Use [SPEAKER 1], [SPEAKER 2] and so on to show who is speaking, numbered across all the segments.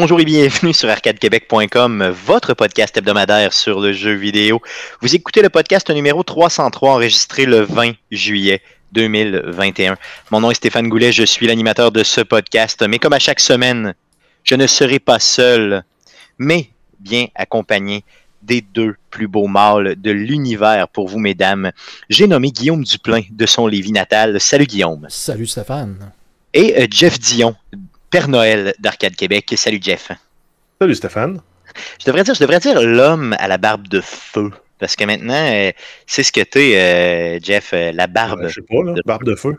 [SPEAKER 1] Bonjour et bienvenue sur arcadequebec.com, votre podcast hebdomadaire sur le jeu vidéo. Vous écoutez le podcast numéro 303 enregistré le 20 juillet 2021. Mon nom est Stéphane Goulet, je suis l'animateur de ce podcast, mais comme à chaque semaine, je ne serai pas seul, mais bien accompagné des deux plus beaux mâles de l'univers pour vous, mesdames. J'ai nommé Guillaume Duplain de son Lévis natal. Salut Guillaume.
[SPEAKER 2] Salut Stéphane.
[SPEAKER 1] Et euh, Jeff Dion, Père Noël d'Arcade Québec. Salut Jeff.
[SPEAKER 3] Salut Stéphane.
[SPEAKER 1] Je devrais dire, je devrais dire l'homme à la barbe de feu. Parce que maintenant, euh, c'est ce que tu es, euh, Jeff, euh, la barbe.
[SPEAKER 3] je sais pas, là,
[SPEAKER 1] de-
[SPEAKER 3] barbe de feu.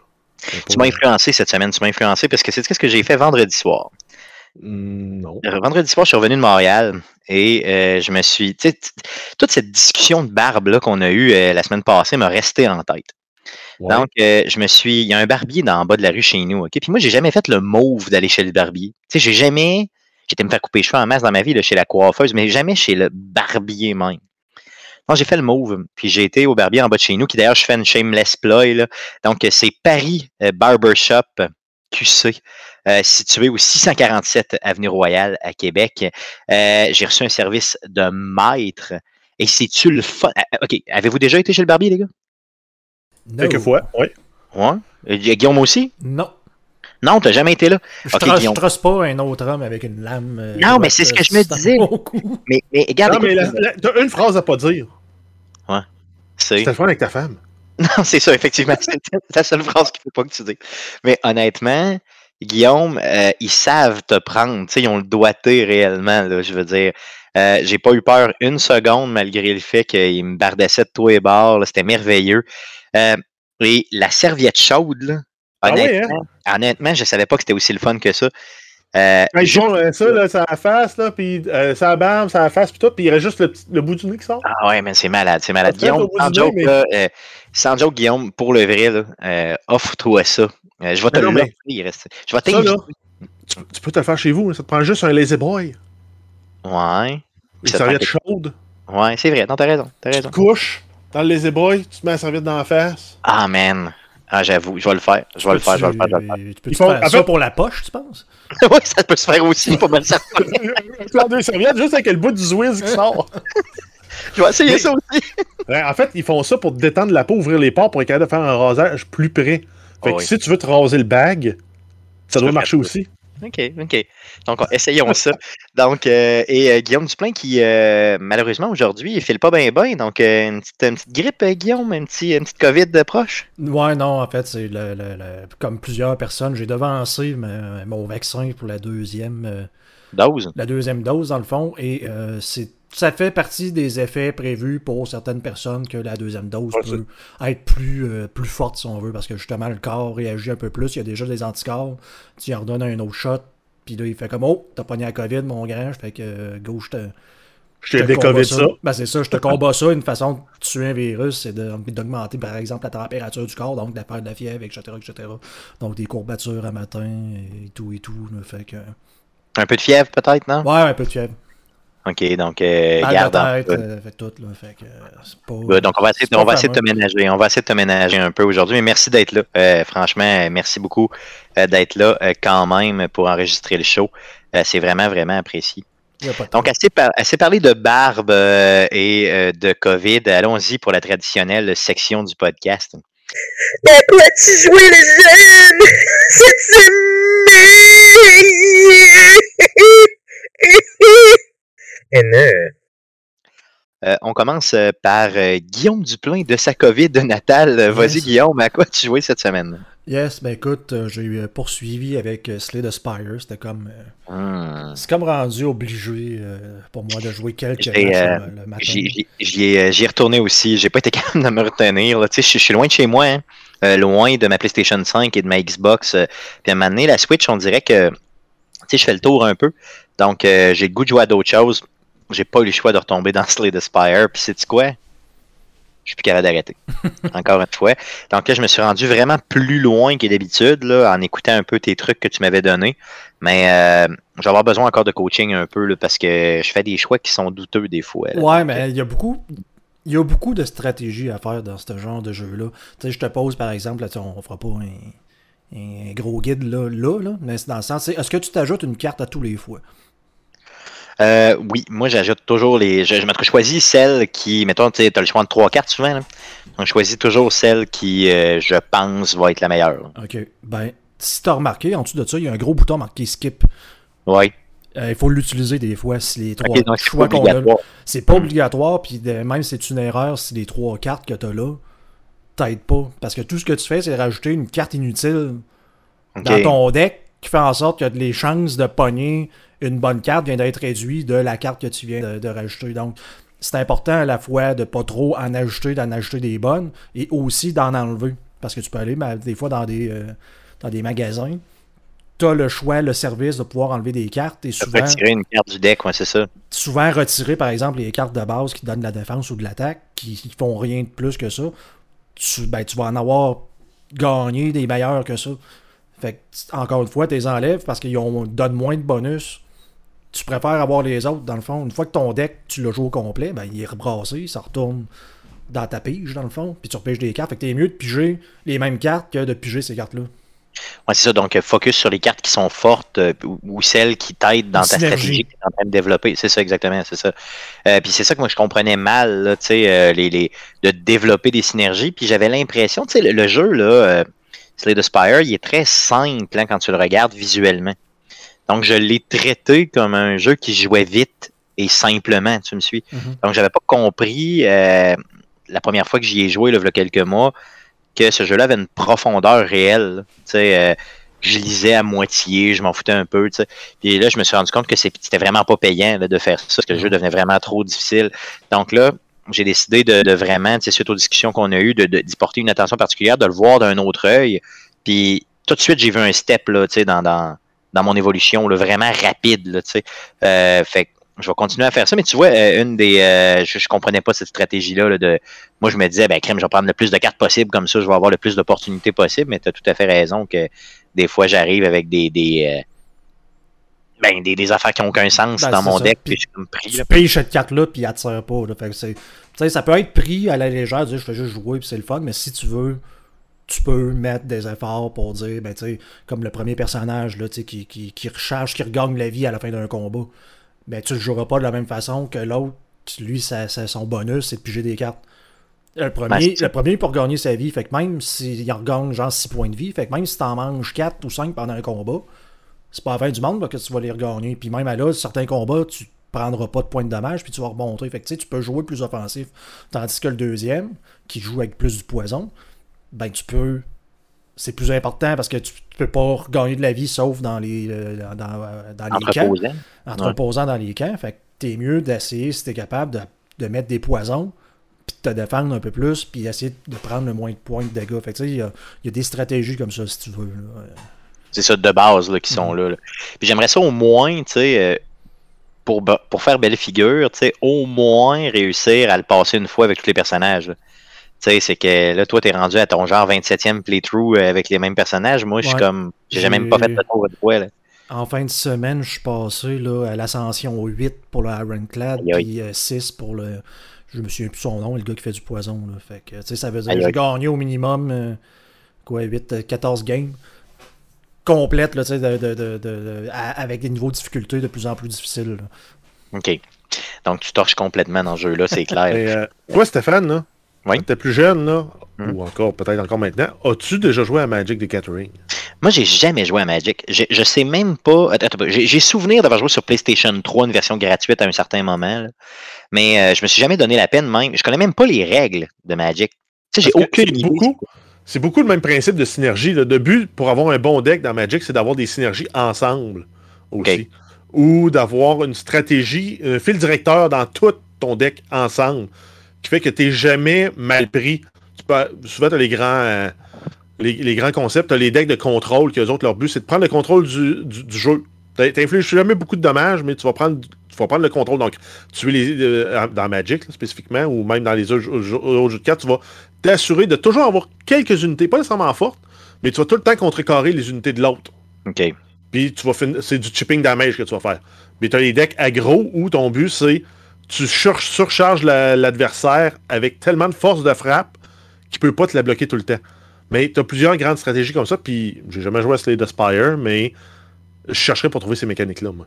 [SPEAKER 1] Tu m'as influencé cette semaine, tu m'as influencé parce que c'est ce que j'ai fait vendredi soir.
[SPEAKER 3] Hmm, non.
[SPEAKER 1] Vendredi soir, je suis revenu de Montréal et je me suis. toute cette discussion de barbe qu'on a eue la semaine passée m'a resté en tête. Donc, euh, je me suis. Il y a un barbier dans le bas de la rue chez nous. OK? Puis moi, j'ai jamais fait le move d'aller chez le barbier. Tu sais, j'ai jamais. J'étais me faire couper les cheveux en masse dans ma vie chez la coiffeuse, mais jamais chez le barbier même. Donc, j'ai fait le move. Puis j'ai été au barbier en bas de chez nous, qui d'ailleurs, je fais une shameless ploy. Là. Donc, euh, c'est Paris euh, Barbershop QC, situé au 647 Avenue Royale à Québec. J'ai reçu un service de maître. Et c'est-tu le fun? Ah, OK, avez-vous déjà été chez le barbier, les gars?
[SPEAKER 2] No.
[SPEAKER 3] Quelques fois, oui.
[SPEAKER 1] Ouais. Euh, Guillaume aussi?
[SPEAKER 2] Non.
[SPEAKER 1] Non, t'as jamais été là?
[SPEAKER 2] Je je trosse pas un autre homme avec une lame. euh,
[SPEAKER 1] Non, mais c'est ce que je me disais. Mais, mais regarde,
[SPEAKER 3] Non, mais la- la- t'as une phrase à pas dire.
[SPEAKER 1] c'est...
[SPEAKER 3] C'était le fun avec ta femme.
[SPEAKER 1] Non, c'est ça, effectivement. C'est la seule phrase qu'il ne faut pas que tu dises. Mais honnêtement, Guillaume, euh, ils savent te prendre. Tu sais, ils ont le doigté réellement, là, je veux dire. Euh, j'ai pas eu peur une seconde, malgré le fait qu'ils me bardassaient de tous les bords. là, C'était merveilleux. Euh, et la serviette chaude, là,
[SPEAKER 3] Ah oui,
[SPEAKER 1] honnêtement, honnêtement, je savais pas que c'était aussi le fun que ça. Euh,
[SPEAKER 3] font euh, ça, là, ça la face, là, puis euh, ça la barbe, ça la face, puis tout, puis il reste juste le, bout du nez qui sort.
[SPEAKER 1] Ah ouais, mais c'est malade, c'est malade. Guillaume, sans
[SPEAKER 3] nez,
[SPEAKER 1] joke,
[SPEAKER 3] mais-
[SPEAKER 1] là, euh, sans joke, Guillaume, pour le vrai, là, euh, offre-toi ça. Je vais te
[SPEAKER 3] Mais non, mais-.
[SPEAKER 1] Je vais
[SPEAKER 3] Ça, là,
[SPEAKER 1] t'inviter.
[SPEAKER 3] tu, tu peux te le faire chez vous. hein, Ça te prend juste un lazy boy,
[SPEAKER 1] Ouais.
[SPEAKER 3] une serviette chaude.
[SPEAKER 1] Ouais, c'est vrai. Non, t'as raison. T'as
[SPEAKER 3] Tu
[SPEAKER 1] raison.
[SPEAKER 3] te couches dans le lazy boy, tu te mets la serviette dans la face.
[SPEAKER 1] Ah, man. Ah, j'avoue, je vais le faire. Je vais le faire, je vais le faire. Je vais le
[SPEAKER 2] Tu peux
[SPEAKER 3] Ils font-
[SPEAKER 2] faire
[SPEAKER 3] en
[SPEAKER 2] ça
[SPEAKER 3] fait-
[SPEAKER 2] pour la poche, tu penses?
[SPEAKER 1] ouais, ça peut se faire aussi, pas mal ça.
[SPEAKER 3] tu prends deux serviettes juste avec le bout du Zwiz qui sort.
[SPEAKER 1] Je vais essayer
[SPEAKER 3] Mais-
[SPEAKER 1] ça aussi.
[SPEAKER 3] Ouais, en fait, ils font ça pour te détendre la peau, ouvrir les pores pour être capable de faire un rasage plus près. Fait
[SPEAKER 1] Oh
[SPEAKER 3] que
[SPEAKER 1] oui.
[SPEAKER 3] si tu veux te raser le bag, ça doit marcher aussi.
[SPEAKER 1] OK, OK. Donc, essayons ça. Donc, euh, et euh, Guillaume Duplain qui, euh, malheureusement, aujourd'hui, il file pas bien bien. Donc, euh, une, petite, une petite grippe, euh, Guillaume, un petit, une petite COVID de proche?
[SPEAKER 2] Ouais, non, en fait, c'est le, le- le- comme plusieurs personnes, j'ai devancé ma- mon vaccin pour la deuxième, euh,
[SPEAKER 1] Dose.
[SPEAKER 2] la deuxième dose, dans le fond, et euh, c'est ça fait partie des effets prévus pour certaines personnes que la deuxième dose
[SPEAKER 3] Ouais,
[SPEAKER 2] peut être plus, euh, plus forte, si on veut, parce que justement, le corps réagit un peu plus. Il y a déjà des anticorps. Tu en redonnes un autre shot, puis là, il fait comme Oh, t'as pogné la COVID, mon grand. Fait que, euh, go, je te.
[SPEAKER 3] Je
[SPEAKER 2] te combats
[SPEAKER 3] de ça.
[SPEAKER 2] Ben, c'est ça, je te combats ça. Une façon de tuer un virus, c'est de- d'augmenter, par exemple, la température du corps, donc de faire de la fièvre, etc., etc. Donc, des courbatures à matin et tout et tout. là, fait que.
[SPEAKER 1] Un peu de fièvre, peut-être, non?
[SPEAKER 2] Ouais, un peu de fièvre.
[SPEAKER 1] OK, donc, euh, garde
[SPEAKER 2] de tête, euh, fait tout, là. Fait que, euh, pas.
[SPEAKER 1] Donc, on va essayer,
[SPEAKER 2] c'est
[SPEAKER 1] on
[SPEAKER 2] pas
[SPEAKER 1] va essayer de te ménager. On va essayer de te ménager un peu aujourd'hui. Mais merci d'être là. Euh, franchement, merci beaucoup euh, d'être là euh, quand même pour enregistrer le show. Euh, c'est vraiment, vraiment apprécié.
[SPEAKER 2] De
[SPEAKER 1] Donc, assez, par- assez parlé de barbe euh, et euh, de COVID. Allons-y pour la traditionnelle section du podcast.
[SPEAKER 4] À quoi tu joué le jeune cette semaine? Non.
[SPEAKER 1] Euh, on commence euh, par euh, Guillaume Duplain de sa COVID natale. Euh, Vas-y,
[SPEAKER 2] Yes.
[SPEAKER 1] Guillaume, à quoi tu jouais cette semaine?
[SPEAKER 2] Yes, ben écoute, euh, j'ai poursuivi avec euh, Slay the Spire. C'était comme. euh,
[SPEAKER 1] Hmm.
[SPEAKER 2] c'est comme rendu obligé euh, pour moi de jouer quelques matchs
[SPEAKER 1] euh,
[SPEAKER 2] le, matin.
[SPEAKER 1] J'y ai, retourné aussi. J'ai pas été capable de me retenir. là. Tu sais, Je suis loin de chez moi, hein. Euh, loin de ma PlayStation 5 et de ma Xbox. Puis à un moment donné, la Switch, on dirait que tu sais, je fais le tour un peu. Donc, euh, j'ai le goût de jouer à d'autres choses. J'ai pas eu le choix de retomber dans Slay the Spire. Puis, c'est quoi? Je suis plus capable d'arrêter. Encore une fois. Donc là, je me suis rendu vraiment plus loin que d'habitude là, en écoutant un peu tes trucs que tu m'avais donnés. Mais euh, je vais avoir besoin encore de coaching un peu là, parce que je fais des choix qui sont douteux des fois. là.
[SPEAKER 2] Ouais, mais il y a beaucoup. Il y a beaucoup de stratégies à faire dans ce genre de jeu-là. Tu sais, je te pose par exemple, là, on fera pas un, un gros guide là, là, là, mais c'est dans le sens, est-ce que tu t'ajoutes une carte à tous les fois?
[SPEAKER 1] Euh, oui, moi j'ajoute toujours les. Je, je, je choisis celle qui, mettons, tu as le choix de trois cartes souvent. Là. Donc je choisis toujours celle qui, euh, je pense, va être la meilleure.
[SPEAKER 2] Ok. Ben, si t'as remarqué, en dessous de ça, il y a un gros bouton marqué skip.
[SPEAKER 1] Oui.
[SPEAKER 2] Euh, il faut l'utiliser des fois si les trois
[SPEAKER 1] Ok, donc c'est
[SPEAKER 2] choix
[SPEAKER 1] pas
[SPEAKER 2] qu'on a. C'est pas obligatoire, puis même si c'est une erreur, si les trois cartes que t'as là t'aident pas. Parce que tout ce que tu fais, c'est rajouter une carte inutile dans ton deck qui fait en sorte que les chances de pogner une bonne carte viennent d'être réduites de la carte que tu viens de, de rajouter. Donc, c'est important à la fois de pas trop en ajouter, d'en ajouter des bonnes et aussi d'en enlever. Parce que tu peux aller ben, des fois dans des, euh, dans des magasins. Tu as le choix, le service de pouvoir enlever des cartes et souvent,
[SPEAKER 1] tirer une carte du deck, ouais, c'est ça.
[SPEAKER 2] souvent retirer par exemple les cartes de base qui donnent de la défense ou de l'attaque, qui, qui font rien de plus que ça. Tu, ben, tu vas en avoir gagné des meilleurs que ça. Fait que, encore une fois, tu les enlèves parce qu'ils donnent moins de bonus. Tu préfères avoir les autres, dans le fond. Une fois que ton deck, tu le joues au complet, ben, il est rebrassé, ça retourne dans ta pige, dans le fond, puis tu repiges des cartes. Fait que t'es mieux de piger les mêmes cartes que de piger ces cartes-là.
[SPEAKER 1] Ouais, c'est ça. Donc, euh, focus sur les cartes qui sont fortes euh, ou, ou celles qui t'aident dans
[SPEAKER 2] Une
[SPEAKER 1] ta
[SPEAKER 2] synergie.
[SPEAKER 1] stratégie que tu es en train de développer. C'est ça, exactement. C'est ça. Euh, puis c'est ça que moi, je comprenais mal, là, tu sais, euh, les, les, de développer des synergies. Puis j'avais l'impression, tu sais, le, le jeu, là, euh, Slay the Spire, il est très simple hein, quand tu le regardes visuellement. Donc, je l'ai traité comme un jeu qui jouait vite et simplement, tu me suis.
[SPEAKER 2] Mhm.
[SPEAKER 1] Donc, j'avais pas compris euh, la première fois que j'y ai joué, là, il y a quelques mois, que ce jeu-là avait une profondeur réelle. Tu sais, euh, je lisais à moitié, je m'en foutais un peu. tu sais. Puis là, je me suis rendu compte que c'était vraiment pas payant là, de faire ça, parce que le jeu devenait vraiment trop difficile. Donc là, j'ai décidé de, de vraiment, tu sais, suite aux discussions qu'on a eues, de- de- d'y porter une attention particulière, de le voir d'un autre œil. Puis tout de suite, j'ai vu un step là, tu sais, dans, dans, dans mon évolution, là, vraiment rapide. Là, tu sais. Euh, fait que je vais continuer à faire ça, mais tu vois, euh, une des. euh, je, je comprenais pas cette stratégie-là. là, de, moi, je me disais, ben, crème, je vais prendre le plus de cartes possible, comme ça, je vais avoir le plus d'opportunités possible, mais tu as tout à fait raison que des fois, j'arrive avec des. des euh, ben, des, des affaires qui n'ont aucun sens
[SPEAKER 2] Ben,
[SPEAKER 1] dans mon
[SPEAKER 2] ça.
[SPEAKER 1] deck,
[SPEAKER 2] Puis
[SPEAKER 1] puis je suis comme pris.
[SPEAKER 2] Tu
[SPEAKER 1] Là.
[SPEAKER 2] payes cette carte-là, puis elle te sert pas. Là. Fait que c'est- tu sais, ça peut être pris à la légère, dire je fais juste jouer, puis c'est le fun, mais si tu veux, tu peux mettre des efforts pour dire, ben, tu sais, comme le premier personnage là, qui, qui, qui recharge, qui regagne la vie à la fin d'un combat, ben, tu le joueras pas de la même façon que l'autre. Lui, ça, ça- son bonus, c'est de piger des cartes. Le
[SPEAKER 1] Ben,
[SPEAKER 2] premier,
[SPEAKER 1] ça.
[SPEAKER 2] le premier pour gagner sa vie, fait que même s'il en regagne genre 6 points de vie, fait que même si t'en manges 4 ou 5 pendant un combat, c'est pas la fin du monde que tu vas les regagner. Puis même à là, certains combats, tu prendras pas de points de dommage, puis tu vas remonter. Fait que tu peux jouer plus offensif. Tandis que le deuxième, qui joue avec plus du poison, ben tu peux. C'est plus important parce que tu, tu peux pas regagner de la vie sauf dans les, euh, dans, dans- dans les camps.
[SPEAKER 1] Entreposant. Ouais.
[SPEAKER 2] reposant dans les camps. Fait que t'es mieux d'essayer, si t'es capable, de, de mettre des poisons, puis de te défendre un peu plus, puis essayer de prendre le moins de points de dégâts. Fait que tu sais, il y y a des stratégies comme ça, si tu veux. là.
[SPEAKER 1] C'est ça de base là, qui sont là, là. Puis j'aimerais ça au moins, tu sais, euh, pour, pour faire belle figure, tu sais, au moins réussir à le passer une fois avec tous les personnages. Tu sais, c'est que là, toi, t'es rendu à ton genre 27e playthrough euh, avec les mêmes personnages. Moi, je suis
[SPEAKER 2] Ouais.
[SPEAKER 1] comme. J'ai même pas fait de tour de fois, là.
[SPEAKER 2] En fin de semaine, je suis passé là, à l'ascension 8 pour le Ironclad, puis euh, 6 pour le. Je me souviens plus son nom, le gars qui fait du poison. Là. Fait que, tu sais, ça veut dire que j'ai gagné au minimum euh, quoi, 8, euh, 14 games complètes là, tu sais, de, de- de- de- à- avec des niveaux de difficulté de plus en plus difficiles. là.
[SPEAKER 1] OK. Donc, tu torches complètement dans ce jeu-là, c'est clair.
[SPEAKER 3] Euh, toi, Stéphane, là,
[SPEAKER 1] Oui.
[SPEAKER 3] quand plus jeune, là,
[SPEAKER 1] Hmm.
[SPEAKER 3] ou encore, peut-être encore maintenant, as-tu déjà joué à Magic the Gathering?
[SPEAKER 1] Moi, j'ai jamais joué à Magic. Je, je sais même pas. J'ai souvenir d'avoir joué sur PlayStation 3, une version gratuite à un certain moment. là. Mais euh, je me suis jamais donné la peine même. Je connais même pas les règles de Magic. Tu sais, j'ai aucune idée.
[SPEAKER 3] beaucoup- C'est beaucoup le même principe de synergie. Le but pour avoir un bon deck dans Magic, c'est d'avoir des synergies ensemble aussi. Ou d'avoir une stratégie, un fil directeur dans tout ton deck ensemble. Qui fait que tu n'es jamais mal pris. Tu peux- souvent, tu as les grands, euh, les, les grands concepts, tu as les decks de contrôle, que autres, leur but, c'est de prendre le contrôle du, du- du jeu. Tu n'infliges jamais beaucoup de dommages, mais tu vas prendre, tu vas prendre le contrôle. Donc, tuer les, euh, dans Magic là, spécifiquement, ou même dans les autres jeux, de cartes, tu vas t'assurer de toujours avoir quelques unités, pas nécessairement fortes, mais tu vas tout le temps contrecarrer les unités de l'autre.
[SPEAKER 1] OK.
[SPEAKER 3] Puis tu vas c'est du chipping damage que tu vas faire. Mais tu as les decks aggro où ton but c'est tu sur- surcharges la- l'adversaire avec tellement de force de frappe qu'il peut pas te la bloquer tout le temps. Mais tu as plusieurs grandes stratégies comme ça, puis j'ai jamais joué à Slay the Spire, mais je chercherai pour trouver ces mécaniques-là, moi.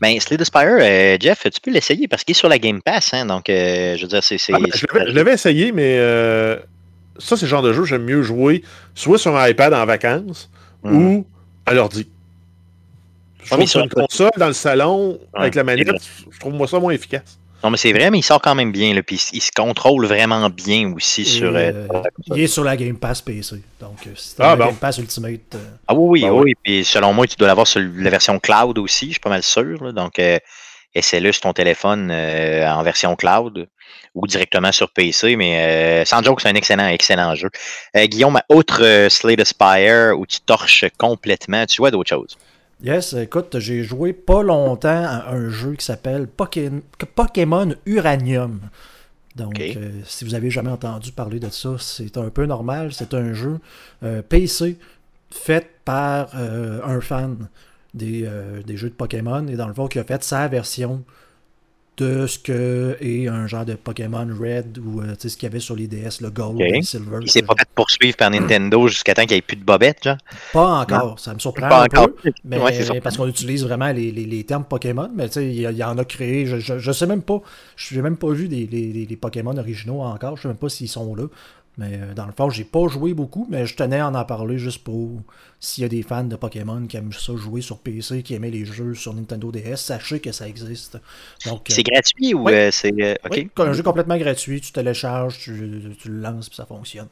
[SPEAKER 1] Ben, Slay the Spire, euh, Jeff, tu peux l'essayer parce qu'il est sur la Game Pass. Hein, donc, euh, je veux dire, c'est.
[SPEAKER 3] Ah, ben, je l'avais- essayé, mais euh, ça, c'est le genre de jeu que j'aime mieux jouer soit sur un iPad en vacances
[SPEAKER 1] Mhm.
[SPEAKER 3] ou à l'ordi. Je
[SPEAKER 1] Ouais,
[SPEAKER 3] trouve
[SPEAKER 1] sur
[SPEAKER 3] une console, dans le salon, avec la
[SPEAKER 1] c'est
[SPEAKER 3] manette, je trouve moi ça moins efficace.
[SPEAKER 1] Non, mais c'est vrai, mais il sort quand même bien. Là, puis il, se contrôle vraiment bien aussi
[SPEAKER 2] Et,
[SPEAKER 1] sur. euh,
[SPEAKER 2] euh, il est sur la Game Pass PC. Donc, euh, si t'as
[SPEAKER 3] Ah,
[SPEAKER 2] la
[SPEAKER 3] bon.
[SPEAKER 2] Game Pass Ultimate, euh,
[SPEAKER 1] Ah oui, oui,
[SPEAKER 3] Ah
[SPEAKER 1] oui.
[SPEAKER 3] oui.
[SPEAKER 1] Puis selon moi, tu dois l'avoir sur la version cloud aussi, je suis pas mal sûr. là. Donc, euh, essaie-le sur ton téléphone euh, en version cloud ou directement sur PC. Mais euh, sans joke, c'est un excellent, excellent jeu. Euh, Guillaume, autre euh, Slay the Spire où tu torches complètement, tu vois d'autres choses.
[SPEAKER 2] Yes, écoute, j'ai joué pas longtemps à un jeu qui s'appelle Poké- Pokémon Uranium. Donc, euh, si vous avez jamais entendu parler de ça, c'est un peu normal. C'est un jeu euh, PC fait par euh, un fan des, des jeux de Pokémon et dans le fond qui a fait sa version de ce que est un genre de Pokémon Red ou euh, ce qu'il y avait sur les DS, le Gold
[SPEAKER 1] Ok.
[SPEAKER 2] et le Silver.
[SPEAKER 1] Il s'est pas fait poursuivre par Nintendo jusqu'à temps qu'il n'y ait plus de bobettes, genre.
[SPEAKER 2] Pas encore, ça me surprend
[SPEAKER 1] Pas
[SPEAKER 2] un
[SPEAKER 1] encore.
[SPEAKER 2] peu. Mais,
[SPEAKER 1] Ouais,
[SPEAKER 2] parce qu'on utilise vraiment les, les- les termes Pokémon, mais tu sais, il y, il en a créé. Je, je sais même pas. Je n'ai même pas vu des, les, Pokémon originaux encore. Je sais même pas s'ils sont là. Mais euh, dans le fond, j'ai pas joué beaucoup, mais je tenais à en parler juste pour s'il y a des fans de Pokémon qui aiment ça jouer sur PC, qui aimaient les jeux sur Nintendo DS, sachez que ça existe. Donc,
[SPEAKER 1] C'est
[SPEAKER 2] euh,
[SPEAKER 1] gratuit ou euh, c'est. OK.
[SPEAKER 2] oui, un jeu complètement gratuit, tu télécharges, tu, tu le lances, puis ça fonctionne.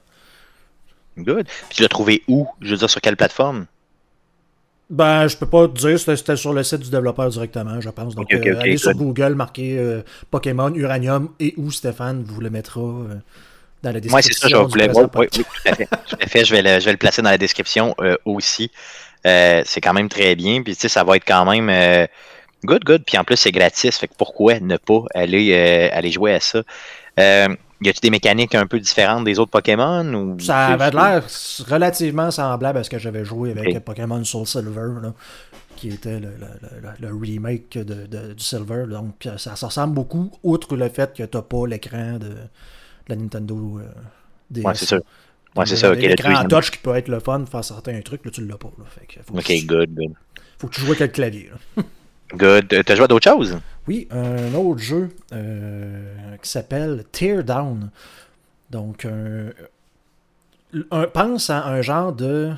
[SPEAKER 1] Good. Puis tu l'as trouvé où? Je veux dire, sur quelle plateforme?
[SPEAKER 2] Ben, je peux pas te dire, c'était sur le site du développeur directement, je pense. Donc, euh, allez sur. Google, marquez euh, Pokémon Uranium et où Stéphane vous le mettra dans la description.
[SPEAKER 1] Moi, c'est ça, je voulais
[SPEAKER 2] présent
[SPEAKER 1] voir. Oui, oui, tout à fait. Tout à fait. Je vais le, je vais le placer dans la description euh, aussi. Euh, c'est quand même très bien. Puis, tu sais, ça va être quand même euh, good, good. Puis, en plus, c'est gratis. Fait que pourquoi ne pas aller, aller jouer à ça? Y a-tu des mécaniques un peu différentes des autres Pokémon? Ou
[SPEAKER 2] Ça avait l'air relativement semblable à ce que j'avais joué avec
[SPEAKER 1] Ok.
[SPEAKER 2] Pokémon Soul Silver, là, qui était le, le- le- le remake de, de- du Silver. Donc, ça, ça ressemble beaucoup, outre le fait que tu n'as pas l'écran de la Nintendo euh, DS.
[SPEAKER 1] Ouais, c'est ça. Ouais, c'est ça. ok,
[SPEAKER 2] L'écran
[SPEAKER 1] là-dessus,
[SPEAKER 2] touch qui peut être le fun, faire certains trucs, là, tu l'as pas. Là, fait que faut,
[SPEAKER 1] Ok,
[SPEAKER 2] que tu,
[SPEAKER 1] good, good.
[SPEAKER 2] faut que tu joues avec le clavier. là.
[SPEAKER 1] Good. T'as joué à d'autres choses?
[SPEAKER 2] Oui, un autre jeu euh, qui s'appelle Teardown. Donc, un, un- pense à un genre de.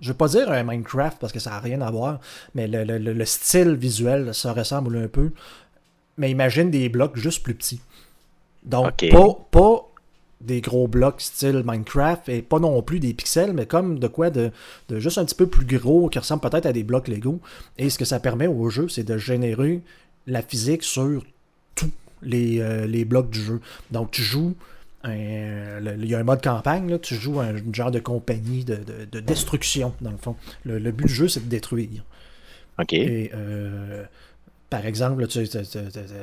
[SPEAKER 2] Je ne veux pas dire un Minecraft parce que ça n'a rien à voir, mais le, le- le- le style visuel, ça ressemble un peu. Mais imagine des blocs juste plus petits. Donc, pas des gros blocs style Minecraft et pas non plus des pixels, mais comme de quoi de, de juste un petit peu plus gros qui ressemble peut-être à des blocs Lego. Et ce que ça permet au jeu, c'est de générer la physique sur tous les, euh, les blocs du jeu. Donc, tu joues. Il y a un mode campagne, là, tu joues un genre de compagnie de, de- de destruction, dans le fond. Le, le but du jeu, c'est de détruire.
[SPEAKER 1] OK.
[SPEAKER 2] Et euh, par exemple, tu tu- tu- tu-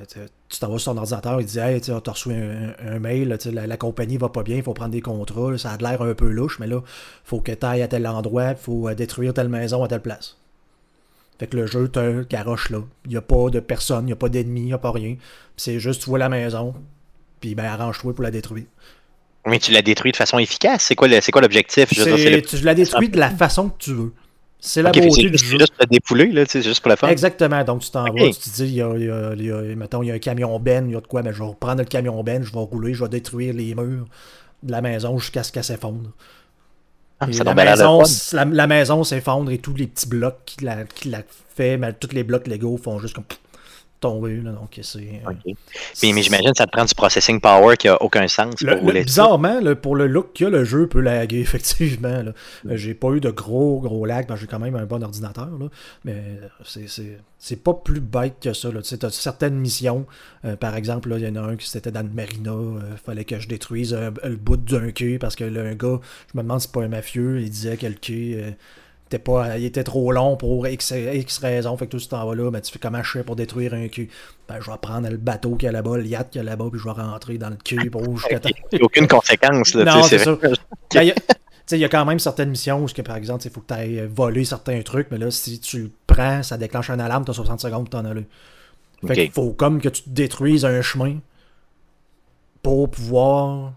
[SPEAKER 2] tu- tu t'en vas sur ton ordinateur, il dit Hey, tu as reçu un, un mail, tu la, la compagnie va pas bien, il faut prendre des contrats, ça a l'air un peu louche, mais là, faut que tu ailles à tel endroit, il faut euh, détruire telle maison à telle place. Fait que le jeu te garoche là. Il n'y a pas de personne, il n'y a pas d'ennemis, il n'y a pas rien. C'est juste, tu vois la maison, puis ben arrange-toi pour la détruire.
[SPEAKER 1] Mais tu l'as détruit de façon efficace? C'est quoi l'objectif?
[SPEAKER 2] Tu la détruis de la façon que tu veux. C'est la
[SPEAKER 1] Ok, fait que
[SPEAKER 2] beauté du jeu.
[SPEAKER 1] c'est juste te dépouler, là, tu sais, c'est juste pour le fun.
[SPEAKER 2] Exactement. Donc, tu t'en vas, tu te dis, il y a, il y a- il y a- mettons, il y a un camion Ben, il y a de quoi, mais je vais reprendre le camion Ben, je vais rouler, je vais détruire les murs de la maison jusqu'à ce qu'elle s'effondre.
[SPEAKER 1] Ah,
[SPEAKER 2] la, maison, la, la maison s'effondre et tous les petits blocs qui la, qui la fait, mais tous les blocs Lego font juste comme tomber. Là, donc, c'est. euh,
[SPEAKER 1] mais j'imagine que ça te prend du processing power qui a aucun sens
[SPEAKER 2] Le-
[SPEAKER 1] pour
[SPEAKER 2] le-
[SPEAKER 1] rouler ça.
[SPEAKER 2] bizarrement, pour le look qu'il a, le jeu peut laguer, effectivement. là. Euh, J'ai pas eu de gros, gros lag, parce que j'ai quand même un bon ordinateur. là. Mais c'est- c'est c'est pas plus bête que ça. Tu as certaines missions. euh, par exemple, là, il y en a un qui c'était dans le marina. Il fallait que je détruise le bout d'un quai parce que là, un gars, je me demande si c'est pas un mafieux, il disait que le quai. Pas, il était trop long pour X, X raison. Fait que tout ce temps là, ben, tu fais comment je fais pour détruire un quai? Ben, je vais prendre le bateau qu'il y a là-bas, le yacht qu'il y a là-bas, puis je vais rentrer dans le quai pour jusqu'à temps.
[SPEAKER 1] Il n'y a aucune conséquence. Là,
[SPEAKER 2] Non,
[SPEAKER 1] tu
[SPEAKER 2] c'est ça. Ben, il y a- tu quand même certaines missions où, que, par exemple, il faut que tu ailles voler certains trucs, mais là, si tu le prends, ça déclenche un alarme, tu as 60 secondes pour t'en aller. Fait
[SPEAKER 1] Ok.
[SPEAKER 2] qu'il faut comme que tu détruises un chemin pour pouvoir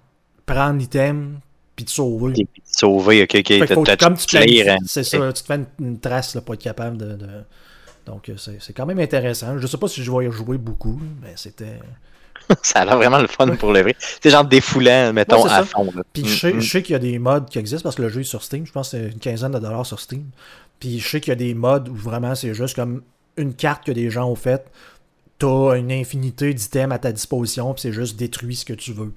[SPEAKER 2] prendre l'item puis te sauver.
[SPEAKER 1] T'es sauvé, ok, ok. T'as-
[SPEAKER 2] comme tu
[SPEAKER 1] hein.
[SPEAKER 2] c'est ça, tu te fais une, trace là, pour être capable de, Donc, euh, c'est quand même intéressant. Je sais pas si je vais y jouer beaucoup, mais c'était.
[SPEAKER 1] ça a l'air vraiment le fun pour le vrai. C'est genre défoulant, mettons,
[SPEAKER 2] Ouais,
[SPEAKER 1] à
[SPEAKER 2] ça.
[SPEAKER 1] fond. là.
[SPEAKER 2] Puis
[SPEAKER 1] Mm,
[SPEAKER 2] je sais,
[SPEAKER 1] mm.
[SPEAKER 2] je sais qu'il y a des mods qui existent parce que le jeu est sur Steam. Je pense que c'est une quinzaine de dollars sur Steam. Puis je sais qu'il y a des mods où vraiment c'est juste comme une carte que des gens ont faite. T'as une infinité d'items à ta disposition, puis c'est juste détruit ce que tu veux.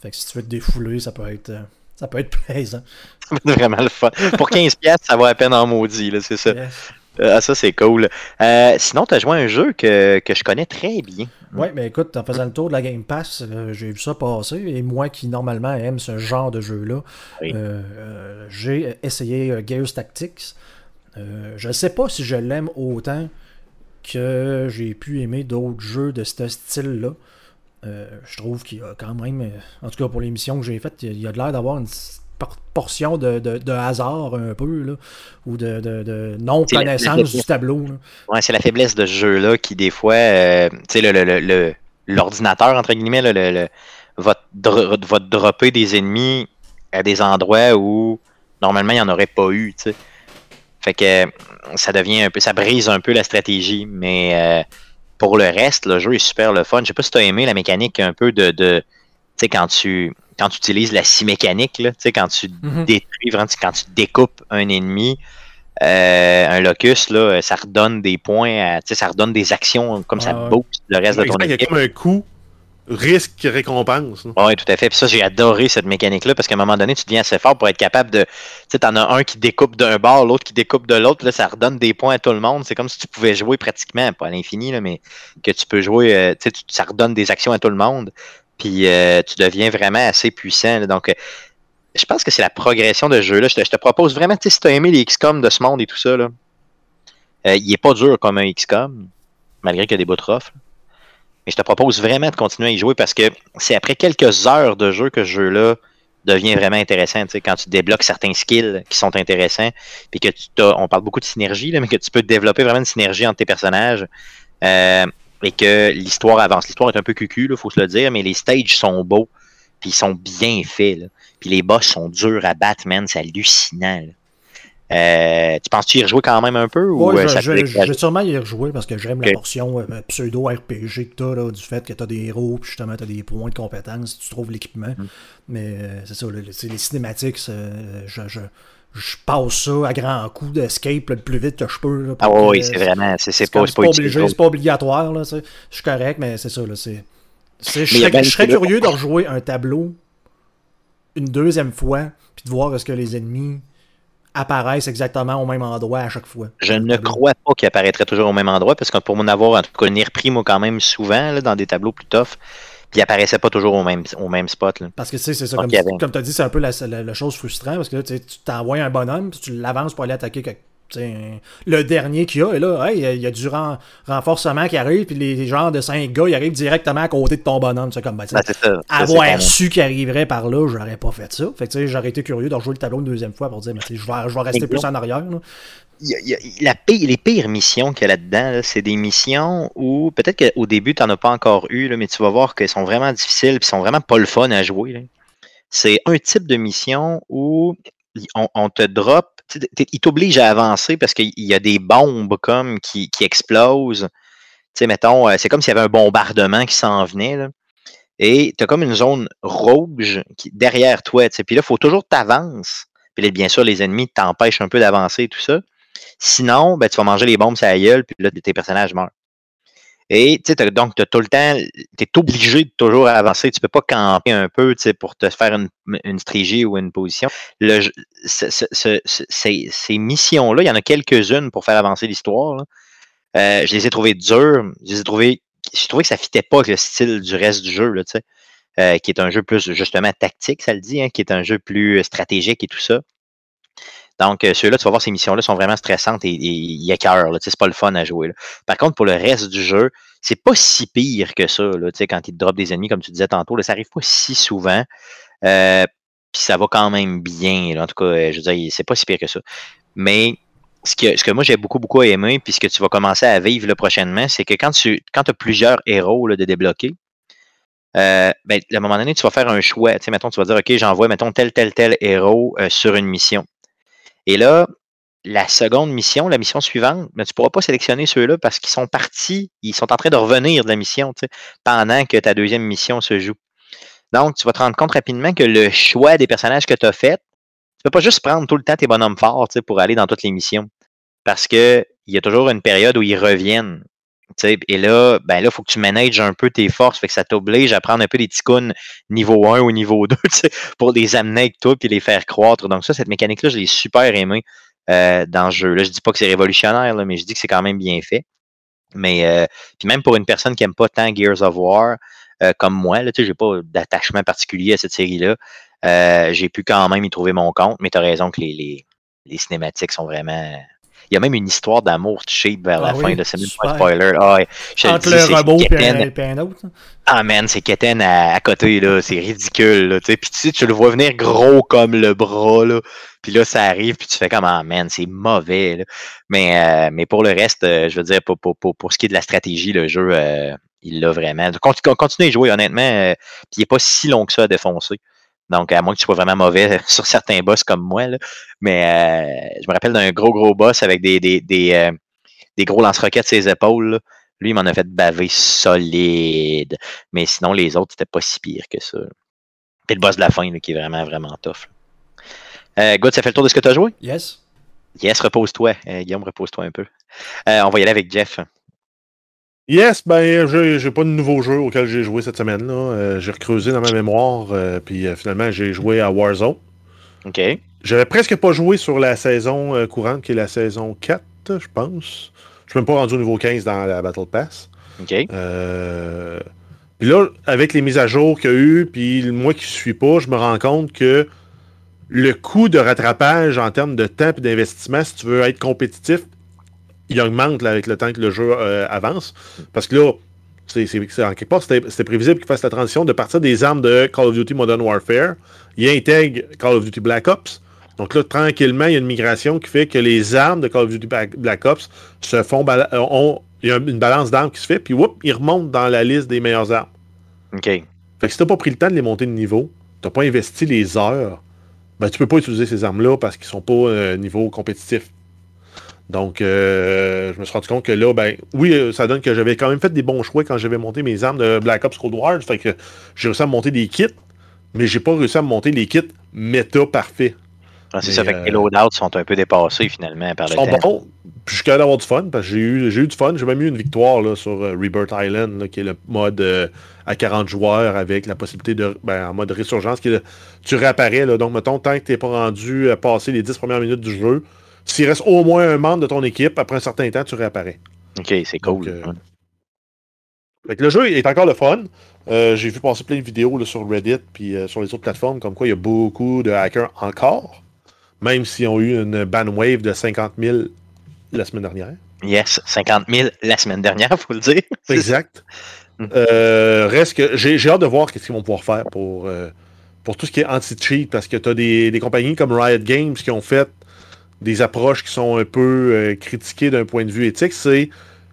[SPEAKER 2] Fait que si tu veux te défouler, ça peut être, euh, ça peut être plaisant.
[SPEAKER 1] C'est vraiment le fun. Pour 15$, piastres, ça va à peine en maudit, là, c'est ça.
[SPEAKER 2] Yes.
[SPEAKER 1] Ah, ça, c'est cool. Euh, sinon, tu as joué à un jeu que, que je connais très bien.
[SPEAKER 2] Ouais, mais écoute, en faisant le tour de la Game Pass, euh, j'ai vu ça passer. Et moi qui normalement aime ce genre de jeu-là,
[SPEAKER 1] Oui.
[SPEAKER 2] euh, euh, j'ai essayé euh, Gears Tactics. Euh, je ne sais pas si je l'aime autant que j'ai pu aimer d'autres jeux de ce style-là. Euh, je trouve qu'il y a quand même, en tout cas pour l'émission que j'ai faite, il y a- de l'air d'avoir une portion de, de- de hasard un peu, là, ou de, non-connaissance du tableau.
[SPEAKER 1] Ouais, c'est la faiblesse de ce jeu-là qui, des fois, euh, tu sais, le, le- le- le- l'ordinateur, entre guillemets, là, le, va, te dro- va dropper des ennemis à des endroits où, normalement, il n'y en aurait pas eu, tu sais. Fait que ça devient un peu, ça brise un peu la stratégie, mais euh, pour le reste, le jeu est super le fun. Je sais pas si tu as aimé la mécanique un peu de, de tu sais, quand tu, quand tu utilises la scie mécanique, là, tu sais, quand tu
[SPEAKER 2] Mhm.
[SPEAKER 1] détruis, vraiment, quand tu découpes un ennemi, euh, un locus, là, ça redonne des points, à- tu sais, ça redonne des actions comme ça
[SPEAKER 2] ouais.
[SPEAKER 1] booste le reste de ton
[SPEAKER 3] Exact, il y a
[SPEAKER 1] équipe.
[SPEAKER 3] comme un coup risque-récompense.
[SPEAKER 1] Oui, tout à fait. Puis ça, j'ai adoré cette mécanique-là parce qu'à un moment donné, tu deviens assez fort pour être capable de. Tu sais, t'en as un qui découpe d'un bord, l'autre qui découpe de l'autre. Là, ça redonne des points à tout le monde. C'est comme si tu pouvais jouer pratiquement, pas à l'infini, là, mais que tu peux jouer. euh, tu sais, ça redonne des actions à tout le monde. Puis euh, tu deviens vraiment assez puissant. Donc, euh, je pense que c'est la progression de jeu-là. Je te, propose vraiment, si tu as aimé les XCOM de ce monde et tout ça, là, il est pas dur comme un XCOM, malgré qu'il y a des bouts rough. Mais je te propose vraiment de continuer à y jouer parce que c'est après quelques heures de jeu que ce jeu-là devient vraiment intéressant. Tu sais, quand tu débloques certains skills qui sont intéressants, puis que tu on parle beaucoup de synergie, là, mais que tu peux développer vraiment une synergie entre tes personnages. euh, et que l'histoire avance. L'histoire est un peu cucu, il faut se le dire, mais les stages sont beaux, puis ils sont bien faits. Puis les boss sont durs à battre, man, c'est hallucinant. Euh, tu penses-tu y rejouer quand même un peu ou
[SPEAKER 2] Ouais,
[SPEAKER 1] euh,
[SPEAKER 2] je, vais sûrement y rejouer parce que j'aime la portion euh, pseudo-RPG que t'as, là, du fait que t'as des héros, puis justement t'as des points de compétence, tu trouves l'équipement.
[SPEAKER 1] Mm.
[SPEAKER 2] Mais euh, c'est ça, le- c'est les cinématiques, je, je, passe ça à grands coups d'escape le plus vite que je peux. là,
[SPEAKER 1] Ah oui, c'est vraiment, c'est, pas, pas
[SPEAKER 2] obligé, c'est pas obligatoire, là, tu je suis correct, mais c'est ça, là, c'est... c'est- je serais, je serais curieux de rejouer un tableau une deuxième fois, puis de voir est-ce que les ennemis apparaissent exactement au même endroit à chaque fois.
[SPEAKER 1] Je ne crois pas qu'il apparaîtrait toujours au même endroit, parce que pour m'en avoir en tout cas repris, moi, quand même souvent, là, dans des tableaux plus tough, puis il apparaissait pas toujours au même, au même spot. Là.
[SPEAKER 2] Parce que tu sais, c'est ça,
[SPEAKER 1] Donc,
[SPEAKER 2] comme,
[SPEAKER 1] avait-
[SPEAKER 2] tu as dit, c'est un peu la, la- la chose frustrante parce que là, tu t'envoies un bonhomme, puis tu l'avances pour aller attaquer quelque- le dernier qu'il y a, et là, hey, il y a- il y a du ren- renforcement qui arrive, puis les, genres de cinq gars, ils arrivent directement à côté de ton bonhomme. C'est comme, ben,
[SPEAKER 1] Ben, ça.
[SPEAKER 2] Avoir su qu'il arriverait par là, j'aurais pas fait ça. Fait que j'aurais été curieux de rejouer le tableau une deuxième fois pour dire, je vais, je vais rester plus en arrière. là.
[SPEAKER 1] il y a- il y a- la pire- les pires missions qu'il y a là-dedans, là, c'est des missions où peut-être qu'au début, tu n'en as pas encore eu, là, mais tu vas voir qu'elles sont vraiment difficiles et sont vraiment pas le fun à jouer. C'est un type de mission où on, on te drop, il t'oblige à avancer parce qu'il y a des bombes comme qui, qui explosent. Tu sais, euh, c'est comme s'il y avait un bombardement qui s'en venait. Et tu as comme une zone rouge derrière toi. Puis là, il faut toujours t'avances. Puis là, bien sûr, les ennemis t'empêchent un peu d'avancer et tout ça. Sinon, ben, tu vas manger les bombes sur la gueule, puis là, tes personnages meurent. Et tu sais, donc, tu tout le temps, tu es obligé de toujours avancer. Tu peux pas camper un peu pour te faire une, une stratégie ou une position. Le ces, ces missions-là, il y en a quelques-unes pour faire avancer l'histoire. Euh, je les ai trouvées dures. Je les ai trouvées. J'ai trouvé que ça fitait pas avec le style du reste du jeu, là, euh, qui est un jeu plus justement tactique, ça le dit, hein, qui est un jeu plus stratégique et tout ça. Donc, euh, ceux-là, tu vas voir, ces missions-là sont vraiment stressantes et, là, tu sais, C'est pas le fun à jouer. Par contre, pour le reste du jeu, c'est pas si pire que ça. Quand ils te droppent des ennemis, comme tu disais tantôt, ça arrive pas si souvent. Euh, Puis ça va quand même bien. En tout cas, euh, je veux dire, c'est pas si pire que ça. Mais ce que, ce que moi j'ai beaucoup, beaucoup aimé, puis ce que tu vas commencer à vivre là, prochainement, c'est que quand tu quand as plusieurs héros de débloquer, ben, à un moment donné, tu vas faire un choix. Tu sais, mettons, tu vas dire, OK, j'envoie, mettons, tel, tel, tel héros sur une mission. Et là, la seconde mission, la mission suivante, mais tu ne pourras pas sélectionner ceux-là parce qu'ils sont partis, ils sont en train de revenir de la mission pendant que ta deuxième mission se joue. Donc, tu vas te rendre compte rapidement que le choix des personnages que tu as fait, tu ne peux pas juste prendre tout le temps tes bonhommes forts pour aller dans toutes les missions. Parce qu'il y a toujours une période où ils reviennent. Tu sais, Et là, ben là, faut que tu manages un peu tes forces. Fait que ça t'oblige à prendre un peu des ticounes niveau 1 ou niveau 2 tu sais, pour les amener avec toi et les faire croître. Donc, ça, cette mécanique-là, je l'ai super aimé euh, dans le jeu. Là, je dis pas que c'est révolutionnaire, là, mais je dis que c'est quand même bien fait. Mais euh, puis même pour une personne qui aime pas tant Gears of War euh, comme moi, là, tu sais, j'ai pas d'attachement particulier à cette série-là. euh, j'ai pu quand même y trouver mon compte, mais tu as raison que les, les, les cinématiques sont vraiment. Il y a même une histoire d'amour cheap vers
[SPEAKER 2] Ah
[SPEAKER 1] la
[SPEAKER 2] oui,
[SPEAKER 1] fin de c'est même pas un spoiler. Ah, je te le
[SPEAKER 2] Entre
[SPEAKER 1] dis,
[SPEAKER 2] le robot et un, autre. hein.
[SPEAKER 1] Ah man, c'est Keten à, à côté, là. C'est ridicule, là. Puis tu tu le vois venir gros comme le bras, là. Puis là, ça arrive, puis tu fais comme, ah man, c'est mauvais, là. Mais, euh, mais pour le reste, euh, je veux dire, pour, pour, pour, pour ce qui est de la stratégie, le jeu, euh, il l'a vraiment. Continue, continue à y jouer, honnêtement. puis il n'est pas si long que ça à défoncer. Donc, à moins que tu sois vraiment mauvais sur certains boss comme moi, là. Mais euh, je me rappelle d'un gros, gros boss avec des, des, des, euh, des gros lance-roquettes sur ses épaules, là. Lui, il m'en a fait baver solide. Mais sinon, les autres, c'était pas si pire que ça. Puis le boss de la fin, là, qui est vraiment, vraiment tough. Euh, Good, ça fait le tour de ce que tu as joué?
[SPEAKER 2] Yes.
[SPEAKER 1] Yes, repose-toi. Euh, Guillaume, repose-toi un peu. On va y aller avec Jeff.
[SPEAKER 3] Yes, ben, j'ai j'ai pas de nouveau jeu auquel j'ai joué cette semaine-là. Euh, j'ai recreusé dans ma mémoire, euh, puis euh, finalement, j'ai joué à Warzone.
[SPEAKER 1] OK.
[SPEAKER 3] J'avais presque pas joué sur la saison euh, courante, qui est la saison 4, je pense. Je suis même pas rendu au niveau 15 dans la Battle Pass.
[SPEAKER 1] OK.
[SPEAKER 3] Euh, Puis là, avec les mises à jour qu'il y a eu, puis moi qui suis pas, je me rends compte que le coût de rattrapage en termes de temps et d'investissement, si tu veux être compétitif, il augmente là, avec le temps que le jeu euh, avance. Parce que là, c'est, en quelque part, c'était, prévisible qu'il fasse la transition de partir des armes de Call of Duty Modern Warfare. Il intègre Call of Duty Black Ops. Donc là, tranquillement, il y a une migration qui fait que les armes de Call of Duty Black Ops se font euh, ont- il y a une balance d'armes qui se fait, puis whoop, ils remontent dans la liste des meilleures armes.
[SPEAKER 1] OK.
[SPEAKER 3] Fait que si t'as pas pris le temps de les monter de niveau, t'as pas investi les heures, ben tu peux pas utiliser ces armes-là parce qu'ils sont pas euh, niveau compétitif. Donc, euh, je me suis rendu compte que là, ben, oui, euh, ça donne que j'avais quand même fait des bons choix quand j'avais monté mes armes de Black Ops Cold War. Fait que j'ai réussi à monter des kits, mais j'ai pas réussi à monter les kits méta parfaits.
[SPEAKER 1] Ah, c'est ça, fait que
[SPEAKER 3] euh,
[SPEAKER 1] les loadouts sont un peu dépassés finalement par le
[SPEAKER 3] sont
[SPEAKER 1] temps.
[SPEAKER 3] Puis je suis capable d'avoir du fun parce que j'ai eu, eu du fun. J'ai même eu une victoire là, sur euh, Rebirth Island, là, qui est le mode euh, à 40 joueurs avec la possibilité de. Ben, en mode résurgence, qui est le- tu réapparais. Là, donc, mettons, tant que tu n'es pas rendu à passer les 10 premières minutes du jeu, s'il reste au moins un membre de ton équipe, après un certain temps, tu réapparais.
[SPEAKER 1] OK, c'est cool.
[SPEAKER 3] Donc, euh,
[SPEAKER 1] Ouais.
[SPEAKER 3] Fait que le jeu est encore le fun. Euh, j'ai vu passer plein de vidéos là, sur Reddit puis euh, sur les autres plateformes, comme quoi il y a beaucoup de hackers encore, même s'ils ont eu une ban wave de 50 000 la semaine dernière.
[SPEAKER 1] Yes, 50 000 la semaine dernière, faut le dire.
[SPEAKER 3] Exact. Euh, reste que j'ai hâte de voir ce qu'ils vont pouvoir faire pour, euh, pour tout ce qui est anti-cheat, parce que tu as des, des compagnies comme Riot Games qui ont fait des approches qui sont un peu euh, critiquées d'un point de vue éthique. C'est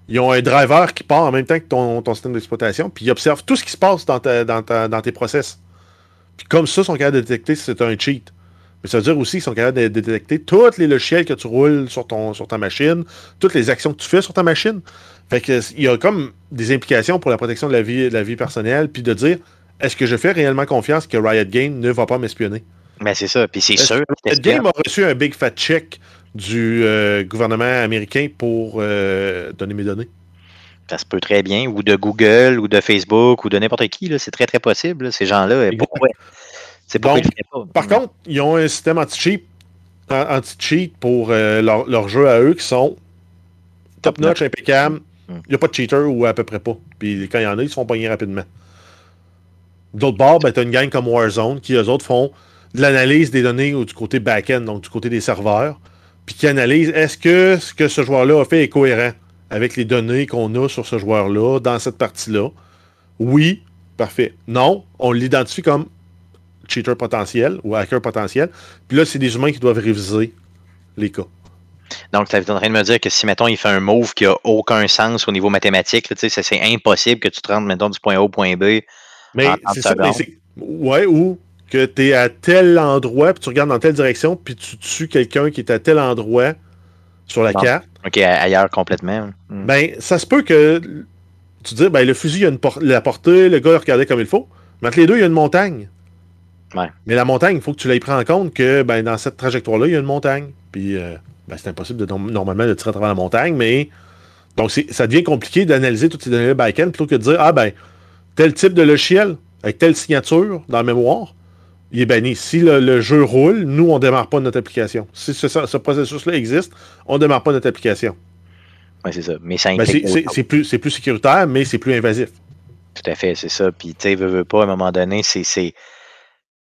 [SPEAKER 3] ils ont un driver qui part en même temps que ton, système d'exploitation, puis ils observent tout ce qui se passe dans, tes process. Puis comme ça, ils sont capables de détecter si c'est un cheat. Mais ça veut dire aussi qu'ils sont capables de détecter tous les logiciels que tu roules sur, ton, ta machine, toutes les actions que tu fais sur ta machine. Fait que il y a comme des implications pour la protection de la vie, la vie personnelle, puis de dire est-ce que je fais réellement confiance que Riot Games ne va pas m'espionner?
[SPEAKER 1] Mais c'est ça, puis c'est sûr.
[SPEAKER 3] Riot Games a reçu un big fat check du euh, gouvernement américain pour euh, donner mes données?
[SPEAKER 1] Ça se peut très bien, ou de Google, ou de Facebook, ou de n'importe qui. C'est très, très possible. là, Ces gens-là, pourquoi? C'est pourquoi
[SPEAKER 3] Donc,
[SPEAKER 1] ils le feraient pas.
[SPEAKER 3] Par contre, ils ont un système anti-cheat anti-cheat pour euh, leur, leur jeu à eux qui sont top-notch, impeccable.
[SPEAKER 1] Mm.
[SPEAKER 3] Il n'y a pas de cheater ou à peu près pas. Puis quand il y en a, ils se font pogner rapidement. D'autre part, ben, tu as une gang comme Warzone qui, eux autres, font de l'analyse des données ou du côté back-end, donc du côté des serveurs, puis qui analysent est-ce que ce que ce joueur-là a fait est cohérent avec les données qu'on a sur ce joueur-là dans cette partie-là? Oui, parfait. Non, on l'identifie comme cheater potentiel ou hacker potentiel. Puis là, c'est des humains qui doivent réviser les cas.
[SPEAKER 1] Donc, tu es en train de me dire que si, mettons, il fait un move qui a aucun sens au niveau mathématique, tu sais, c'est- impossible que tu te rendes, mettons, du point A au point B.
[SPEAKER 3] Mais c'est ça, mais. Ouais, ou que tu es à tel endroit, puis tu regardes dans telle direction, puis tu tues quelqu'un qui est à tel endroit sur la carte,
[SPEAKER 1] Ok, ailleurs complètement. Hmm.
[SPEAKER 3] ben, ça se peut que tu dis, ben, le fusil, il a une por- la portée, le gars le regardait comme il faut. Mais entre les deux, il y a une montagne.
[SPEAKER 1] Ouais.
[SPEAKER 3] Mais la montagne, il faut que tu l'aies pris en compte que ben, dans cette trajectoire-là, il y a une montagne. Puis, euh, ben, c'est impossible de, norm- normalement de tirer à travers la montagne, mais. Donc, ça devient compliqué d'analyser toutes ces données back-end plutôt que de dire, ah ben, tel type de logiciel, avec telle signature dans la mémoire, il est banni. Si le, le jeu roule, nous, on ne démarre pas notre application. Si ce, ce processus-là existe, on ne démarre pas notre application.
[SPEAKER 1] Ouais, c'est ça. Mais ça
[SPEAKER 3] Ben,
[SPEAKER 1] implique
[SPEAKER 3] c'est- c'est c'est plus, c'est plus sécuritaire, mais c'est plus invasif.
[SPEAKER 1] Tout à fait, c'est ça. Puis, tu sais, veux, veux pas, à un moment donné, c'est. c'est...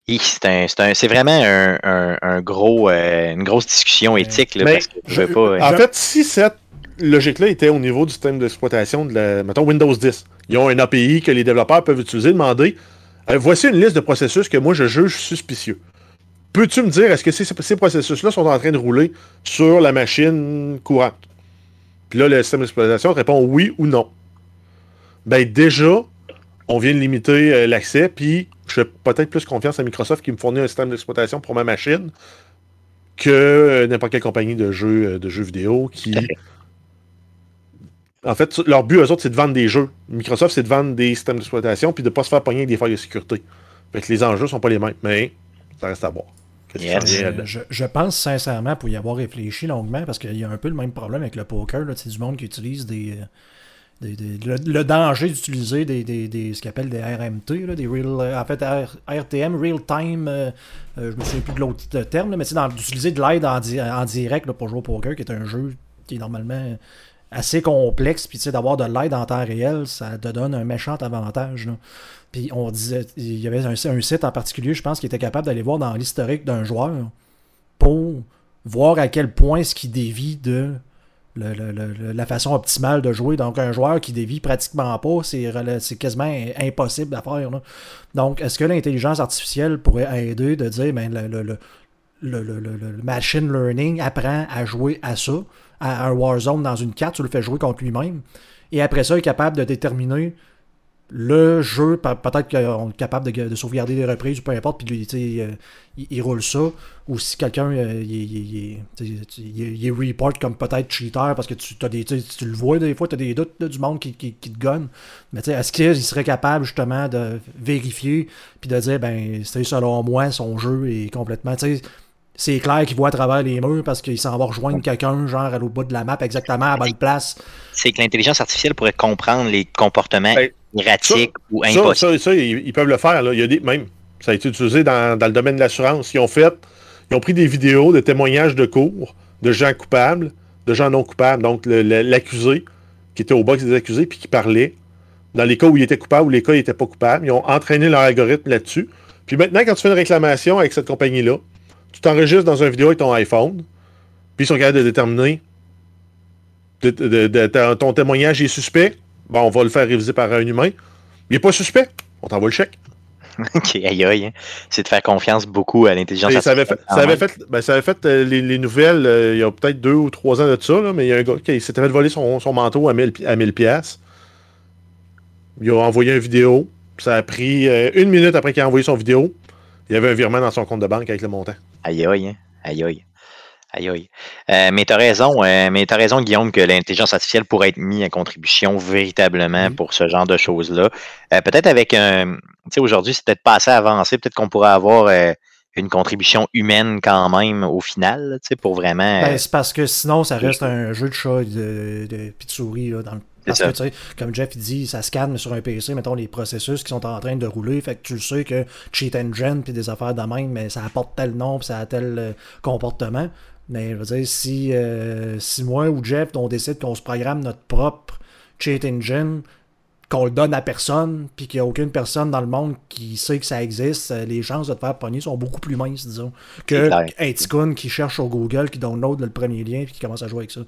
[SPEAKER 1] C'est un, c'est un- c'est vraiment un, un- un gros, euh, une grosse discussion éthique. Là,
[SPEAKER 3] Mais
[SPEAKER 1] parce que je veux pas. euh,
[SPEAKER 3] En
[SPEAKER 2] Je-
[SPEAKER 3] fait, si cette logique-là était au niveau du système d'exploitation de la, mettons, Windows 10, ils ont un API que les développeurs peuvent utiliser, demander euh, voici une liste de processus que moi je juge suspicieux. Peux-tu me dire est-ce que ces, ces processus-là sont en train de rouler sur la machine courante? Puis là, le système d'exploitation répond oui ou non. Ben déjà, on vient de limiter euh, l'accès, puis je fais peut-être plus confiance à Microsoft qui me fournit un système d'exploitation pour ma machine que euh, n'importe quelle compagnie de jeux, de jeux vidéo qui. En fait, leur but, eux autres, c'est de vendre des jeux. Microsoft, c'est de vendre des systèmes d'exploitation puis de ne pas se faire pogner avec des failles de sécurité. Fait que les enjeux sont pas les mêmes, mais ça reste à voir.
[SPEAKER 1] Yes.
[SPEAKER 2] je, je pense sincèrement, pour y avoir réfléchi longuement, parce qu'il y a un peu le même problème avec le poker, là, c'est du monde qui utilise des. euh, des- des- le, le danger d'utiliser des, des, des- ce qu'ils appellent des RMT, là, des real, euh, en fait R- RTM, Real Time, euh, euh, je me souviens plus de l'autre terme, là, mais c'est d'utiliser de l'aide en, di- en direct là, pour jouer au poker, qui est un jeu qui est normalement assez complexe, puis tu sais, d'avoir de l'aide en temps réel, ça te donne un méchant avantage. Puis on disait, il y avait un, site en particulier, je pense, qui était capable d'aller voir dans l'historique d'un joueur pour voir à quel point ce qui dévie de la façon optimale de jouer. Donc, un joueur qui dévie pratiquement pas, c'est quasiment impossible à faire. Donc, est-ce que l'intelligence artificielle pourrait aider de dire, ben, le machine learning apprend à jouer à ça, à un Warzone dans une carte, tu le fais jouer contre lui-même, et après ça, il est capable de déterminer le jeu, pe- peut-être qu'on est capable de, de sauvegarder des reprises ou peu importe, puis euh, il, roule ça. Ou si quelqu'un il, il- report comme peut-être cheater parce que tu, as des, tu, le vois des fois, tu as des doutes du monde qui, qui, qui te gonne. Mais est-ce qu'il serait capable justement de vérifier puis de dire, ben, c'est selon moi, son jeu est complètement. C'est clair qu'il voit à travers les murs parce qu'il s'en va rejoindre quelqu'un, genre à l'autre bout de la map, exactement à la bonne place.
[SPEAKER 1] C'est que l'intelligence artificielle pourrait comprendre les comportements
[SPEAKER 3] Ben,
[SPEAKER 1] erratiques ou
[SPEAKER 3] Ça,
[SPEAKER 1] impossibles.
[SPEAKER 3] ça, ça, ils, ils peuvent le faire. Là. Il y a des, même, ça a été utilisé dans, dans le domaine de l'assurance. Ils ont fait, ils ont pris des vidéos de témoignages de cours de gens coupables, de gens non coupables. Donc, l'accusé qui était au box des accusés puis qui parlait dans les cas où il était coupable ou les cas où il n'était pas coupable. Ils ont entraîné leur algorithme là-dessus. Puis maintenant, quand tu fais une réclamation avec cette compagnie-là, tu t'enregistres dans une vidéo avec ton iPhone, puis ils sont capables de déterminer de- de- de- de- ton témoignage est suspect. Bon, on va le faire réviser par un humain. Il n'est pas suspect. On t'envoie le chèque.
[SPEAKER 1] Ok, aïe aïe. hein. C'est de faire confiance beaucoup à l'intelligence
[SPEAKER 3] Et ça avait
[SPEAKER 1] artificielle.
[SPEAKER 3] fait, ça avait fait, ben, ça avait fait euh, les, les nouvelles euh, il y a peut-être deux ou trois ans de ça, là, mais il y a un gars qui s'était fait voler son, son manteau à 1000, pi- à 1000 pièces. Il a envoyé une vidéo. Ça a pris euh, une minute après qu'il a envoyé son vidéo. Il y avait un virement dans son compte de banque avec le montant.
[SPEAKER 1] Aïe aïe, hein. aïe aïe. Aïe aïe. Euh, mais t'as raison, euh, mais t'as raison, Guillaume, que l'intelligence artificielle pourrait être mise à contribution véritablement pour ce genre de choses-là. Euh, peut-être avec un. Tu sais, aujourd'hui, c'est peut-être pas assez avancé. Peut-être qu'on pourrait avoir une contribution humaine quand même au final, tu sais, pour vraiment.
[SPEAKER 2] Ben, c'est parce que sinon, ça reste un jeu de chat et de, de, puis de souris. Là, dans le- parce
[SPEAKER 1] ça.
[SPEAKER 2] que, tu sais, comme Jeff dit, ça scanne sur un PC, mettons, les processus qui sont en train de rouler. Fait que tu le sais que Cheat Engine puis des affaires de même, mais ça apporte tel nom puis ça a tel euh, comportement. Mais je veux dire, si, euh, si moi ou Jeff, on décide qu'on se programme notre propre Cheat Engine, qu'on le donne à personne, puis qu'il n'y a aucune personne dans le monde qui sait que ça existe, euh, les chances de te faire pogner sont beaucoup plus minces, disons, que un qui cherche sur Google, qui download le premier lien, puis qui commence à jouer avec ça.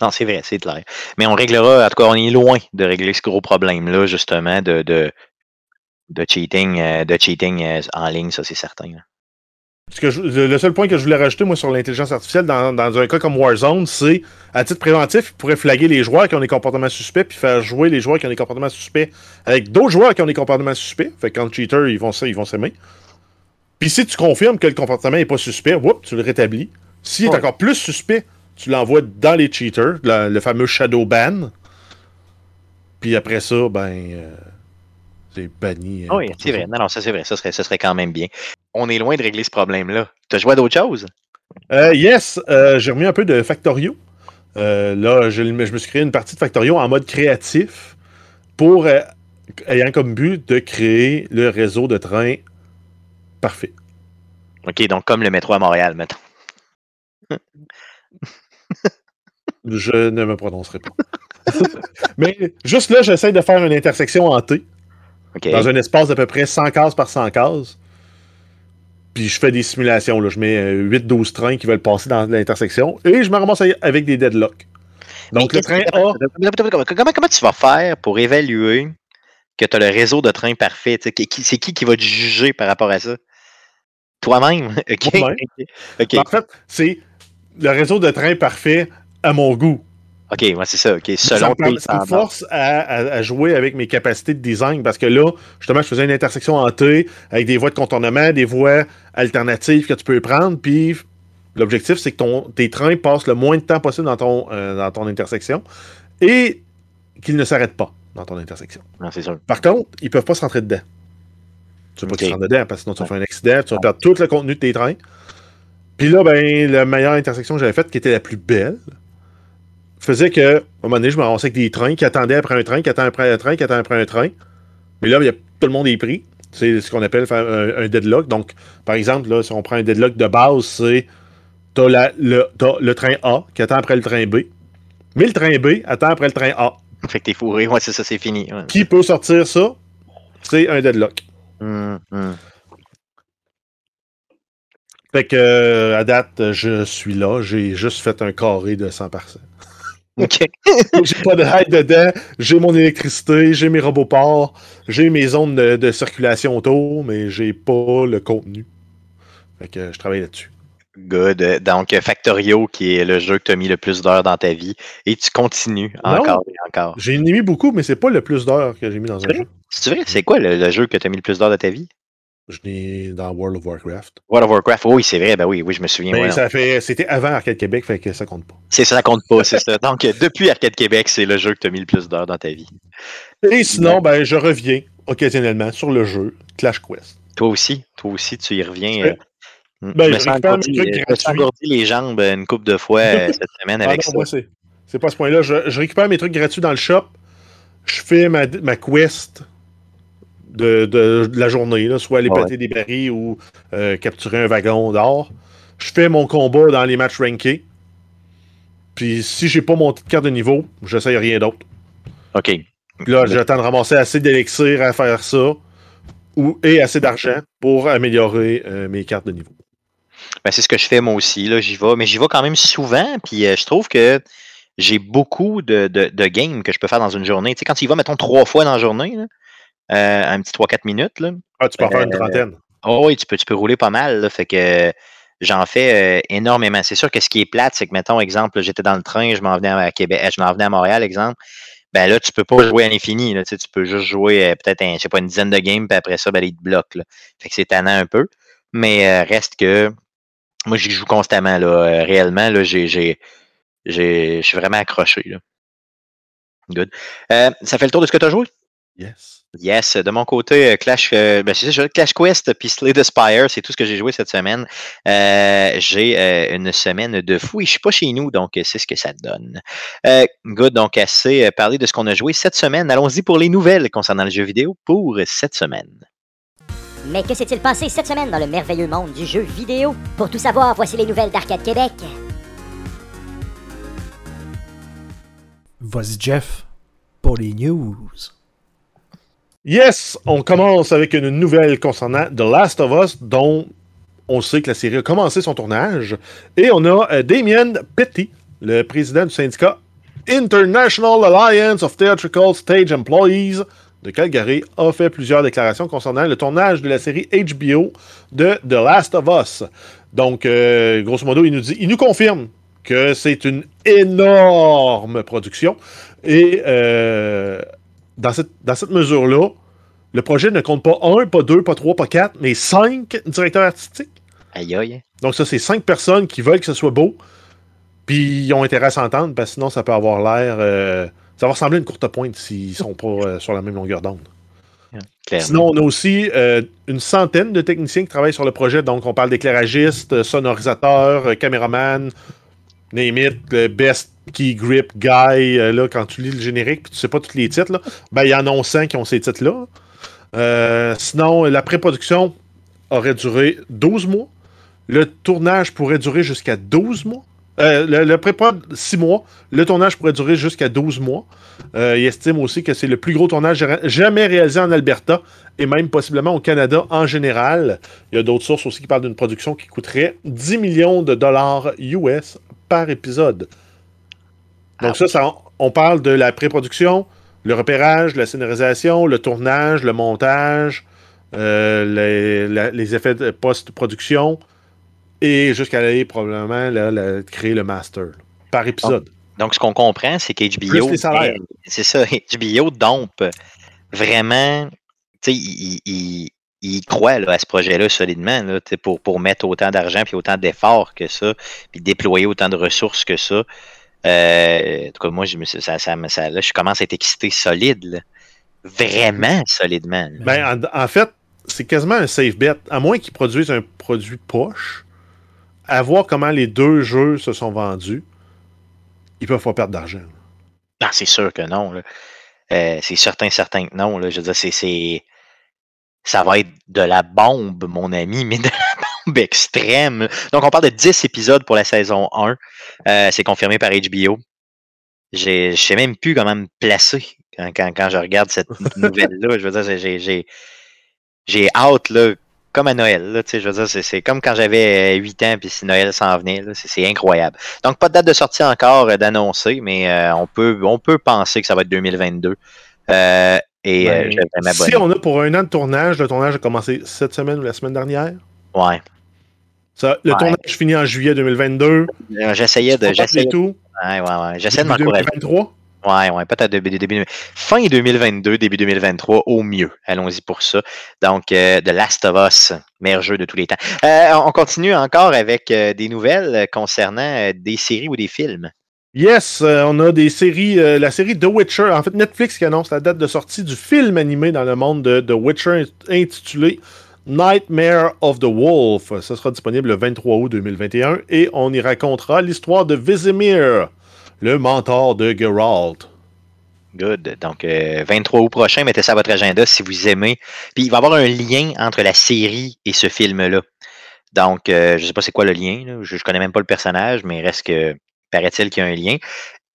[SPEAKER 1] Non, c'est vrai, c'est clair. Mais on réglera, en tout cas, on est loin de régler ce gros problème-là, justement, de, de, de cheating, euh, de cheating euh, en ligne, ça c'est certain. là.
[SPEAKER 3] Ce que je- le seul point que je voulais rajouter, moi, sur l'intelligence artificielle, dans, dans un cas comme Warzone, c'est, à titre préventif, il pourrait flaguer les joueurs qui ont des comportements suspects, puis faire jouer les joueurs qui ont des comportements suspects avec d'autres joueurs qui ont des comportements suspects. Fait que quand le cheater, ils vont ils vont s'aimer. Puis si tu confirmes que le comportement n'est pas suspect, whoop, tu le rétablis. S'il est encore plus suspect, tu l'envoies dans les cheaters, le, le fameux shadow ban. Puis après ça, ben, euh, c'est banni.
[SPEAKER 1] Ah oui, c'est vrai. Non, non, ça c'est vrai. Ça serait, ça serait quand même bien. On est loin de régler ce problème-là. T'as joué à d'autres choses?
[SPEAKER 3] Euh, yes, euh, j'ai remis un peu de Factorio. Là, je, je me suis créé une partie de Factorio en mode créatif pour, ayant comme but de créer le réseau de train parfait.
[SPEAKER 1] OK, donc comme le métro à Montréal, mettons.
[SPEAKER 3] Je ne me prononcerai pas. Mais juste là, j'essaie de faire une intersection en T dans un espace d'à peu près 100 cases par 100 cases. Puis je fais des simulations. Là. Je mets euh, 8-12 trains qui veulent passer dans l'intersection et je me ramasse avec des deadlocks. Donc
[SPEAKER 1] Mais
[SPEAKER 3] le train A,
[SPEAKER 1] Comment, comment tu vas faire pour évaluer que tu as le réseau de trains parfait? C'est qui qui va te juger par rapport à ça? Toi-même? OK.
[SPEAKER 3] Moi-même.
[SPEAKER 1] OK.
[SPEAKER 3] En fait, c'est le réseau de train parfait à mon goût.
[SPEAKER 1] OK, ouais, c'est ça. OK.
[SPEAKER 3] Ça
[SPEAKER 1] Selon
[SPEAKER 3] me, ça me force à, à- à jouer avec mes capacités de design parce que là, justement, je faisais une intersection en T avec des voies de contournement, des voies alternatives que tu peux prendre. Puis l'objectif, c'est que ton, tes trains passent le moins de temps possible dans ton, euh, dans ton intersection et qu'ils ne s'arrêtent pas dans ton intersection.
[SPEAKER 1] Non, sûr.
[SPEAKER 3] Par contre, ils peuvent pas se rentrer dedans. Tu veux pas qu'ils se rentrent dedans parce que sinon tu vas faire un accident, tu vas perdre tout le contenu de tes trains. Puis là, ben, la meilleure intersection que j'avais faite, qui était la plus belle, faisait que, à un moment donné, je me avec des trains qui attendaient après un train, qui attendaient après un train, qui attendaient après un train. Mais là, il y a- tout le monde est pris. C'est ce qu'on appelle faire un, un deadlock. Donc, par exemple, là, si on prend un deadlock de base, c'est t'as la- le, t'as le train A qui attend après le train B. Mais le train B attend après le train A.
[SPEAKER 1] Fait que t'es fourré. Ouais, c'est ça, c'est fini. Ouais.
[SPEAKER 3] Qui peut sortir ça? C'est un deadlock.
[SPEAKER 1] Hum, hum.
[SPEAKER 3] Fait que, euh, à date, je suis là. J'ai juste fait un carré de 100 par 100.
[SPEAKER 1] OK.
[SPEAKER 3] J'ai pas de raid dedans. J'ai mon électricité, j'ai mes roboports, j'ai mes zones de, de circulation autour, mais j'ai pas le contenu. Fait que je travaille là-dessus.
[SPEAKER 1] Good. Donc, Factorio, qui est le jeu que tu as mis le plus d'heures dans ta vie, et tu continues
[SPEAKER 3] Non.
[SPEAKER 1] encore et encore.
[SPEAKER 3] J'ai mis beaucoup, mais c'est pas le plus d'heures que j'ai mis dans un
[SPEAKER 1] vrai?
[SPEAKER 3] jeu.
[SPEAKER 1] C'est vrai? C'est quoi le, le jeu que tu as mis le plus d'heures de ta vie?
[SPEAKER 3] Je n'ai dans World of Warcraft.
[SPEAKER 1] World of Warcraft. Oui, c'est vrai. Ben oui, oui, je me souviens.
[SPEAKER 3] Mais
[SPEAKER 1] ouais,
[SPEAKER 3] ça fait. C'était avant Arcade Québec, fait que ça compte pas.
[SPEAKER 1] C'est ça, ça compte pas, c'est ça. Donc, depuis Arcade Québec, c'est le jeu que tu as mis le plus d'heures dans ta vie.
[SPEAKER 3] Et sinon, ben, je reviens occasionnellement sur le jeu Clash Quest.
[SPEAKER 1] Toi aussi, toi aussi, tu y reviens.
[SPEAKER 3] Ouais.
[SPEAKER 1] euh,
[SPEAKER 3] Ben,
[SPEAKER 1] je me sens engourdi, euh, me sens engourdi les jambes une couple de fois euh, cette semaine
[SPEAKER 3] Ah
[SPEAKER 1] avec
[SPEAKER 3] non,
[SPEAKER 1] ça.
[SPEAKER 3] moi, c'est, c'est pas à ce point-là. Je, je récupère mes trucs gratuits dans le shop. Je fais ma, ma quest de, de- de la journée, là, soit aller
[SPEAKER 1] Ouais.
[SPEAKER 3] péter des barils ou euh, capturer un wagon d'or. Je fais mon combat dans les matchs rankés. Puis si j'ai pas mon carte de niveau, j'essaye rien d'autre.
[SPEAKER 1] OK.
[SPEAKER 3] Puis là, j'attends de ramasser assez d'élixir à faire ça. Ou, et assez d'argent pour améliorer euh, mes cartes de niveau.
[SPEAKER 1] Ben, c'est ce que je fais moi aussi. Là, j'y vais, mais j'y vais quand même souvent. Puis euh, je trouve que j'ai beaucoup de, de, de games que je peux faire dans une journée. Tu sais, quand tu y vas, mettons, trois fois dans la journée, là, un petit 3-4 minutes, là,
[SPEAKER 3] Ah, tu peux en faire une
[SPEAKER 1] Euh,
[SPEAKER 3] trentaine.
[SPEAKER 1] Oh oui, tu peux, tu peux rouler pas mal. Là, fait que j'en fais euh, énormément. C'est sûr que ce qui est plate, c'est que, mettons, exemple, j'étais dans le train, je m'en venais à Québec, euh, je m'en venais à Montréal, exemple. Ben là, tu peux pas jouer à l'infini. là, Tu sais, tu peux juste jouer euh, peut-être, un- je sais pas, une dizaine de games, puis après ça, ben, il te bloque. Là. Fait que c'est tannant un peu. Mais euh, reste que moi, j'y joue constamment. Là, Euh, réellement, là, j'ai, j'ai, j'ai, je suis vraiment accroché. Là. Good. Euh, ça fait le tour de ce que tu as joué?
[SPEAKER 3] Yes.
[SPEAKER 1] Yes, de mon côté, euh, Clash, euh, ben, c'est ça, Clash Quest puis Slay the Spire, c'est tout ce que j'ai joué cette semaine. Euh, j'ai euh, une semaine de fou et je suis pas chez nous, donc c'est ce que ça donne. Euh, good, donc assez parlé de ce qu'on a joué cette semaine. Allons-y pour les nouvelles concernant le jeu vidéo pour cette semaine.
[SPEAKER 5] Mais que s'est-il passé cette semaine dans le merveilleux monde du jeu vidéo? Pour tout savoir, voici les nouvelles d'Arcade Québec.
[SPEAKER 2] Vas-y, Jeff, pour les news.
[SPEAKER 3] Yes, on commence avec une nouvelle concernant The Last of Us, dont on sait que la série a commencé son tournage. Et on a euh, Damien Petty, le président du syndicat International Alliance of Theatrical Stage Employees de Calgary, a fait plusieurs déclarations concernant le tournage de la série HBO de The Last of Us. Donc, euh, grosso modo, il nous dit, il nous confirme que c'est une énorme production. Et euh, dans cette, dans cette mesure-là, le projet ne compte pas un, pas deux, pas trois, pas quatre, mais cinq directeurs artistiques.
[SPEAKER 1] Aïe aïe.
[SPEAKER 3] Donc, ça, c'est cinq personnes qui veulent que ce soit beau. Puis, ils ont intérêt à s'entendre, parce que sinon, ça peut avoir l'air. euh, ça va ressembler à une courte pointe s'ils sont pas euh, sur la même longueur d'onde.
[SPEAKER 1] Clairement.
[SPEAKER 3] Sinon, on a aussi euh, une centaine de techniciens qui travaillent sur le projet. Donc, on parle d'éclairagistes, sonorisateurs, euh, caméraman, name it, best key grip guy. euh, là, quand tu lis le générique puis tu sais pas tous les titres, là, ben, il y en a 100 qui ont ces titres-là. Euh, sinon, la pré-production aurait duré 12 mois. Le tournage pourrait durer jusqu'à 12 mois. Euh, le, pré-prod, 6 mois. Le tournage pourrait durer jusqu'à 12 mois. Il estime aussi que c'est le plus gros tournage ja- jamais réalisé en Alberta et même possiblement au Canada en général. Il y a d'autres sources aussi qui parlent d'une production qui coûterait 10 millions de dollars US par épisode. Donc ça, ça, on parle de la pré-production, le repérage, la scénarisation, le tournage, le montage, euh, les, la- les effets de post-production et jusqu'à aller probablement là, créer le master là, par épisode.
[SPEAKER 1] Donc, ce qu'on comprend, c'est qu'HBO. C'est ça, HBO dompe vraiment. Tu sais, il, il, il croit là, à ce projet-là solidement là, pour mettre autant d'argent puis autant d'efforts que ça, puis déployer autant de ressources que ça. Euh, en tout cas, moi, je me, suis- ça, ça, là, je commence à être excité solide. là. Vraiment solidement. là.
[SPEAKER 3] Ben, en, en fait, c'est quasiment un safe bet. À moins qu'ils produisent un produit poche, à voir comment les deux jeux se sont vendus, ils peuvent pas perdre d'argent.
[SPEAKER 1] Non, c'est sûr que non. là. Euh, c'est certain, certain que non. Là. Je veux dire, c'est, c'est- ça va être de la bombe, mon ami, mais de extrême. Donc, on parle de 10 épisodes pour la saison 1. Euh, c'est confirmé par HBO. Je sais même plus comment me placer quand, quand, quand je regarde cette nouvelle-là. Je veux dire, j'ai, j'ai, j'ai hâte, là, comme à Noël. Là, tu sais, je veux dire, c'est, c'est comme quand j'avais euh, 8 ans puis si Noël s'en venait. C'est, incroyable. Donc, pas de date de sortie encore euh, d'annoncer, mais euh, on, peut, on peut penser que ça va être 2022. Euh, et euh,
[SPEAKER 3] Ben,
[SPEAKER 1] je vais m'abonner.
[SPEAKER 3] si on a pour un an de tournage, le tournage a commencé cette semaine ou la semaine dernière.
[SPEAKER 1] Ouais.
[SPEAKER 3] Ça, le
[SPEAKER 1] Ouais.
[SPEAKER 3] tournage finit en juillet 2022.
[SPEAKER 1] Euh, J'essayais de. J'essayais,
[SPEAKER 3] tout.
[SPEAKER 1] ouais, ouais, ouais. J'essaie de m'encourager.
[SPEAKER 3] 2023.
[SPEAKER 1] Ouais, ouais, peut-être début, début, fin 2022, début 2023, au mieux. Allons-y pour ça. Donc, euh, The Last of Us, meilleur jeu de tous les temps. Euh, on continue encore avec euh, des nouvelles concernant des séries ou des films.
[SPEAKER 3] Yes, on a des séries, la série The Witcher, en fait Netflix qui annonce la date de sortie du film animé dans le monde de The Witcher intitulé Nightmare of the Wolf. Ça sera disponible le 23 août 2021 et on y racontera l'histoire de Vizimir, le mentor de Geralt.
[SPEAKER 1] Good. Donc, euh, 23 août prochain, mettez ça à votre agenda si vous aimez. Puis, il va y avoir un lien entre la série et ce film-là. Donc, euh, je sais pas c'est quoi le lien. Je, je connais même pas le personnage, mais il reste que, paraît-il qu'il y a un lien.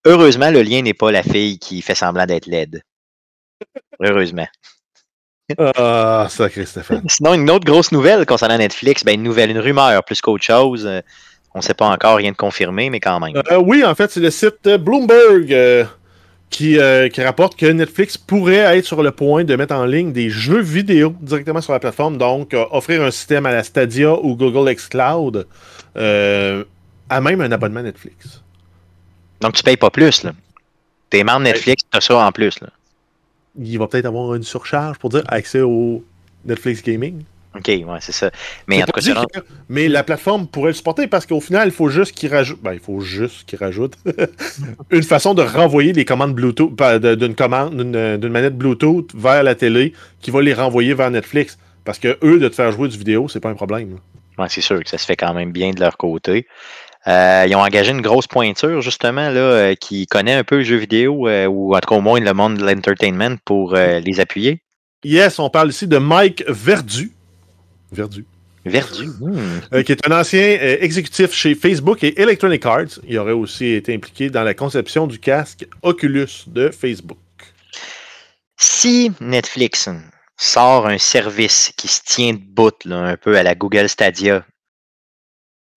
[SPEAKER 1] Heureusement, le lien n'est pas la fille qui fait semblant d'être laide. Heureusement.
[SPEAKER 3] Ah, sacré Stéphane.
[SPEAKER 1] Sinon, une autre grosse nouvelle concernant Netflix, ben une nouvelle, une rumeur plus qu'autre chose. Euh, On ne sait pas encore, rien de confirmé, mais quand même.
[SPEAKER 3] Euh, oui, en fait, c'est le site Bloomberg euh, qui, euh, qui rapporte que Netflix pourrait être sur le point de mettre en ligne des jeux vidéo directement sur la plateforme, donc offrir un système à la Stadia ou Google X Cloud à même un abonnement Netflix.
[SPEAKER 1] Donc, tu payes pas plus. là. T'es membre Netflix, tu as ça en plus. Là.
[SPEAKER 3] Il va peut-être avoir une surcharge pour dire accès au Netflix Gaming.
[SPEAKER 1] OK, ouais, c'est ça. Mais en tout cas,
[SPEAKER 3] que- mais la plateforme pourrait le supporter parce qu'au final, il faut juste qu'il rajoute. Ben, il faut juste une façon de renvoyer les commandes Bluetooth d'une commande, d'une d'une manette Bluetooth vers la télé qui va les renvoyer vers Netflix. Parce que eux, de te faire jouer du vidéo, c'est pas un problème.
[SPEAKER 1] Ouais, c'est sûr que ça se fait quand même bien de leur côté. Euh, ils ont engagé une grosse pointure, justement, là, euh, qui connaît un peu le jeu vidéo, euh, ou en tout cas au moins le monde de l'entertainment pour les appuyer.
[SPEAKER 3] Yes, on parle ici de Mike Verdu. Verdu.
[SPEAKER 1] Verdu. hmm.
[SPEAKER 3] qui est un ancien exécutif chez Facebook et Electronic Arts. Il aurait aussi été impliqué dans la conception du casque Oculus de Facebook.
[SPEAKER 1] Si Netflix sort un service qui se tient debout, là, un peu à la Google Stadia,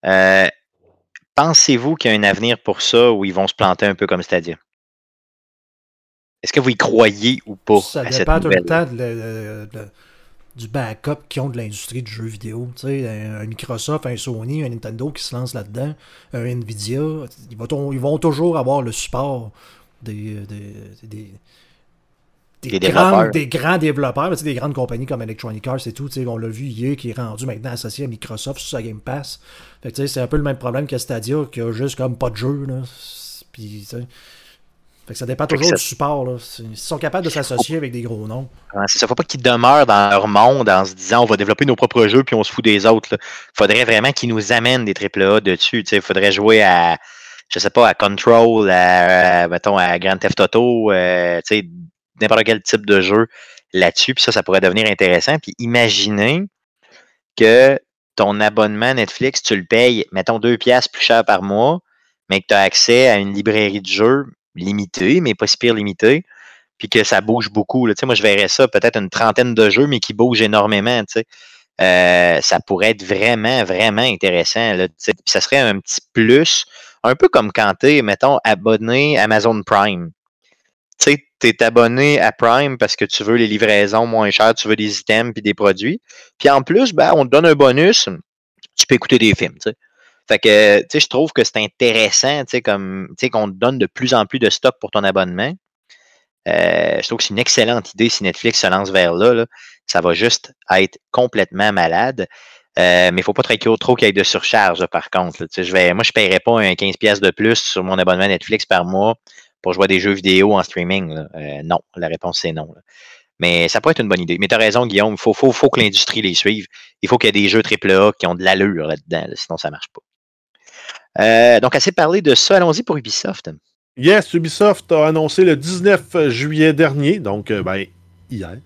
[SPEAKER 1] euh, pensez-vous qu'il y a un avenir pour ça ou ils vont se planter un peu comme Stadia? Est-ce que vous y croyez ou pas
[SPEAKER 2] Ça
[SPEAKER 1] à cette
[SPEAKER 2] dépend tout le temps de du backup qu'ils ont de l'industrie du jeu vidéo. Tu sais, un, un Microsoft, un Sony, un Nintendo qui se lance là-dedans, un Nvidia, ils vont, ils vont toujours avoir le support des, des, des, des,
[SPEAKER 1] Des
[SPEAKER 2] grands,
[SPEAKER 1] développeurs.
[SPEAKER 2] des grands développeurs, tu sais, des grandes compagnies comme Electronic Arts et tout. On l'a vu hier qui est rendu maintenant associé à Microsoft sur sa Game Pass. C'est un peu le même problème que Stadia, qui a juste comme pas de jeu. Là. Puis, fait que ça dépend toujours
[SPEAKER 1] ça-
[SPEAKER 2] du support. Là. Ils sont capables de s'associer avec des gros noms.
[SPEAKER 1] Ça. Faut pas qu'ils demeurent dans leur monde en se disant on va développer nos propres jeux puis on se fout des autres. Il faudrait vraiment qu'ils nous amènent des AAA dessus. Il faudrait jouer à, je sais pas, à Control, à, à, mettons, à Grand Theft Auto, euh, n'importe quel type de jeu là-dessus. Puis ça, ça pourrait devenir intéressant. Puis imaginez que ton abonnement Netflix, tu le payes, mettons, deux piastres plus cher par mois, mais que tu as accès à une librairie de jeux limitée, mais pas si pire limitée puis que ça bouge beaucoup. Là. Moi, je verrais ça, peut-être une trentaine de jeux, mais qui bougent énormément. Euh, ça pourrait être vraiment, vraiment intéressant. Là, ça serait un petit plus, un peu comme quand tu es, mettons, abonné Amazon Prime. Tu tu es abonné à Prime parce que tu veux les livraisons moins chères, tu veux des items puis des produits. Puis en plus, ben, on te donne un bonus, tu peux écouter des films. Fait que, je trouve que c'est intéressant, comme, qu'on te donne de plus en plus de stock pour ton abonnement. Euh, je trouve que c'est une excellente idée si Netflix se lance vers là. Ça va juste être complètement malade. Euh, mais il ne faut pas qu'il- trop qu'il y ait de surcharge, par contre. Je vais, moi, je ne paierais pas un 15$ piastres de plus sur mon abonnement Netflix par mois pour jouer à des jeux vidéo en streaming. là. Euh, non, la réponse c'est non. là. Mais ça peut être une bonne idée. Mais tu as raison, Guillaume, il faut, faut, faut que l'industrie les suive. Il faut qu'il y ait des jeux AAA qui ont de l'allure là-dedans, là, sinon ça ne marche pas. Euh, donc, assez parlé de ça, allons-y pour Ubisoft.
[SPEAKER 3] Yes, Ubisoft a annoncé le 19 juillet dernier, donc euh, ben, hier,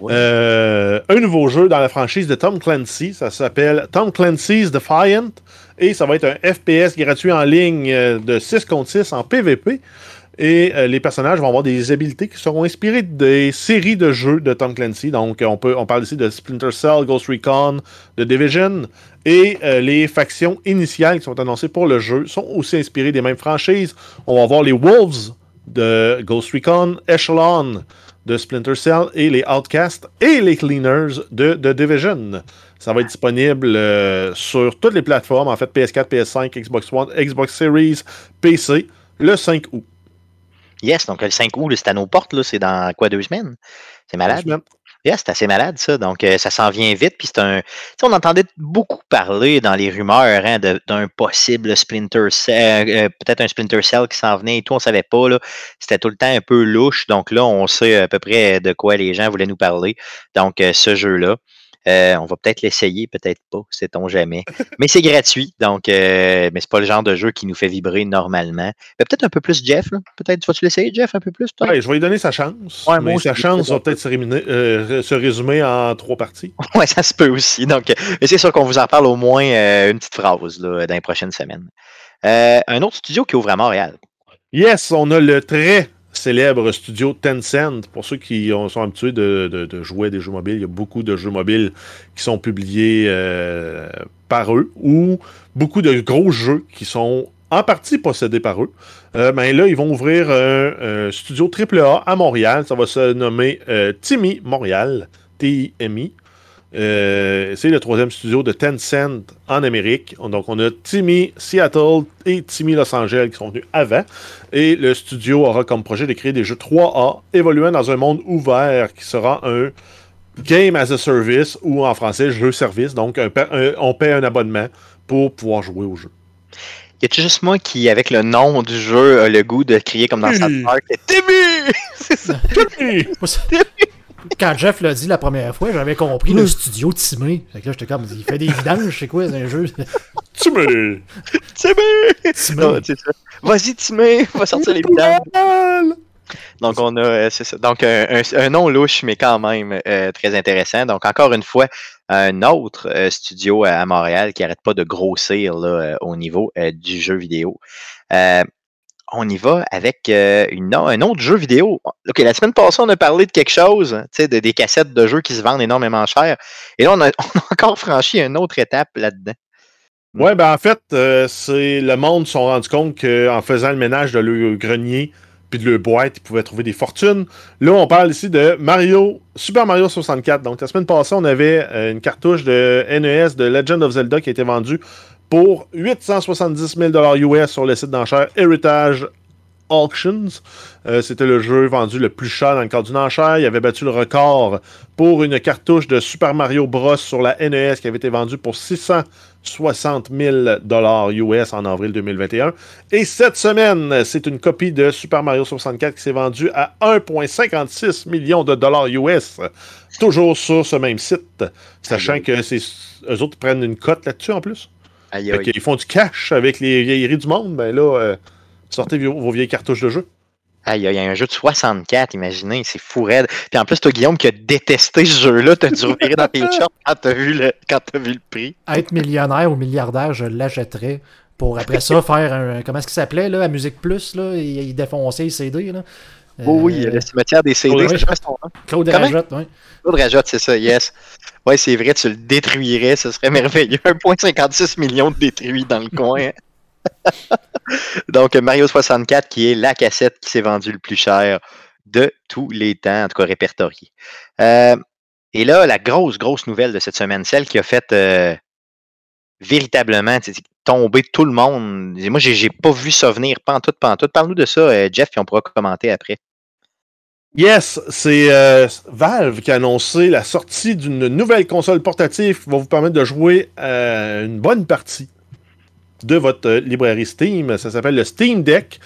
[SPEAKER 1] Oui.
[SPEAKER 3] euh, un nouveau jeu dans la franchise de Tom Clancy. Ça s'appelle Tom Clancy's Defiant et ça va être un FPS gratuit en ligne de 6 contre 6 en PvP. Et euh, les personnages vont avoir des habiletés qui seront inspirées des séries de jeux de Tom Clancy. Donc, on, peut, on parle ici de Splinter Cell, Ghost Recon, The Division. Et euh, les factions initiales qui sont annoncées pour le jeu sont aussi inspirées des mêmes franchises. On va voir les Wolves de Ghost Recon, Echelon de Splinter Cell et les Outcasts et les Cleaners de The Division. Ça va être disponible euh, sur toutes les plateformes, en fait PS4, PS5, Xbox One, Xbox Series, PC, le 5 août.
[SPEAKER 1] Yes, donc le 5 août, c'est à nos portes, là, c'est dans quoi, deux semaines? C'est malade?
[SPEAKER 3] Semaine.
[SPEAKER 1] Yes, c'est assez malade, ça. Donc, euh, ça s'en vient vite. Puis c'est un. On entendait beaucoup parler dans les rumeurs hein, d'un possible Splinter Cell, euh, peut-être un Splinter Cell qui s'en venait et tout, on savait pas. là. C'était tout le temps un peu louche. Donc là, on sait à peu près de quoi les gens voulaient nous parler. Donc, euh, ce jeu-là. Euh, on va peut-être l'essayer, peut-être pas, sait-on jamais. Mais c'est gratuit, donc euh, mais c'est pas le genre de jeu qui nous fait vibrer normalement. Mais peut-être un peu plus Jeff, là. Peut-être, vas-tu l'essayer, Jeff, un peu plus?
[SPEAKER 3] Ouais, je vais lui donner sa chance.
[SPEAKER 1] Ouais,
[SPEAKER 3] mais sa chance va peut-être euh, se résumer en trois parties.
[SPEAKER 1] Oui, ça se peut aussi. Donc, mais c'est sûr qu'on vous en parle au moins une petite phrase là, dans les prochaines semaines. Un autre studio qui ouvre à Montréal.
[SPEAKER 3] Yes, on a le très célèbre studio Tencent. Pour ceux qui ont- sont habitués de, jouer à des jeux mobiles, il y a beaucoup de jeux mobiles qui sont publiés euh, par eux ou beaucoup de gros jeux qui sont en partie possédés par eux. Euh, ben là, ils vont ouvrir un, un studio AAA à Montréal. Ça va se nommer euh, Timmy Montréal. T-I-M-I. Euh, c'est le troisième studio de Tencent en Amérique. Donc, on a Timmy Seattle et Timmy Los Angeles qui sont venus avant. Et le studio aura comme projet de créer des jeux 3A évoluant dans un monde ouvert qui sera un Game as a Service ou en français jeu service. Donc, un pa- un- on paie un abonnement pour pouvoir jouer au jeu.
[SPEAKER 1] Y a-tu juste moi qui, avec le nom du jeu, a le goût de crier comme dans South
[SPEAKER 3] Oui.
[SPEAKER 1] Park Timmy C'est ça.
[SPEAKER 2] Moi, ça- Quand Jeff l'a dit la première fois, j'avais compris le studio Timé. Fait que là, j'étais comme, il fait des vidanges, c'est quoi, c'est un jeu?
[SPEAKER 3] Timmy!
[SPEAKER 1] Timmy
[SPEAKER 2] Timé.
[SPEAKER 1] C'est ça. Vas-y, Timmy, va sortir les vidanges. Donc, on a, euh, c'est ça. Donc, un, un- un nom louche, mais quand même euh, très intéressant. Donc, encore une fois, un autre euh, studio à, Montréal qui n'arrête pas de grossir là, euh, au niveau euh, du jeu vidéo. On y va avec euh, un autre jeu vidéo. OK, la semaine passée, on a parlé de quelque chose, de, des cassettes de jeux qui se vendent énormément cher. Et là, on a, encore franchi une autre étape là-dedans.
[SPEAKER 3] Ouais, ben en fait, euh, le monde se sont rendu compte qu'en faisant le ménage de leur grenier puis de leur boîte, ils pouvaient trouver des fortunes. Là, on parle ici de Mario, Super Mario 64. Donc, la semaine passée, on avait euh, une cartouche de NES de Legend of Zelda qui a été vendue pour 870 000 US sur le site d'enchères Heritage Auctions. Euh, C'était le jeu vendu le plus cher dans le cadre d'une enchère. Il avait battu le record pour une cartouche de Super Mario Bros. sur la NES qui avait été vendue pour 660 000 US en avril 2021. Et cette semaine, c'est une copie de Super Mario 64 qui s'est vendue à 1,56 millions de dollars US. Toujours sur ce même site. Sachant que eux autres prennent une cote là-dessus en plus.
[SPEAKER 1] Aïe,
[SPEAKER 3] Fait
[SPEAKER 1] aïe.
[SPEAKER 3] qu'ils font du cash avec les vieilleries du monde. Ben là, euh, sortez vos, vos vieilles cartouches de jeu.
[SPEAKER 1] Aïe, aïe, il y a un jeu de 64, imaginez, c'est fou raide. Puis en plus, toi, Guillaume, qui a détesté ce jeu-là, t'as dû revirer dans tes shorts quand t'as vu, le... quand t'as vu le prix.
[SPEAKER 2] Être millionnaire ou milliardaire, je l'achèterais pour après ça faire un. Comment est-ce qu'il s'appelait, là, à Musique Plus, là Il, il défonçait les CD, là.
[SPEAKER 1] Oh oui,
[SPEAKER 2] Euh,
[SPEAKER 1] le cimetière des CD, c'est son nom?
[SPEAKER 2] Claude? Rajotte, oui.
[SPEAKER 1] Claude Rajotte, c'est ça, yes. Ouais, c'est vrai, tu le détruirais, ce serait merveilleux. 1,56 million de détruits dans le coin. Donc, Mario 64, qui est la cassette qui s'est vendue le plus cher de tous les temps, en tout cas répertoriée. Euh, et là, la grosse, grosse nouvelle de cette semaine, celle qui a fait euh, véritablement tomber tout le monde. Moi, j'ai pas vu ça venir, pantoute, pantoute. Parle-nous de ça, euh, Jeff, puis on pourra commenter après.
[SPEAKER 3] Yes, c'est euh, Valve qui a annoncé la sortie d'une nouvelle console portative qui va vous permettre de jouer à une bonne partie de votre euh, librairie Steam. Ça s'appelle le Steam Deck.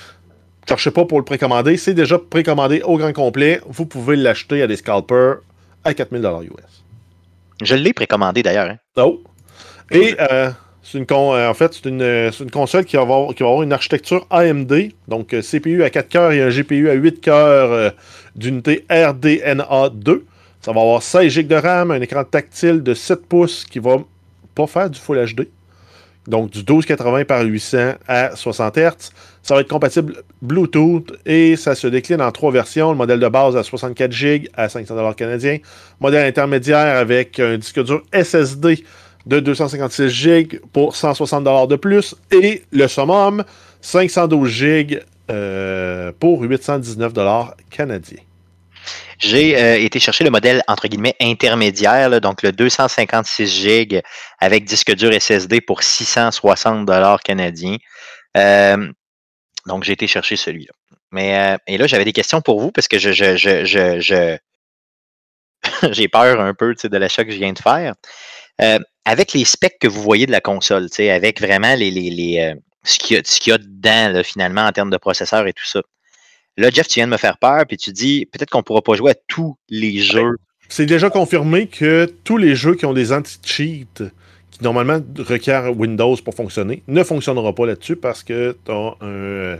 [SPEAKER 3] Cherchez pas pour le précommander, c'est déjà précommandé au grand complet. Vous pouvez l'acheter à des scalpers à 4000 US.
[SPEAKER 1] Je l'ai précommandé d'ailleurs. hein.
[SPEAKER 3] Oh. Et c'est une console qui va, avoir, une architecture AMD, donc euh, CPU à 4 cœurs et un GPU à 8 cœurs euh, d'unité RDNA 2. Ça va avoir 16 GB de RAM, un écran tactile de 7 pouces qui va pas faire du Full HD. Donc du 1280 par 800 à 60 Hz. Ça va être compatible Bluetooth et ça se décline en trois versions. Le modèle de base à 64 GB à 500 canadiens. Modèle intermédiaire avec un disque dur SSD de 256 GB pour 160 de plus. Et le summum, 512 GB euh, pour 819 canadiens.
[SPEAKER 1] J'ai euh, été chercher le modèle entre guillemets intermédiaire, donc le 256 GB avec disque dur SSD pour 660 dollars canadiens. Euh, donc j'ai été chercher celui-là. Mais et là j'avais des questions pour vous parce que je j'ai peur un peu de l'achat que je viens de faire. Avec les specs que vous voyez de la console, avec vraiment les, les, les, euh, ce qu'il y, a- y dedans là, finalement en termes de processeur et tout ça. Là, Jeff, tu viens de me faire peur, puis tu dis peut-être qu'on pourra pas jouer à tous les jeux.
[SPEAKER 3] C'est déjà confirmé que tous les jeux qui ont des anti-cheats qui normalement requièrent Windows pour fonctionner ne fonctionneront pas là-dessus parce que tu as un,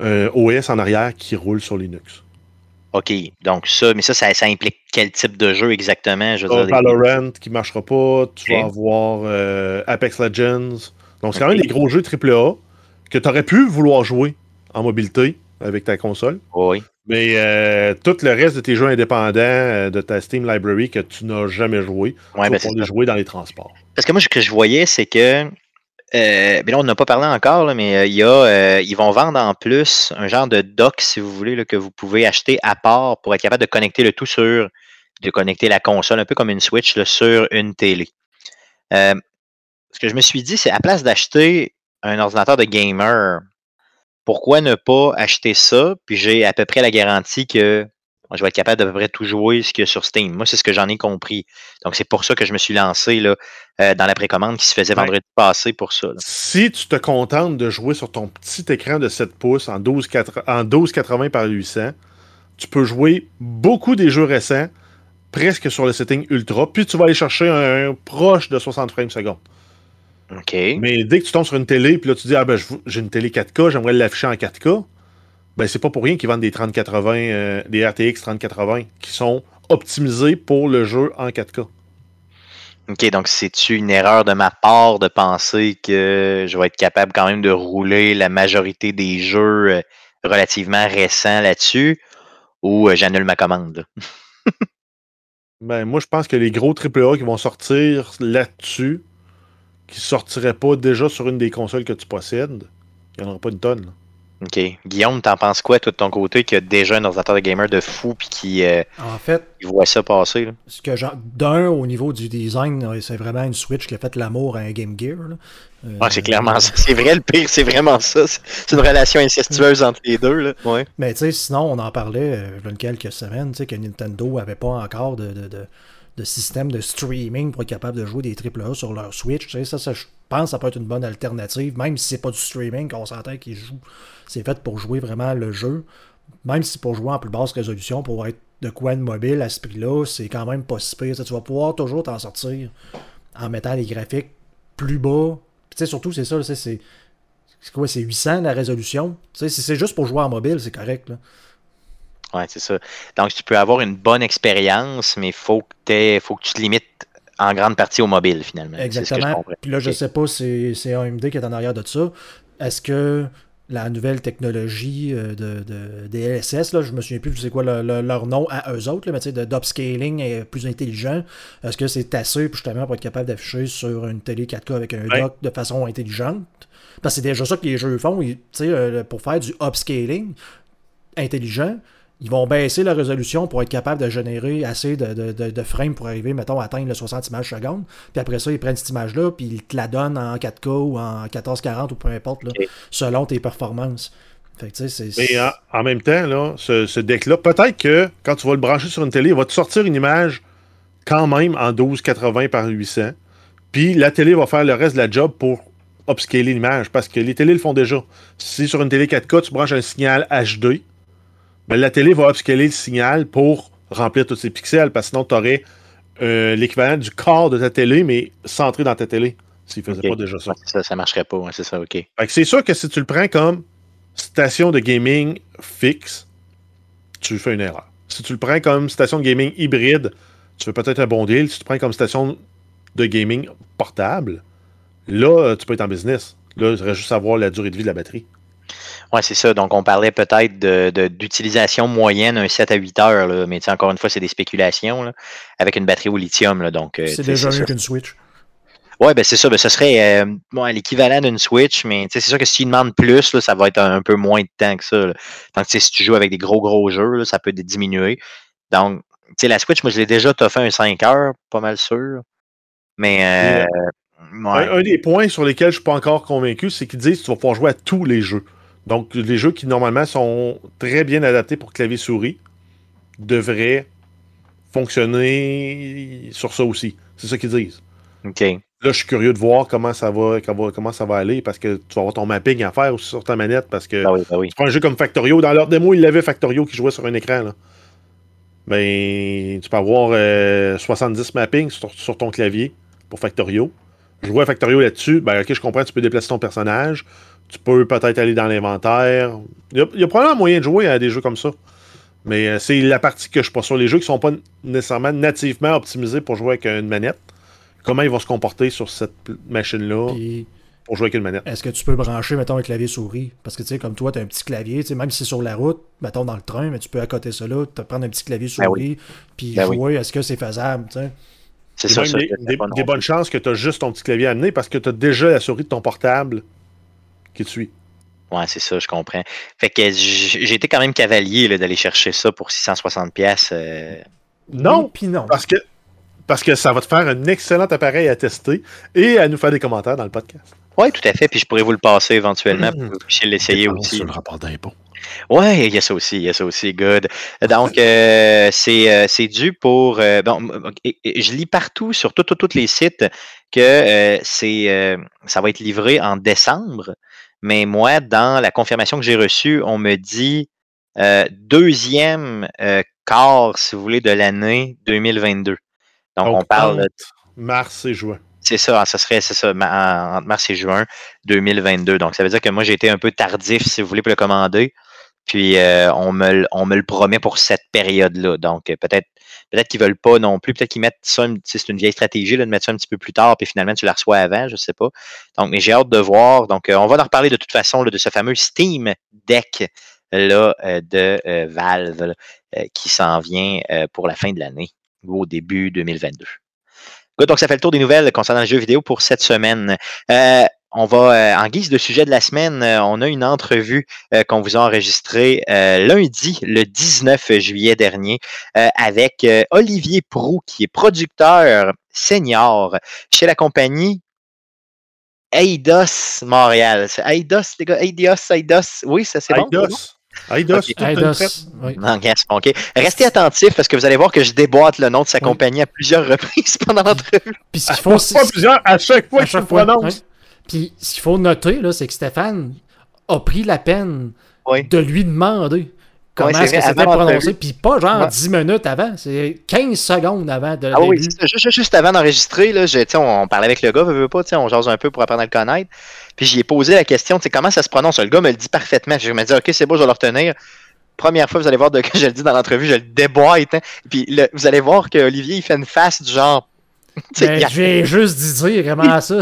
[SPEAKER 3] un OS en arrière qui roule sur Linux.
[SPEAKER 1] OK, donc ça, mais ça, ça, ça implique quel type de jeu exactement? Je veux dire, des-
[SPEAKER 3] Valorant qui marchera pas, tu vas avoir euh, Apex Legends. Donc c'est quand même des gros jeux AAA que tu aurais pu vouloir jouer en mobilité avec ta console.
[SPEAKER 1] Oui.
[SPEAKER 3] Mais euh, tout le reste de tes jeux indépendants euh, de ta Steam Library que tu n'as jamais joué,
[SPEAKER 1] Ouais,
[SPEAKER 3] tu
[SPEAKER 1] ben,
[SPEAKER 3] les jouer dans les transports.
[SPEAKER 1] Parce que moi, ce que je voyais, c'est que. Euh, ben là, on n'a pas parlé encore, là, mais euh, il y a, euh, ils vont vendre en plus un genre de dock, si vous voulez, que vous pouvez acheter à part pour être capable de connecter le tout sur, de connecter la console, un peu comme une Switch, sur une télé. Euh, ce que je me suis dit, c'est à place d'acheter un ordinateur de gamer, pourquoi ne pas acheter ça? Puis j'ai à peu près la garantie que je vais être capable d'à peu près tout jouer ce qu'il y a sur Steam. Moi, c'est ce que j'en ai compris. Donc, c'est pour ça que je me suis lancé là, euh, dans la précommande qui se faisait
[SPEAKER 3] Ouais.
[SPEAKER 1] vendredi passé pour ça. là.
[SPEAKER 3] Si tu te contentes de jouer sur ton petit écran de 7 pouces en 12 quatre- en 1280 par 800, tu peux jouer beaucoup des jeux récents presque sur le setting ultra, puis tu vas aller chercher un, un proche de 60 frames secondes.
[SPEAKER 1] OK.
[SPEAKER 3] Mais dès que tu tombes sur une télé, puis là tu dis ah ben j'ai une télé 4K, j'aimerais l'afficher en 4K, ben c'est pas pour rien qu'ils vendent des 3080 euh, des RTX 3080 qui sont optimisés pour le jeu en 4K.
[SPEAKER 1] OK, donc c'est-tu une erreur de ma part de penser que je vais être capable quand même de rouler la majorité des jeux euh, relativement récents là-dessus ou euh, j'annule ma commande?
[SPEAKER 3] Ben, moi, je pense que les gros AAA qui vont sortir là-dessus, qui sortiraient pas déjà sur une des consoles que tu possèdes, il n'y en aura pas une tonne. là.
[SPEAKER 1] OK. Guillaume, t'en penses quoi, toi, de ton côté, qui a déjà un ordinateur de gamer de fou puis qui, euh,
[SPEAKER 2] En fait,
[SPEAKER 1] qui voit ça passer? Là?
[SPEAKER 2] ce que d'un, au niveau du design, euh, c'est vraiment une Switch qui a fait l'amour à un Game Gear. Euh,
[SPEAKER 1] Ouais, c'est clairement ça. C'est vrai, le pire, c'est vraiment ça. C'est une relation incestueuse entre les deux. Là. Ouais.
[SPEAKER 2] Mais tu sais, sinon, on en parlait il y a quelques semaines, tu sais, que Nintendo avait pas encore de, de, de- de système de streaming pour être capable de jouer des AAA sur leur Switch. Tu sais, ça, ça, je pense que ça peut être une bonne alternative, même si c'est pas du streaming qu'on s'entend qu'ils jouent. C'est fait pour jouer vraiment le jeu. Même si pour jouer en plus basse résolution, pour être de quoi de mobile à ce prix-là, c'est quand même pas si pire. Tu vas pouvoir toujours t'en sortir en mettant les graphiques plus bas. Tu sais, surtout, c'est ça, c'est. C'est quoi, c'est 800 la résolution? Tu sais, si c'est juste pour jouer en mobile, c'est correct.
[SPEAKER 1] Ouais, c'est ça. Donc, tu peux avoir une bonne expérience, mais il faut, que faut que tu te limites en grande partie au mobile, finalement.
[SPEAKER 2] Exactement. Puis là, je
[SPEAKER 1] Ok.
[SPEAKER 2] sais pas si c'est AMD qui est en arrière de ça. Est-ce que la nouvelle technologie euh, de, de- des LSS, là, je me souviens plus c'est quoi le- le- leur nom à eux autres, là, mais d'upscaling est plus intelligent. Est-ce que c'est assez pour justement pour être capable d'afficher sur une télé 4K avec un
[SPEAKER 3] Ouais.
[SPEAKER 2] dock de façon intelligente? Parce que c'est déjà ça que les jeux font. Ils- Tu sais, euh, pour faire du upscaling intelligent, ils vont baisser la résolution pour être capable de générer assez de, de, de- de frames pour arriver, mettons, à atteindre le 60 images seconde. Puis après ça, ils prennent cette image-là, puis ils te la donnent en 4K ou en 1440 ou peu importe, là, selon tes performances. Fait que.
[SPEAKER 3] Mais en, en même temps, là, ce, ce deck-là, peut-être que quand tu vas le brancher sur une télé, il va te sortir une image quand même en 1280 par 800. Puis la télé va faire le reste de la job pour upscaler l'image parce que les télés le font déjà. Si sur une télé 4K, tu branches un signal HD, ben, la télé va upscaler le signal pour remplir tous ses pixels parce que sinon tu aurais l'équivalent du corps de ta télé, mais centré dans ta télé. S'il faisait
[SPEAKER 1] Ok.
[SPEAKER 3] pas déjà ça.
[SPEAKER 1] Ça, ça marcherait pas. c'est ça, OK.
[SPEAKER 3] C'est sûr que si tu le prends comme station de gaming fixe, tu fais une erreur. Si tu le prends comme station de gaming hybride, tu fais peut-être un bon deal. Si tu le prends comme station de gaming portable, là, euh, tu peux être en business. Là, il reste juste à voir la durée de vie de la batterie.
[SPEAKER 1] Ouais, c'est ça. Donc, on parlait peut-être de- de- d'utilisation moyenne, un 7 à 8 heures, là, mais tu encore une fois, c'est des spéculations, là, avec une batterie au lithium. Là, donc, euh, tu
[SPEAKER 2] c'est déjà mieux qu'une Switch.
[SPEAKER 1] Ouais, ben c'est ça. Ben, ce serait euh, ouais, l'équivalent d'une Switch, mais tu c'est sûr que s'ils demandent plus, là, ça va être un, un peu moins de temps que ça. Donc, tu si tu joues avec des gros, gros jeux, là, ça peut diminuer. Donc, tu sais, la Switch, moi, je l'ai déjà fait un 5 heures, pas mal sûr. Mais, euh, ouais.
[SPEAKER 3] Un, un des points sur lesquels je suis pas encore convaincu, c'est qu'ils disent que tu vas pouvoir jouer à tous les jeux. Donc, les jeux qui normalement sont très bien adaptés pour clavier-souris devraient fonctionner sur ça aussi. C'est ça qu'ils disent.
[SPEAKER 1] OK.
[SPEAKER 3] Là, je suis curieux de voir comment ça va, comment, comment ça va aller parce que tu vas avoir ton mapping à faire aussi sur ta manette parce que
[SPEAKER 1] oui, ben oui.
[SPEAKER 3] tu prends un jeu comme Factorio. Dans leur démo, ils l'avaient Factorio qui jouait sur un écran. Là. Ben, tu peux avoir euh, 70 mappings sur, sur ton clavier pour Factorio. Je jouais à Factorio là-dessus. Ben, ok, je comprends, tu peux déplacer ton personnage. Tu peux peut-être aller dans l'inventaire. Il y, a, il y a probablement moyen de jouer à des jeux comme ça. Mais euh, c'est la partie que je suis pas sûr. Les jeux qui sont pas nécessairement nativement optimisés pour jouer avec une manette, comment ils vont se comporter sur cette machine-là
[SPEAKER 2] Puis,
[SPEAKER 3] pour jouer avec une manette?
[SPEAKER 2] est-ce que tu peux brancher, mettons, un clavier souris? Parce que, tu sais, comme toi, tu as un petit clavier, tu sais, même si c'est sur la route, mettons dans le train, mais tu peux accoter ça là, te prendre un petit clavier
[SPEAKER 1] Ben
[SPEAKER 2] souris, puis
[SPEAKER 1] Ben oui.
[SPEAKER 2] jouer. Est-ce que c'est faisable, tu sais?
[SPEAKER 1] C'est ça,
[SPEAKER 3] des, des- bonnes chances que tu as juste ton petit clavier à amener parce que tu as déjà la souris de ton portable qui te suit.
[SPEAKER 1] Ouais, c'est ça, je comprends. Fait que j'ai été quand même cavalier là, d'aller chercher ça pour 660 pièces. euh,
[SPEAKER 3] Non,
[SPEAKER 2] Oui, Puis non.
[SPEAKER 3] parce que, parce que ça va te faire un excellent appareil à tester et à nous faire des commentaires dans le podcast.
[SPEAKER 1] Oui, tout à fait. Puis je pourrais vous le passer éventuellement pour que vous puissiez l'essayer aussi.
[SPEAKER 3] Sur le rapport d'impôt.
[SPEAKER 1] Ouais, il y a ça aussi, il y a ça aussi, good. Donc, euh, c'est euh, c'est dû pour... euh, bon, je lis partout, sur tous les sites, que euh, c'est euh, ça va être livré en décembre. Mais moi, dans la confirmation que j'ai reçue, on me dit euh, deuxième euh, quart, si vous voulez, de l'année 2022. Donc, on parle...
[SPEAKER 3] entre Mars et juin.
[SPEAKER 1] C'est ça, ça serait, c'est ça, entre mars et juin 2022. Donc, ça veut dire que moi, j'ai été un peu tardif, si vous voulez, pour le commander. Puis, euh, on, me, le- on me le promet pour cette période-là. Donc, euh, peut-être peut-être qu'ils veulent pas non plus. Peut-être qu'ils mettent ça, c'est une vieille stratégie là, de mettre ça un petit peu plus tard, puis finalement, tu la reçois avant, je sais pas. Donc, mais j'ai hâte de voir. Donc, euh, on va en reparler de toute façon là, de ce fameux Steam Deck là, euh, de Valve là, qui s'en vient pour la fin de l'année ou au début 2022. Good, donc, ça fait le tour des nouvelles concernant le jeu vidéo pour cette semaine. On va, euh, en guise de sujet de la semaine, euh, on a une entrevue euh, qu'on vous a enregistrée euh, lundi, le 19 juillet dernier, euh, avec euh, Olivier Prou, qui est producteur senior chez la compagnie Eidos Montréal. C'est Eidos, les gars, Eidos, Eidos? Oui, ça c'est bon.
[SPEAKER 3] Eidos. Eidos,
[SPEAKER 1] Ok.
[SPEAKER 3] toute une traite.
[SPEAKER 2] Eidos, oui.
[SPEAKER 1] Non, yes, OK. Restez attentifs parce que vous allez voir que je déboîte le nom de sa
[SPEAKER 2] Oui.
[SPEAKER 1] compagnie à plusieurs reprises pendant l'entrevue.
[SPEAKER 2] Puis ce qu'il faut, c'est-
[SPEAKER 3] Pas plusieurs, à chaque fois
[SPEAKER 2] à
[SPEAKER 3] que
[SPEAKER 2] chaque fois.
[SPEAKER 3] prononces.
[SPEAKER 2] ouais. Puis ce qu'il faut noter, là, c'est que Stéphane a pris la peine
[SPEAKER 1] Oui.
[SPEAKER 2] de lui demander comment
[SPEAKER 1] c'est
[SPEAKER 2] est-ce que
[SPEAKER 1] vrai,
[SPEAKER 2] c'était prononcé. Puis pas genre
[SPEAKER 1] Ouais.
[SPEAKER 2] 10 minutes avant, c'est 15 secondes avant de
[SPEAKER 1] Ah oui,
[SPEAKER 2] début.
[SPEAKER 1] Juste, juste avant d'enregistrer, on, on parlait avec le gars, pas, on jase un peu pour apprendre à le connaître. Puis j'y ai posé la question, tu sais, comment ça se prononce? Le gars me le dit parfaitement. Je me dis, OK, c'est beau, je vais le retenir. Première fois, vous allez voir de que je le dis dans l'entrevue, je le déboîte. Hein. Puis le- vous allez voir que Olivier, il fait une face du genre.
[SPEAKER 2] Ben,
[SPEAKER 1] a-
[SPEAKER 2] je viens juste d'y dire comment ça.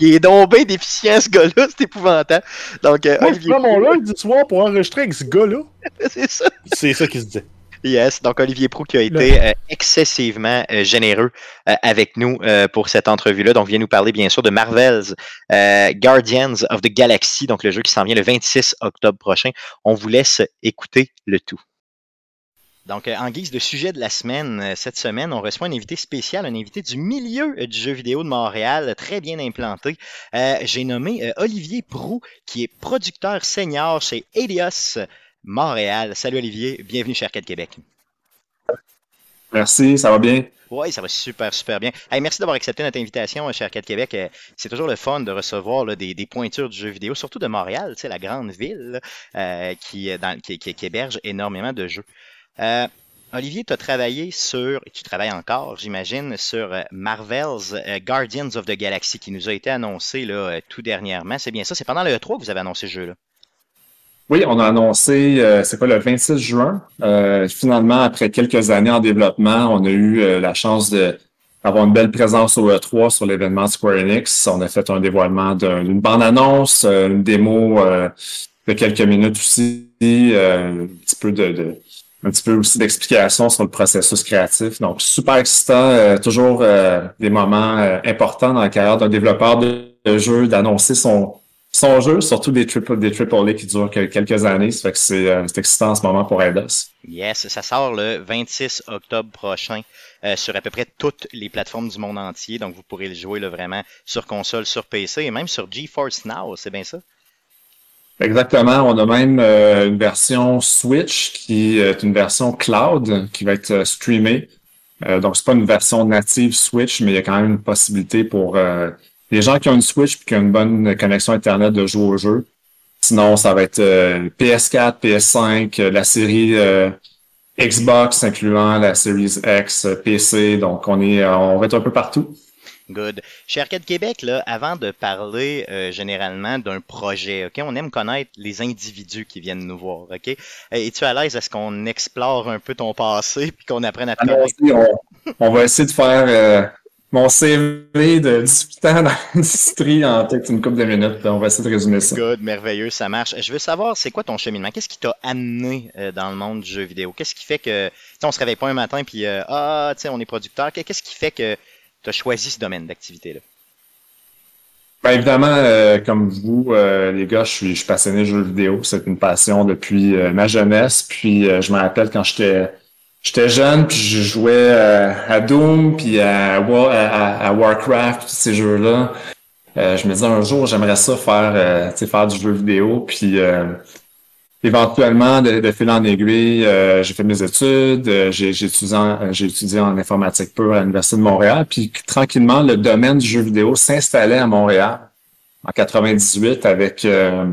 [SPEAKER 1] il est donc bien déficient, ce gars-là, c'est épouvantable. Donc, euh,
[SPEAKER 3] Moi, je
[SPEAKER 1] Olivier,
[SPEAKER 3] prends mon lundi soir pour enregistrer avec ce gars-là.
[SPEAKER 1] c'est ça.
[SPEAKER 3] C'est ça qui se dit.
[SPEAKER 1] Yes, donc Olivier Prou qui a été euh, excessivement euh, généreux euh, avec nous euh, pour cette entrevue-là. Donc, vient nous parler bien sûr de Marvel's euh, Guardians of the Galaxy, donc le jeu qui s'en vient le 26 octobre prochain. On vous laisse écouter le tout. Donc, euh, en guise de sujet de la semaine, euh, cette semaine, on reçoit un invité spécial, un invité du milieu euh, du jeu vidéo de Montréal, très bien implanté. Euh, J'ai nommé Olivier Prou, qui est producteur senior chez Elios Montréal. Salut Olivier, bienvenue chez Arcade Québec.
[SPEAKER 6] Merci, ça va bien?
[SPEAKER 1] Oui, ça va super, super bien. Hey, merci d'avoir accepté notre invitation chez Arcade Québec. C'est toujours le fun de recevoir là, des, des pointures du jeu vidéo, surtout de Montréal, la grande ville là, euh, qui, dans- qui, qui- qui héberge énormément de jeux. Euh, Olivier, tu as travaillé sur, et tu travailles encore, j'imagine, sur euh, Marvel's euh, Guardians of the Galaxy qui nous a été annoncé tout dernièrement. C'est bien ça? C'est pendant le E3 que vous avez annoncé ce jeu-là?
[SPEAKER 6] Oui, on a annoncé, c'est quoi, le 26 juin. Finalement, après quelques années en développement, on a eu la chance d'avoir une belle présence au E3 sur l'événement Square Enix. On a fait un dévoilement d'un- d'une bande-annonce, une démo de quelques minutes aussi, un petit peu de- un petit peu aussi d'explication sur le processus créatif. Donc, super excitant, euh, toujours euh, des moments euh, importants dans la carrière d'un développeur de, de jeu, d'annoncer son son jeu, surtout des triple, des triple A qui durent que- quelques années. Ça fait que c'est euh, excitant en ce moment pour Eidos.
[SPEAKER 1] Yes, ça sort le 26 octobre prochain euh, sur à peu près toutes les plateformes du monde entier. Donc, vous pourrez le jouer là, vraiment sur console, sur PC et même sur GeForce Now. C'est bien ça?
[SPEAKER 6] Exactement. On a même euh, une version Switch qui est une version cloud qui va être euh, streamée. Euh, donc, c'est pas une version native Switch, mais il y a quand même une possibilité pour euh, les gens qui ont une Switch et qui ont une bonne connexion Internet de jouer au jeu. Sinon, ça va être euh, PS4, PS5, euh, la série euh, Xbox, incluant la Series X, euh, PC. Donc, on est, euh, on va être un peu partout.
[SPEAKER 1] Good. Chez Arcade Québec, là, avant de parler euh, généralement d'un projet, ok, on aime connaître les individus qui viennent nous voir. Ok, es-tu à l'aise à ce qu'on explore un peu ton passé puis qu'on apprenne à te
[SPEAKER 6] on, on va essayer de faire euh, mon CV de 18 ans dans l'industrie en peut-être une couple de minutes. On va essayer de résumer ça.
[SPEAKER 1] Good, merveilleux, ça marche. Je veux savoir, c'est quoi ton cheminement? Qu'est-ce qui t'a amené euh, dans le monde du jeu vidéo? Qu'est-ce qui fait que, on se réveille pas un matin puis, euh, ah, tu sais, on est producteur. Qu'est-ce qui fait que tu as choisi ce domaine d'activité-là?
[SPEAKER 6] Ben, évidemment, euh, comme vous, euh, les gars, je suis, passionné de jeux vidéo. C'est une passion depuis euh, ma jeunesse. Puis je me rappelle quand j'étais j'étais jeune, puis je jouais à Doom, puis à, à, Warcraft, tous ces jeux-là. Je me disais un jour, j'aimerais ça faire, faire du jeu vidéo. Puis éventuellement, de, de fil en aiguille, euh, j'ai fait mes études. euh, j'ai étudié, en- euh, étudié en informatique pure à l'Université de Montréal. Puis tranquillement, le domaine du jeu vidéo s'installait à Montréal en 98 avec euh,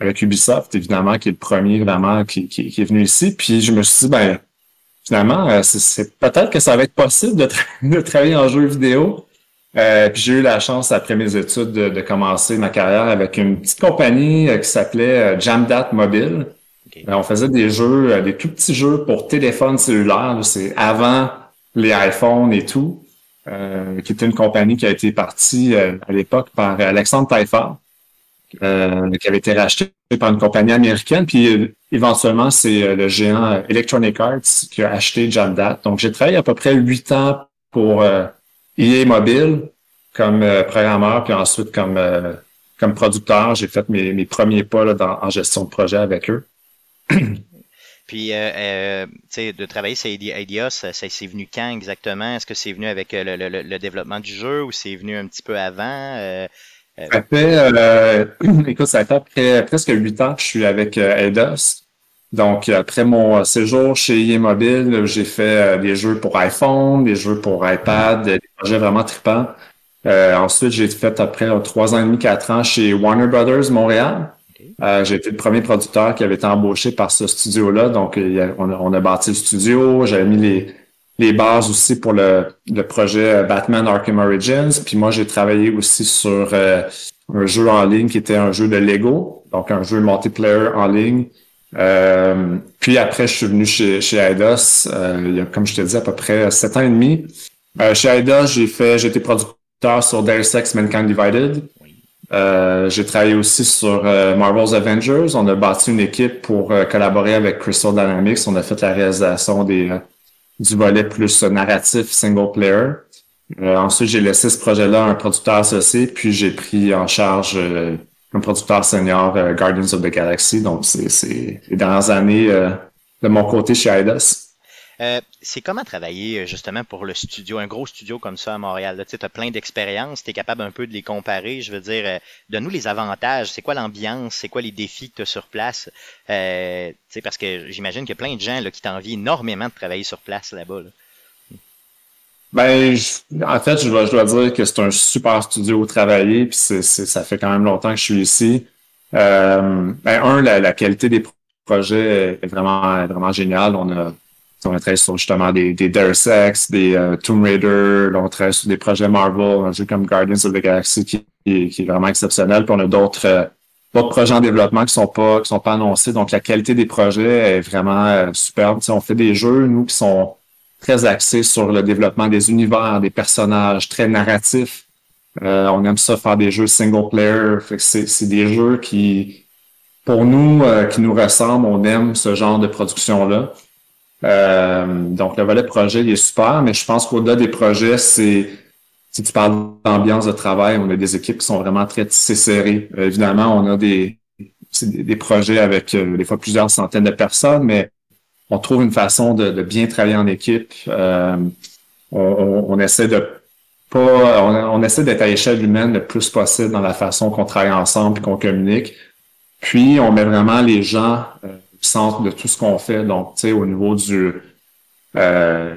[SPEAKER 6] avec Ubisoft, évidemment, qui est le premier vraiment qui, qui, qui est venu ici. Puis je me suis dit, ben finalement, euh, c'est- c'est peut-être que ça va être possible de, de travailler en jeu vidéo. Euh, puis j'ai eu la chance, après mes études, de, de commencer ma carrière avec une petite compagnie euh, qui s'appelait euh, Jamdat Mobile. Euh, on faisait des jeux, des tout petits jeux pour téléphone cellulaire. C'est avant les iPhones et tout. Euh, qui était une compagnie qui a été partie euh, à l'époque par Alexandre Taillefer, euh, qui avait été racheté par une compagnie américaine. Puis euh, éventuellement, c'est euh, le géant Electronic Arts qui a acheté Jamdat. Donc j'ai travaillé à peu près huit ans pour euh, EA Mobile comme euh, programmeur, puis ensuite comme euh, comme producteur. J'ai fait mes, mes premiers pas là, dans, en gestion de projet avec eux.
[SPEAKER 1] Puis, euh, euh, tu sais, de travailler sur Ideas, ça, ça c'est venu quand exactement? Est-ce que c'est venu avec euh, le, le, le, développement du jeu ou c'est venu un petit peu avant? Euh.
[SPEAKER 6] Ça fait, euh, écoute, ça fait après presque huit ans que je suis avec Eidos. Donc, après mon séjour chez EA Mobile, j'ai fait des jeux pour iPhone, des jeux pour iPad, des projets vraiment tripants. ensuite, j'ai fait après trois ans et demi, quatre ans chez Warner Brothers Montréal. Euh, j'ai été le premier producteur qui avait été embauché par ce studio-là. Donc, on, a, bâti le studio. J'avais mis les, les bases aussi pour le, le, projet Batman Arkham Origins. Puis moi, j'ai travaillé aussi sur euh, un jeu en ligne qui était un jeu de Lego, donc un jeu multiplayer en ligne. Euh, puis après, je suis venu chez, chez Eidos, il y a, comme je te dis, à peu près sept ans et demi. chez Eidos, j'ai fait, été producteur sur Deus Ex Mankind Divided. Euh, j'ai travaillé aussi sur euh, Marvel's Avengers. On a bâti une équipe pour euh, collaborer avec Crystal Dynamics. On a fait la réalisation des, du volet plus narratif single player. ensuite, j'ai laissé ce projet-là à un producteur associé, puis j'ai pris en charge un producteur senior Guardians of the Galaxy. Donc, c'est les dernières années de mon côté chez Eidos.
[SPEAKER 1] Euh, c'est comment travailler euh, justement pour le studio, un gros studio comme ça à Montréal? Tu as plein d'expériences, tu es capable un peu de les comparer. Je veux dire, euh, donne-nous les avantages. C'est quoi l'ambiance? C'est quoi les défis que tu as sur place? Euh, parce que j'imagine qu'il y a plein de gens là, qui t'envient énormément de travailler sur place là-bas.
[SPEAKER 6] Ben, en fait, je dois, je dois dire que c'est un super studio où travailler, puis c'est, ça fait quand même longtemps que je suis ici. Euh, ben, un, la, la, qualité des projets est vraiment, vraiment géniale. On a on travaille sur justement des, des Deus Ex, des euh, Tomb Raider, on travaille sur des projets Marvel, un jeu comme Guardians of the Galaxy qui, qui, est vraiment exceptionnel. Puis on a d'autres euh, d'autres projets en développement qui sont pas qui sont pas annoncés. Donc la qualité des projets est vraiment euh, superbe. on fait des jeux, nous, qui sont très axés sur le développement des univers, des personnages, très narratifs. on aime ça faire des jeux single player. c'est des jeux qui, pour nous, qui nous ressemblent. On aime ce genre de production-là. Euh, donc, le volet projet, il est super, mais je pense qu'au-delà des projets, c'est si tu parles d'ambiance de travail, on a des équipes qui sont vraiment très serrées. Euh, évidemment, on a des, des, projets avec euh, des fois plusieurs centaines de personnes, mais on trouve une façon de, bien travailler en équipe. on, essaie de pas, on, essaie d'être à échelle humaine le plus possible dans la façon qu'on travaille ensemble et qu'on communique. Puis, on met vraiment les gens centre de tout ce qu'on fait. Donc, tu sais, au niveau du euh,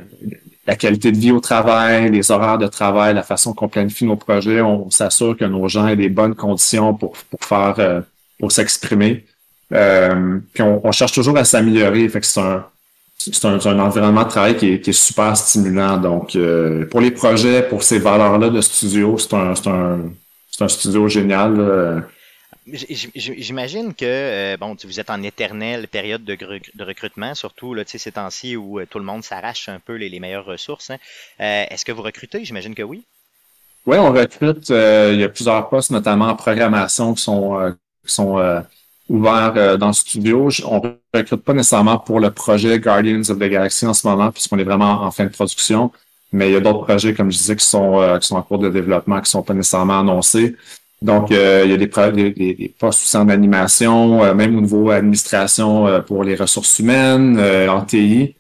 [SPEAKER 6] la qualité de vie au travail, les horaires de travail, la façon qu'on planifie nos projets, on s'assure que nos gens aient des bonnes conditions pour, pour faire euh, pour s'exprimer. Euh, puis on, cherche toujours à s'améliorer. Fait que c'est un c'est un, un, environnement de travail qui est, qui est super stimulant. Donc, euh, pour les projets, pour ces valeurs-là de studio, c'est un, c'est un, c'est un studio génial.
[SPEAKER 1] J'imagine que euh, bon, vous êtes en éternelle période de, de recrutement, surtout là, ces temps-ci où euh, tout le monde s'arrache un peu les, les meilleures ressources. Hein. Euh, est-ce que vous recrutez? J'imagine que oui.
[SPEAKER 6] Oui, on recrute. il y a plusieurs postes, notamment en programmation, qui sont, qui sont ouverts dans le studio. On ne recrute pas nécessairement pour le projet Guardians of the Galaxy en ce moment, puisqu'on est vraiment en fin de production. Mais il y a d'autres projets, comme je disais, qui sont, qui sont en cours de développement, qui sont pas nécessairement annoncés. Donc, euh, il y a des, des, des postes aussi en animation, euh, même au niveau administration euh, pour les ressources humaines, en TI.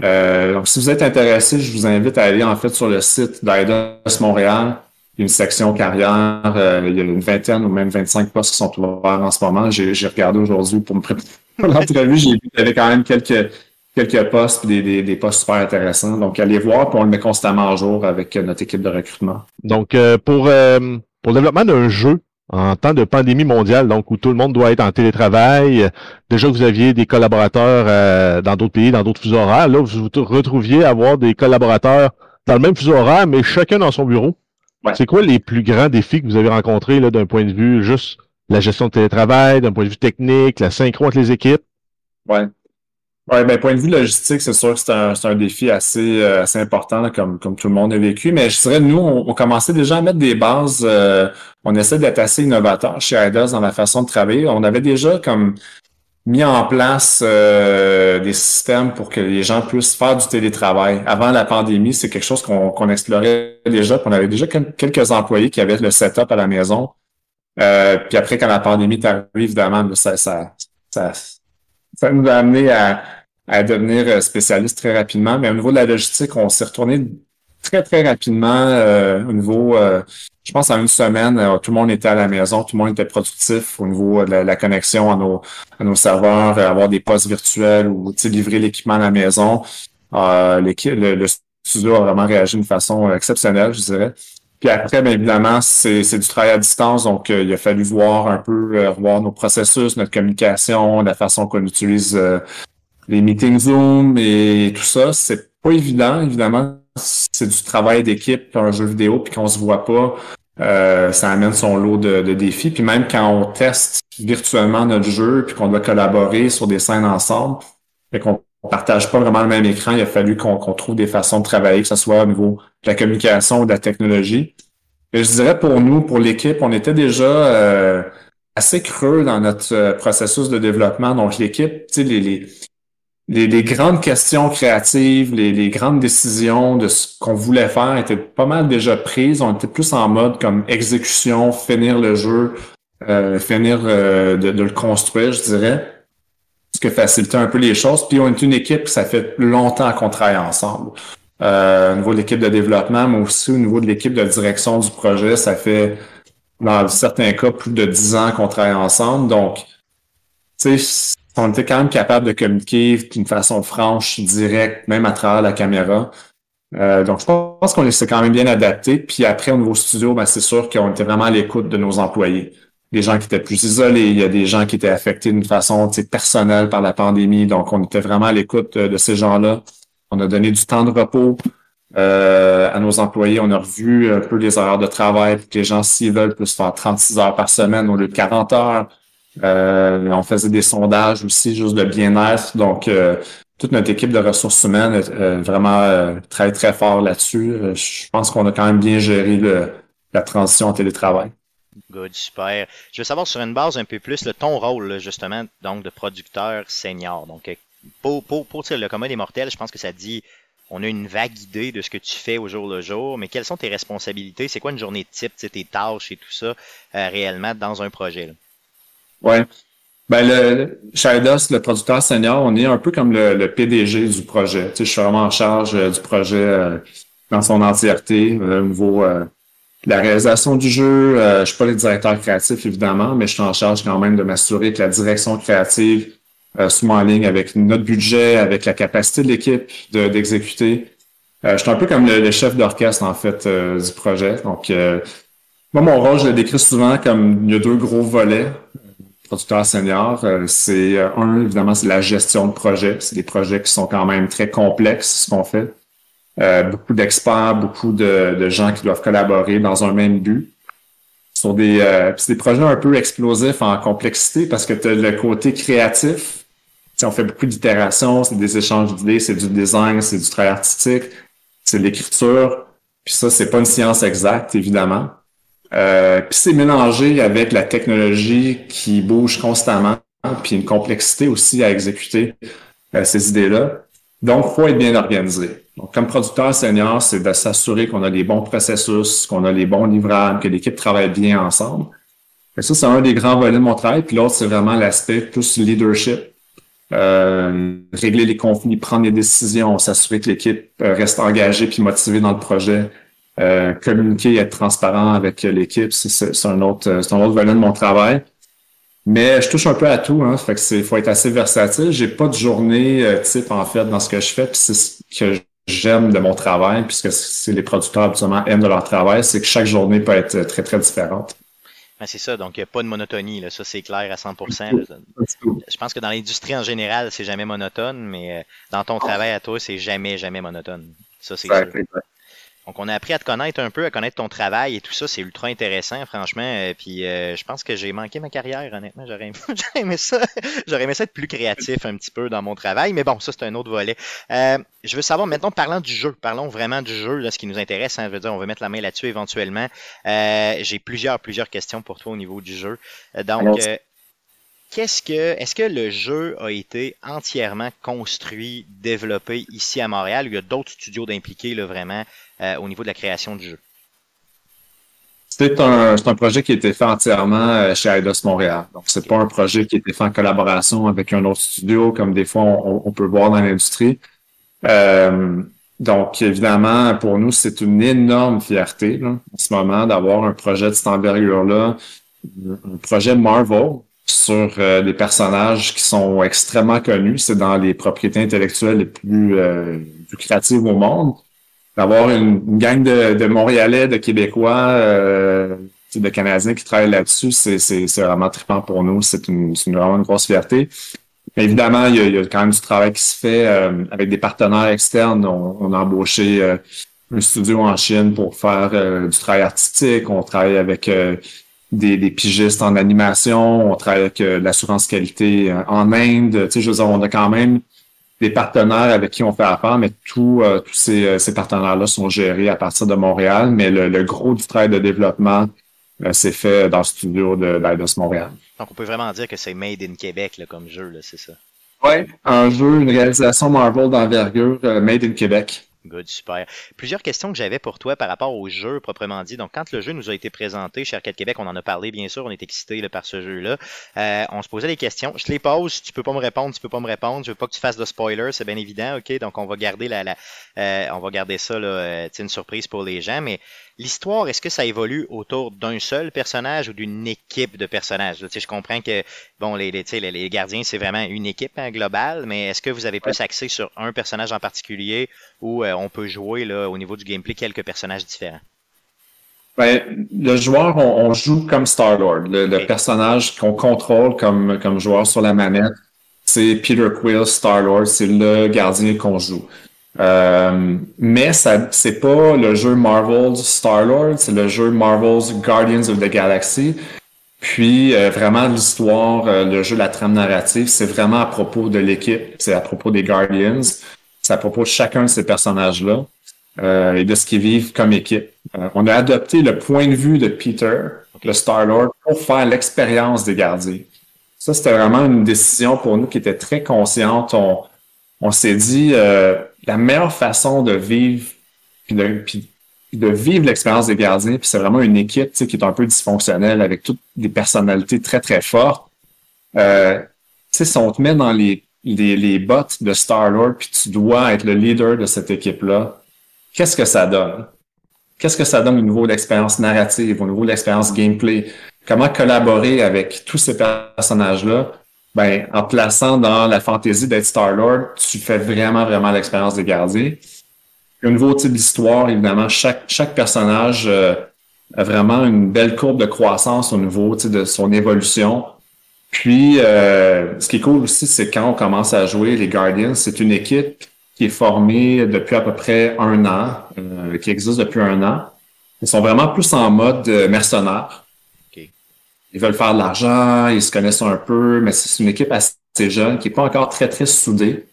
[SPEAKER 6] donc, si vous êtes intéressé, je vous invite à aller en fait sur le site d'IDOS Montréal. Une section carrière. il y a une vingtaine ou même 25 postes qui sont ouverts en ce moment. J'ai regardé aujourd'hui pour me préparer l'entrevue. J'ai vu qu'il y avait quand même quelques quelques postes et des, des, postes super intéressants. Donc, allez voir, puis on le met constamment à jour avec notre équipe de recrutement.
[SPEAKER 3] Donc, pour pour le développement d'un jeu en temps de pandémie mondiale, donc où tout le monde doit être en télétravail, déjà que vous aviez des collaborateurs euh, dans d'autres pays, dans d'autres fuseaux horaires, là, vous vous retrouviez à avoir des collaborateurs dans le même fuseau horaire, mais chacun dans son bureau. C'est quoi les plus grands défis que vous avez rencontrés là, d'un point de vue juste la gestion de télétravail, d'un point de vue technique, la synchro entre les équipes?
[SPEAKER 6] Ouais. Oui, ben, point de vue logistique, c'est sûr que c'est un, un, défi assez, euh, assez important, comme, comme tout le monde a vécu. Mais je dirais, nous, on, commençait déjà à mettre des bases. Euh, on essaie d'être assez innovateur chez IDOS dans la façon de travailler. On avait déjà comme mis en place euh, des systèmes pour que les gens puissent faire du télétravail. Avant la pandémie, c'est quelque chose qu'on qu'on explorait déjà. On avait déjà quelques employés qui avaient le setup à la maison Euh, puis après, quand la pandémie est arrivée, évidemment, ça, ça, ça, ça nous a amené à, à devenir spécialiste très rapidement. Mais au niveau de la logistique, on s'est retourné très, très rapidement euh, au niveau, euh, je pense en une semaine, euh, tout le monde était à la maison, tout le monde était productif au niveau de la, connexion à nos, à nos serveurs, avoir des postes virtuels ou livrer l'équipement à la maison. le, le, studio a vraiment réagi d'une façon exceptionnelle, je dirais. Puis après, bien évidemment, c'est du travail à distance, donc il a fallu voir un peu, revoir nos processus, notre communication, la façon qu'on utilise les meetings Zoom et tout ça. C'est pas évident, évidemment c'est du travail d'équipe un jeu vidéo puis qu'on se voit pas, euh, ça amène son lot de, défis. Puis même quand on teste virtuellement notre jeu puis qu'on doit collaborer sur des scènes ensemble, et qu'on partage pas vraiment le même écran, il a fallu qu'on trouve des façons de travailler, que ce soit au niveau de la communication ou de la technologie. Et je dirais pour nous, pour l'équipe, on était déjà euh, assez creux dans notre euh, processus de développement. Donc l'équipe, tu sais, les, les les, grandes questions créatives, les, grandes décisions de ce qu'on voulait faire étaient pas mal déjà prises. On était plus en mode comme exécution, finir le jeu, euh, finir euh, de, le construire, je dirais. Ce qui facilitait un peu les choses. Puis on est une équipe, ça fait longtemps qu'on travaille ensemble. Euh, au niveau de l'équipe de développement, mais aussi au niveau de l'équipe de direction du projet, ça fait dans certains cas plus de dix ans qu'on travaille ensemble. Donc, tu sais, on était quand même capable de communiquer d'une façon franche, directe, même à travers la caméra. Euh, donc, je pense qu'on s'est quand même bien adapté. Puis après, au niveau studio, ben, c'est sûr qu'on était vraiment à l'écoute de nos employés. Des gens qui étaient plus isolés, il y a des gens qui étaient affectés d'une façon personnelle par la pandémie. Donc, on était vraiment à l'écoute de, ces gens-là. On a donné du temps de repos euh, à nos employés. On a revu un peu les horaires de travail que les gens, s'ils veulent, puissent faire 36 heures par semaine au lieu de 40 heures. Euh, on faisait des sondages aussi, juste de bien-être. Donc, euh, toute notre équipe de ressources humaines euh, vraiment très, très fort là-dessus. je pense qu'on a quand même bien géré la transition en télétravail.
[SPEAKER 1] Good, super. Je veux savoir sur une base un peu plus le ton rôle, justement, donc de producteur senior. Donc, pour, pour, pour le commun des mortels, je pense que ça dit on a une vague idée de ce que tu fais au jour le jour, mais quelles sont tes responsabilités? C'est quoi une journée type, tes tâches et tout ça réellement dans un projet?
[SPEAKER 6] Ouais. Ben, le, Shidos, le producteur senior, on est un peu comme le, PDG du projet. Tu sais, je suis vraiment en charge euh, du projet euh, dans son entièreté, euh, au niveau de la réalisation du jeu. je suis pas le directeur créatif, évidemment, mais je suis en charge quand même de m'assurer que la direction créative soit en ligne avec notre budget, avec la capacité de l'équipe d'exécuter. je suis un peu comme le, chef d'orchestre, en fait, du projet. Donc, moi, mon rôle, je le décris souvent comme il y a deux gros volets producteur senior, euh, c'est euh, un, évidemment, c'est la gestion de projet. C'est des projets qui sont quand même très complexes, ce qu'on fait. Euh, beaucoup d'experts, beaucoup de, gens qui doivent collaborer dans un même but. Sur des, c'est des projets un peu explosifs en complexité parce que tu as le côté créatif. on fait beaucoup d'itérations, c'est des échanges d'idées, c'est du design, c'est du travail artistique, c'est de l'écriture. Puis ça, c'est pas une science exacte, évidemment. Euh, puis c'est mélangé avec la technologie qui bouge constamment, puis une complexité aussi à exécuter euh, ces idées-là. Donc, faut être bien organisé. Donc, comme producteur senior, c'est de s'assurer qu'on a les bons processus, qu'on a les bons livrables, que l'équipe travaille bien ensemble. Et ça, c'est un des grands volets de mon travail. Puis l'autre, c'est vraiment l'aspect plus leadership. Euh, régler les conflits, prendre les décisions, s'assurer que l'équipe reste engagée puis motivée dans le projet, euh, communiquer, être transparent avec l'équipe, c'est un autre, c'est un autre volet de mon travail. Mais je touche un peu à tout, hein. Fait que c'est, faut être assez versatile. J'ai pas de journée euh, type en fait dans ce que je fais, puis c'est ce que j'aime de mon travail, puisque c'est les producteurs absolument aiment de leur travail, c'est que chaque journée peut être très très différente.
[SPEAKER 1] c'est ça, donc il n'y a pas de monotonie, là. ça c'est clair à 100%. Je pense que dans l'industrie en général, c'est jamais monotone, mais euh, dans ton travail à toi, c'est jamais, jamais monotone. Ça, c'est sûr. Donc, on a appris à te connaître un peu, à connaître ton travail et tout ça. C'est ultra intéressant, franchement. Euh, puis, euh, je pense que j'ai manqué ma carrière, honnêtement. J'aurais aimé, ça. J'aurais aimé ça être plus créatif un petit peu dans mon travail. Mais bon, ça, c'est un autre volet. Euh, je veux savoir, maintenant, parlant du jeu. Parlons vraiment du jeu, là, ce qui nous intéresse. Hein, je veux dire, on va mettre la main là-dessus éventuellement. j'ai plusieurs, plusieurs questions pour toi au niveau du jeu. donc, qu'est-ce que, est-ce que le jeu a été entièrement construit, développé ici à Montréal? Il y a d'autres studios d'impliqués, là, vraiment, euh, au niveau de la création du jeu?
[SPEAKER 6] C'est un, c'est un projet qui a été fait entièrement euh, chez Eidos Montréal. Donc, c'est pas un projet qui a été fait en collaboration avec un autre studio, comme des fois on, on peut voir dans l'industrie. Euh, donc, évidemment, pour nous, c'est une énorme fierté là, en ce moment d'avoir un projet de cette envergure-là, un projet Marvel sur euh, des personnages qui sont extrêmement connus. C'est dans les propriétés intellectuelles les plus euh, lucratives au monde. D'avoir une, une gang de, de Montréalais, de Québécois, euh, de Canadiens qui travaillent là-dessus, c'est, vraiment trippant pour nous. C'est une, une- vraiment une grosse fierté. Mais évidemment, il y, a, il y a quand même du travail qui se fait euh, avec des partenaires externes. On, on a embauché euh, un studio en Chine pour faire euh, du travail artistique. On travaille avec des, des pigistes en animation. On travaille avec euh, l'assurance qualité euh, en Inde. Tu sais, je veux dire, on a quand même des partenaires avec qui on fait affaire, mais tous euh, tous ces, ces partenaires-là sont gérés à partir de Montréal. Mais le, le gros du travail de développement c'est fait dans le studio de Montréal.
[SPEAKER 1] Donc, on peut vraiment dire que c'est made in Québec là, comme jeu, là, c'est ça?
[SPEAKER 6] Ouais, un jeu, une réalisation Marvel d'envergure made in Québec.
[SPEAKER 1] Good, super. Plusieurs questions que j'avais pour toi par rapport au jeu proprement dit. Donc, quand le jeu nous a été présenté chez Arcade Québec, on en a parlé, bien sûr, on est excités là, par ce jeu-là. Euh, on se posait des questions. Je te les pose, tu peux pas me répondre, tu peux pas me répondre. Je veux pas que tu fasses de spoiler, c'est bien évident, ok? Donc, on va garder la, la euh, on va garder ça, là, euh, une surprise pour les gens. Mais l'histoire, est-ce que ça évolue autour d'un seul personnage ou d'une équipe de personnages? Sais, je comprends que, bon, les, les, gardiens, c'est vraiment une équipe hein, globale, mais est-ce que vous avez plus axé sur un personnage en particulier ou euh, on peut jouer là, au niveau du gameplay quelques personnages différents?
[SPEAKER 6] Ben, le joueur, on, on joue comme Star-Lord. Le, personnage qu'on contrôle comme, comme joueur sur la manette, c'est Peter Quill, Star-Lord, c'est le gardien qu'on joue. Euh, mais ça, c'est pas le jeu Marvel's Star-Lord, c'est le jeu Marvel's Guardians of the Galaxy. Puis euh, vraiment l'histoire, euh, le jeu, la trame narrative, c'est vraiment à propos de l'équipe, c'est à propos des Guardians, c'est à propos de chacun de ces personnages-là euh, et de ce qu'ils vivent comme équipe. Euh, on a adopté le point de vue de Peter, le Star-Lord, pour faire l'expérience des gardiens. Ça, c'était vraiment une décision pour nous qui était très consciente. On, on s'est dit, euh, la meilleure façon de vivre, puis de, de vivre l'expérience des gardiens, puis c'est vraiment une équipe qui est un peu dysfonctionnelle, avec toutes des personnalités très, très fortes. Euh, si on te met dans les, les, les bottes de Star-Lord, puis tu dois être le leader de cette équipe-là, qu'est-ce que ça donne? Qu'est-ce que ça donne au niveau de l'expérience narrative, au niveau de l'expérience gameplay? Comment collaborer avec tous ces personnages-là? Ben, en plaçant dans la fantaisie d'être Star-Lord, tu fais vraiment, vraiment l'expérience des gardiens. Au niveau type d'histoire, évidemment, chaque, chaque personnage euh, a vraiment une belle courbe de croissance au niveau de son évolution. Puis, euh, ce qui est cool aussi, c'est quand on commence à jouer les Guardians, c'est une équipe qui est formée depuis à peu près un an, euh, qui existe depuis un an. Ils sont vraiment plus en mode euh, mercenaire. Ils veulent faire de l'argent, ils se connaissent un peu, mais c'est une équipe assez jeune qui est pas encore très, très soudée.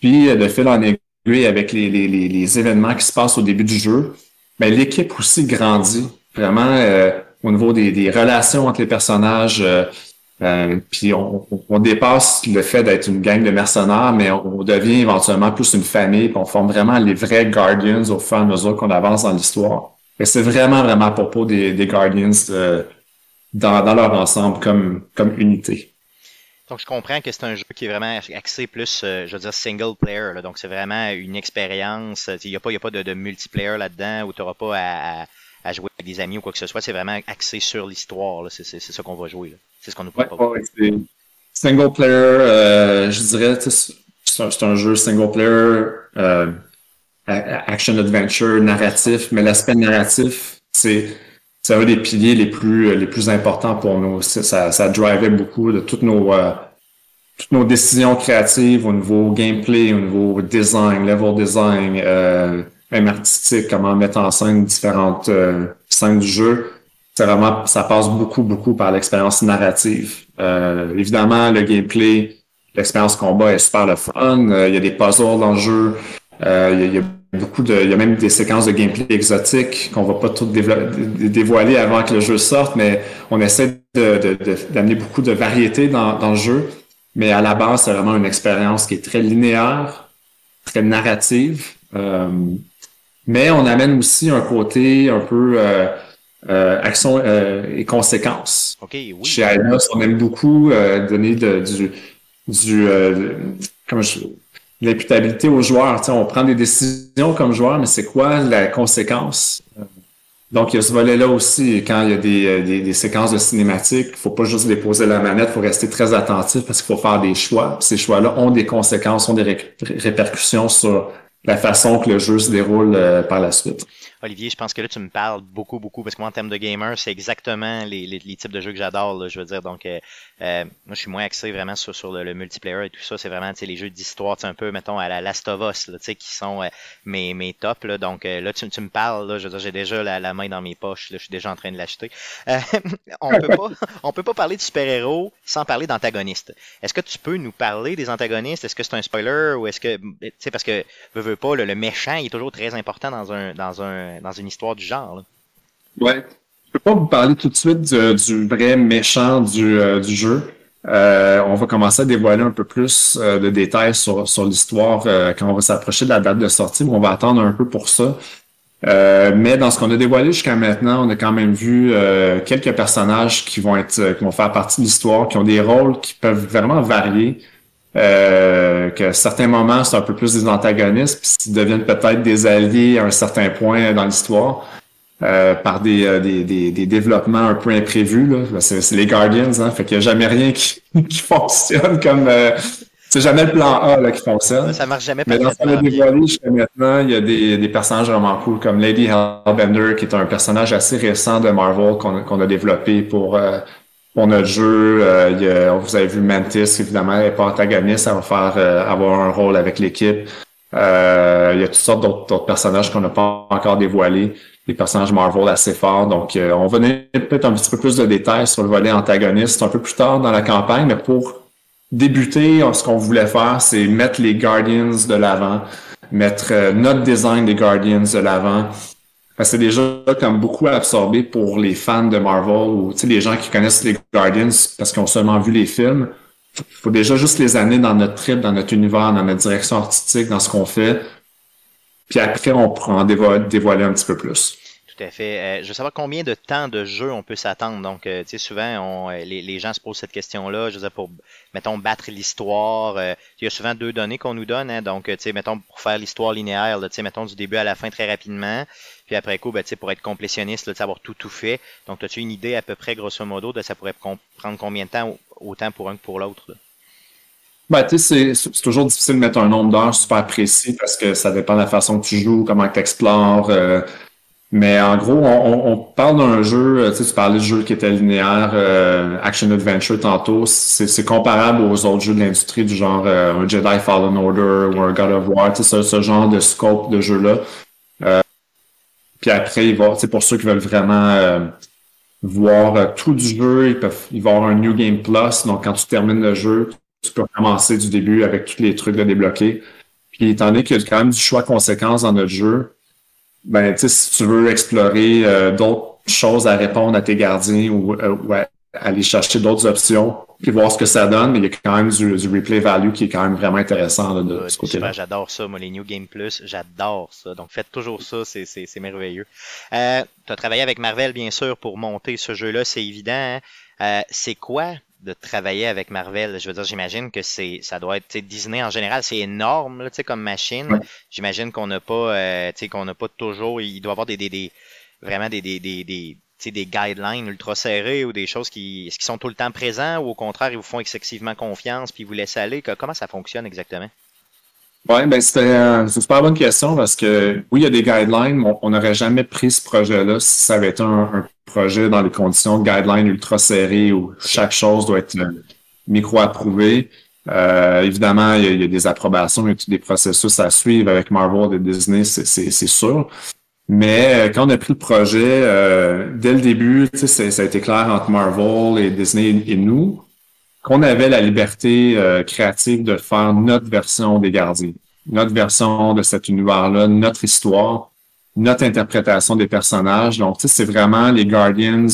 [SPEAKER 6] Puis, euh, de fil en aiguille avec les, les, les, les événements qui se passent au début du jeu, ben, l'équipe aussi grandit vraiment euh, au niveau des, des relations entre les personnages. euh, euh, puis on, on- dépasse le fait d'être une gang de mercenaires, mais on, on devient éventuellement plus une famille, puis on forme vraiment les vrais Guardians au fur et à mesure qu'on avance dans l'histoire. Et c'est vraiment, vraiment à propos des, des Guardians euh, dans, dans leur ensemble comme, comme unité.
[SPEAKER 1] Donc, je comprends que c'est un jeu qui est vraiment axé plus, euh, je veux dire, single player. là. Donc, c'est vraiment une expérience. Il n'y a pas, y a pas de, de multiplayer là-dedans où tu n'auras pas à, à- à jouer avec des amis ou quoi que ce soit. C'est vraiment axé sur l'histoire. C'est ça qu'on va jouer. C'est ce qu'on nous propose.
[SPEAKER 6] ouais, single player, euh, je dirais, c'est un, jeu single player, euh, a- a- action adventure, narratif, mais l'aspect narratif, c'est c'est un des piliers les plus les plus importants pour nous. Ça, ça drivait beaucoup de toutes nos euh, toutes nos décisions créatives au niveau gameplay, au niveau design, level design, euh, même artistique, comment mettre en scène différentes euh, scènes du jeu. C'est vraiment, ça passe beaucoup, beaucoup par l'expérience narrative. Euh, évidemment, le gameplay, l'expérience combat est super le fun. Euh, il y a des puzzles dans le jeu. Euh, il, y a, y a beaucoup de, il y a même des séquences de gameplay exotiques qu'on va pas toutes dé- dévoiler avant que le jeu sorte, mais on essaie d'amener beaucoup de variété dans, dans le jeu. Mais à la base, c'est vraiment une expérience qui est très linéaire, très narrative. Euh, mais on amène aussi un côté un peu euh, euh, action euh, et conséquences.
[SPEAKER 1] OK, oui.
[SPEAKER 6] Chez Eidos, on aime beaucoup euh, donner de- du, du euh, comment je- l'imputabilité aux joueurs. Tu sais, on prend des décisions comme joueur, mais c'est quoi la conséquence? Donc, il y a ce volet-là aussi. Quand il y a des, euh, des, des séquences de cinématiques, il faut pas juste déposer la manette, il faut rester très attentif parce qu'il faut faire des choix. Ces choix-là ont des conséquences, ont des ré- répercussions sur la façon que le jeu se déroule euh, par la suite.
[SPEAKER 1] Olivier, je pense que là, tu me parles beaucoup, beaucoup, parce que moi, en termes de gamer, c'est exactement les, les, les types de jeux que j'adore, je veux dire. Donc, euh, euh, moi, je suis moins axé vraiment sur, sur le, le multiplayer et tout ça. C'est vraiment, les jeux d'histoire, un peu, mettons, à la Last of Us, là, tu sais, qui sont euh, mes, mes tops, là. Donc, euh, là, tu, tu me parles, là, je veux dire, j'ai déjà la, la main dans mes poches, là, je suis déjà en train de l'acheter. Euh, on peut pas, on peut pas parler de super-héros sans parler d'antagonistes. Est-ce que tu peux nous parler des antagonistes? Est-ce que c'est un spoiler ou est-ce que, tu sais, parce que, veux, veux pas, le, le méchant, il est toujours très important dans un, dans un, dans une histoire du genre, là.
[SPEAKER 6] Ouais. Je peux pas vous parler tout de suite du, vrai méchant du, euh, du jeu. Euh, on va commencer à dévoiler un peu plus euh, de détails sur, sur l'histoire euh, quand on va s'approcher de la date de sortie, mais on va attendre un peu pour ça. Euh, mais dans ce qu'on a dévoilé jusqu'à maintenant, on a quand même vu euh, quelques personnages qui vont être euh, qui vont faire partie de l'histoire, qui ont des rôles qui peuvent vraiment varier. Euh, qu'à certains moments, c'est un peu plus des antagonistes, puis ils deviennent peut-être des alliés à un certain point dans l'histoire. Euh, par des, euh, des, des, des développements un peu imprévus. là. C'est c'est les Guardians, hein, fait qu'il n'y a jamais rien qui, qui fonctionne comme... euh, c'est jamais le plan A là, qui fonctionne.
[SPEAKER 1] Ça marche jamais
[SPEAKER 6] Mais dans ce qu'on a dévoilé jusqu'à maintenant, il y a des, des personnages vraiment cool comme Lady Hellbender, qui est un personnage assez récent de Marvel qu'on a- qu'on a développé pour, euh, pour notre jeu. Euh, a- vous avez vu Mantis, évidemment, elle n'est pas antagoniste, elle va faire euh, avoir un rôle avec l'équipe. Euh, il y a toutes sortes d'autres personnages qu'on n'a pas encore dévoilés, des personnages Marvel assez forts. Donc, euh, on va peut-être un petit peu plus de détails sur le volet antagoniste un peu plus tard dans la campagne, mais pour débuter, ce qu'on voulait faire, c'est mettre les Guardians de l'avant, mettre notre design des Guardians de l'avant. C'est déjà comme beaucoup absorbé pour les fans de Marvel ou les gens qui connaissent les Guardians parce qu'ils ont seulement vu les films. Il faut déjà juste les amener dans notre trip, dans notre univers, dans notre direction artistique, dans ce qu'on fait. Puis après, on pourra en dévo- dévoiler un petit peu plus.
[SPEAKER 1] Tout à fait. Euh, je veux savoir combien de temps de jeu on peut s'attendre. Donc, euh, tu sais, souvent, on, euh, les, les gens se posent cette question-là. Je veux dire, pour, mettons, battre l'histoire, il y a souvent deux données qu'on nous donne. hein. donc, tu sais, mettons, pour faire l'histoire linéaire, tu sais, mettons, du début à la fin très rapidement. Puis après coup, ben, pour être complétionniste, là, de savoir tout, tout fait. Donc, as-tu une idée à peu près, grosso modo, de ça pourrait prendre combien de temps, autant pour un que pour l'autre?
[SPEAKER 6] Ben, c'est toujours difficile de mettre un nombre d'heures super précis parce que ça dépend de la façon que tu joues, comment tu explores. mais en gros, on, parle d'un jeu, euh, tu parlais du jeu qui était linéaire, euh, Action Adventure tantôt. C'est comparable aux autres jeux de l'industrie du genre euh, un Jedi Fallen Order ou un God of War, ce, ce genre de scope de jeu-là. Puis après, il va, pour ceux qui veulent vraiment euh, voir euh, tout du jeu, ils peuvent, il va y avoir un New Game Plus. Donc, quand tu termines le jeu, tu peux recommencer du début avec tous les trucs de débloquer. Puis étant donné qu'il y a quand même du choix conséquence dans notre jeu, ben tu sais, si tu veux explorer euh, d'autres choses à répondre à tes gardiens ou, euh, ou à- aller chercher d'autres options, puis voir ce que ça donne, mais il y a quand même du, du replay value qui est quand même vraiment intéressant là, de ce côté-là.
[SPEAKER 1] j'adore ça, moi, les New Game Plus, j'adore ça. Donc, faites toujours ça, c'est, c'est, c'est merveilleux. Euh, tu as travaillé avec Marvel, bien sûr, pour monter ce jeu-là, c'est évident. hein. Euh, c'est quoi de travailler avec Marvel? Je veux dire, j'imagine que c'est, ça doit être, Disney en général, c'est énorme, là, tu sais, comme machine.
[SPEAKER 6] Ouais.
[SPEAKER 1] J'imagine qu'on n'a pas, euh, tu sais, qu'on n'a pas toujours, il doit y avoir des, des, des vraiment des, des, des, des, des guidelines ultra serrés ou des choses qui, qu'ils sont tout le temps présents ou au contraire, ils vous font excessivement confiance puis vous laissent aller? Comment ça fonctionne exactement?
[SPEAKER 6] Ouais, ben c'était euh, une super bonne question parce que oui, il y a des guidelines, mais on- n'aurait jamais pris ce projet-là si ça avait été un, projet dans les conditions de guidelines ultra serrées où chaque chose doit être euh, micro-approuvée. Euh, évidemment, il y, a, il y a des approbations, il y a des processus à suivre avec Marvel et Disney, c'est sûr. Mais euh, quand on a pris le projet, euh, dès le début, ça a été clair entre Marvel et Disney et nous qu'on avait la liberté euh, créative de faire notre version des gardiens, notre version de cet univers-là, notre histoire, notre interprétation des personnages. Donc, c'est vraiment les Guardians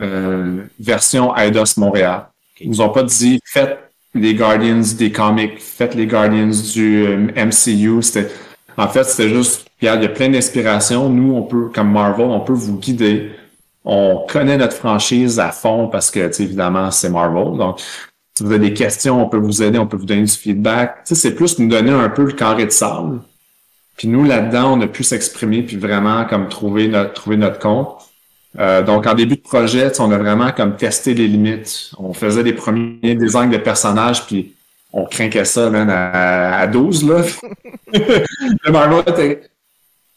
[SPEAKER 6] euh, version Eidos Montréal. Ils nous ont pas dit faites les Guardians des comics, faites les Guardians du euh, MCU. C'était, en fait, c'était juste, regarde, il y a plein d'inspirations. Nous, on peut, comme Marvel, on peut vous guider. on connaît notre franchise à fond parce que, évidemment, c'est Marvel. Donc, si vous avez des questions, on peut vous aider, on peut vous donner du feedback. Tu c'est plus nous donner un peu le carré de sable. Puis nous, là-dedans, on a pu s'exprimer puis vraiment comme trouver notre, compte. Euh, donc, en début de projet, on a vraiment comme testé les limites. On faisait des premiers designs de personnages, puis on craquait ça, man, à, à 12, là. le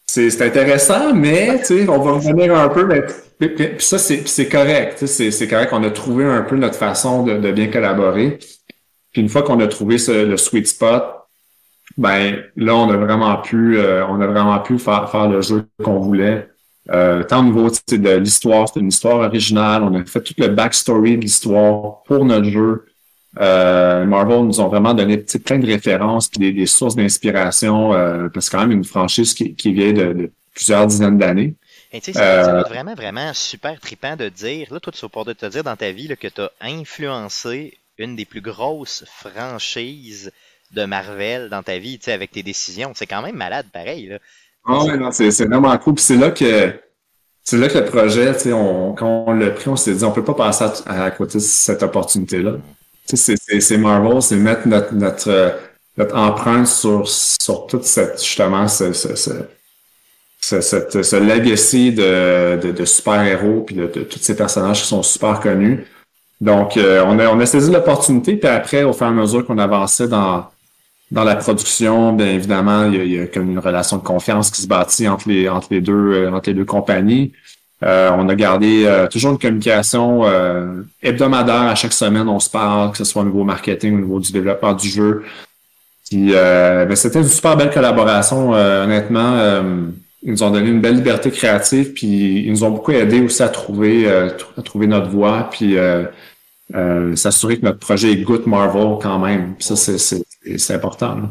[SPEAKER 6] c'est c'est intéressant, mais tu sais, on va revenir un peu, mais puis- ça, c'est c'est correct. tu sais, C'est c'est correct. On a trouvé un peu notre façon de, de bien collaborer. Puis une fois qu'on a trouvé ce- le sweet spot, ben là, on a vraiment pu, euh, on a vraiment pu faire, faire le jeu qu'on voulait. Euh, tant au niveau de l'histoire, c'était une histoire originale. On a fait tout le backstory de l'histoire pour notre jeu. Euh, Marvel nous ont vraiment donné plein de références puis des, des sources d'inspiration euh, parce que c'est quand même une franchise qui, qui vient de, de plusieurs dizaines d'années.
[SPEAKER 1] Et tu sais, ça, ça doit
[SPEAKER 6] Euh,
[SPEAKER 1] être vraiment, vraiment super trippant de dire, là, toi, tu vas pouvoir te dire dans ta vie là, que tu as influencé une des plus grosses franchises de Marvel dans ta vie, tu sais, avec tes décisions. C'est quand même malade, pareil, là.
[SPEAKER 6] Ouais, non, c'est c'est vraiment cool. Puis c'est là que c'est là que le projet, tu sais, on, quand on l'a pris, on s'est dit on peut pas passer à, à côté de cette opportunité-là. C'est- Marvel, c'est mettre notre notre euh, notre empreinte sur sur toute cette justement ce ce ce, ce, ce legacy de, de, de super-héros puis de, de tous ces personnages qui sont super connus. Donc, euh, on a on a saisi l'opportunité, puis après, au fur et à mesure qu'on avançait dans dans la production, bien évidemment, il y, a, il y a comme une relation de confiance qui se bâtit entre les entre les deux euh, entre les deux compagnies. Euh, on a gardé euh, toujours une communication euh, hebdomadaire à chaque semaine. On se parle, que ce soit au niveau marketing, au niveau du développement du jeu. Puis, euh, ben, c'était une super belle collaboration. euh, honnêtement, euh, ils nous ont donné une belle liberté créative, puis ils nous ont beaucoup aidé aussi à trouver tr- à trouver notre voie, puis s'assurer que notre projet goûte Marvel quand même. Ça, c'est important. là.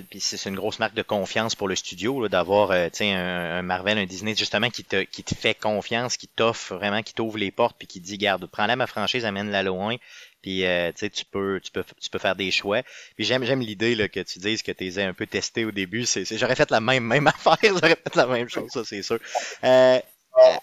[SPEAKER 1] Puis c'est une grosse marque de confiance pour le studio d'avoir euh, un, un Marvel, un Disney justement qui te, qui te fait confiance, qui t'offre vraiment, qui t'ouvre les portes, puis qui dit garde, prends-la ma franchise, amène-la loin, puis euh, tu peux, tu peux, tu peux faire des choix. Puis j'aime, j'aime l'idée que tu dises que tu les un peu testés au début. J'aurais fait la même, même affaire, j'aurais fait la même chose, ça c'est sûr. Euh,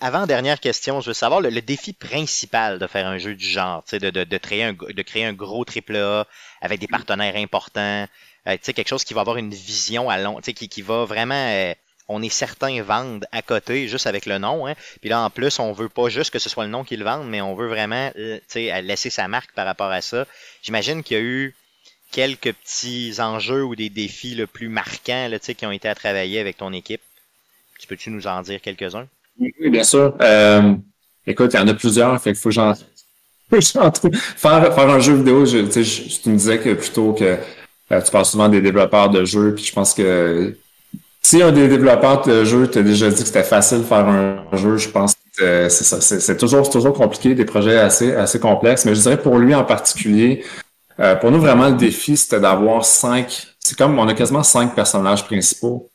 [SPEAKER 1] avant dernière question, je veux savoir le, défi principal de faire un jeu du genre, de, de, de créer un, de créer un gros triple A avec des partenaires importants. Euh, quelque chose qui va avoir une vision à long, qui, qui va vraiment, euh, on est certain vendre à côté juste avec le nom. Hein. Puis là, en plus, on veut pas juste que ce soit le nom qui le vende, mais on veut vraiment, euh, laisser sa marque par rapport à ça. J'imagine qu'il y a eu quelques petits enjeux ou des défis le plus marquants, là, qui ont été à travailler avec ton équipe. Tu peux-tu nous en dire quelques-uns?
[SPEAKER 6] Oui, bien sûr. Écoute, il y en a plusieurs, fait qu'il faut que. Faire, un jeu vidéo, je- tu me disais que plutôt que euh, tu parles souvent des développeurs de jeux, puis je pense que si un des développeurs de jeux t'a déjà dit que c'était facile de faire un jeu, je pense que euh, c'est ça. C'est toujours, toujours compliqué, des projets assez, assez complexes. Mais je dirais pour lui en particulier, euh, pour nous vraiment le défi, c'était d'avoir cinq. C'est comme on a quasiment cinq personnages principaux.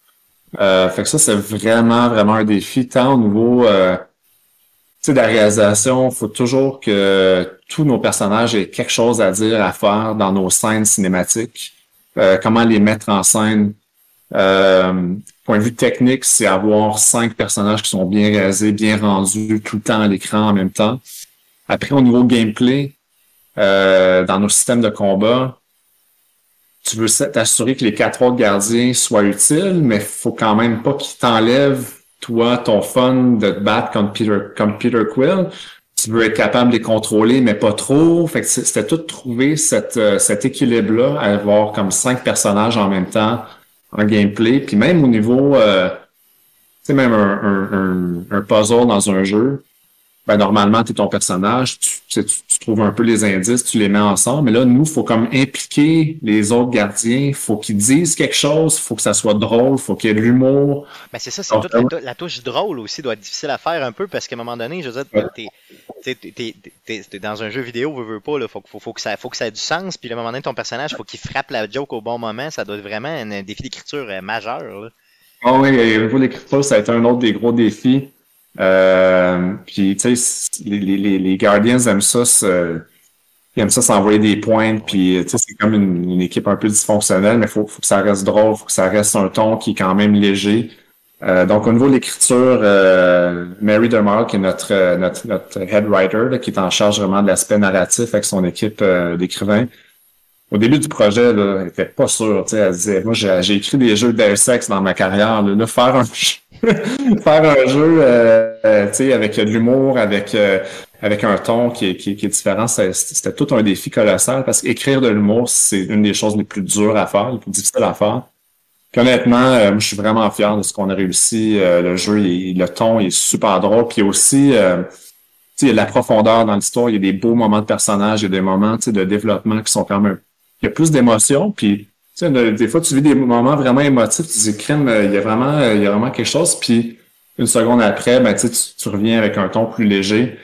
[SPEAKER 6] Euh, fait que ça, c'est vraiment, vraiment un défi, tant au niveau euh, tu sais, de la réalisation, il faut toujours que tous nos personnages aient quelque chose à dire, à faire dans nos scènes cinématiques. Euh, comment les mettre en scène. Euh, point de vue technique, c'est avoir cinq personnages qui sont bien réalisés, bien rendus, tout le temps à l'écran en même temps. Après, au niveau gameplay, euh, dans nos systèmes de combat, tu veux t'assurer que les quatre autres gardiens soient utiles, mais faut quand même pas qu'ils t'enlèvent, toi, ton fun de te battre comme Peter, comme Peter Quill. Tu veux être capable de les contrôler, mais pas trop. Fait que c'était tout de trouver euh, cet équilibre-là, avoir comme cinq personnages en même temps en gameplay. Puis même au niveau, euh, même un, un puzzle dans un jeu, ben normalement, tu es ton personnage, tu, tu, tu- trouves un peu les indices, tu les mets ensemble. Mais là, nous, faut comme impliquer les autres gardiens, faut qu'ils disent quelque chose, faut que ça soit drôle, faut qu'il y ait de l'humour.
[SPEAKER 1] Ben c'est ça, c'est toute la, tou- la touche drôle aussi doit être difficile à faire un peu parce qu'à un moment donné, je veux dire, t'es, t'es, t'es, t'es- t'es- t'es dans un jeu vidéo, veux, veux pas, là, faut, que- faut, faut que ça, faut que ça ait du sens, puis à un moment donné, ton personnage, faut qu'il frappe la joke au bon moment, ça doit être vraiment un, défi d'écriture euh, majeur. Là.
[SPEAKER 6] Ah oui, au niveau de l'écriture, ça a été un autre des gros défis. Euh, puis, tu sais, les, les, les Guardians aiment ça, ils aiment ça s'envoyer des pointes, puis, tu sais, c'est comme une, une équipe un peu dysfonctionnelle, mais faut, faut que ça reste drôle, faut que ça reste un ton qui est quand même léger. Euh, donc, au niveau de l'écriture, euh, Mary DeMar, qui est notre, euh, notre, notre head writer, là, qui est en charge vraiment de l'aspect narratif avec son équipe euh, d'écrivains. Au début du projet, là, elle était pas sûre. Elle disait, moi, j'ai écrit des jeux Deus Ex dans ma carrière. Là, Là, faire un jeu, faire un jeu euh, euh, avec de l'humour, avec euh, avec un ton qui est, qui qui est différent, c'était tout un défi colossal parce qu'écrire de l'humour, c'est une des choses les plus dures à faire, les plus difficiles à faire. Puis honnêtement, euh, moi, je suis vraiment fier de ce qu'on a réussi. Euh, le jeu, le ton est super drôle. Puis aussi, euh, il y a de la profondeur dans l'histoire. Il y a des beaux moments de personnages, il y a des moments de développement qui sont quand même... Il y a plus d'émotions. Puis, tu sais, de- des fois, tu vis des moments vraiment émotifs. Tu te euh, il y a vraiment, euh, il y a vraiment quelque chose. Puis, une seconde après, ben, tu, tu, reviens avec un ton plus léger.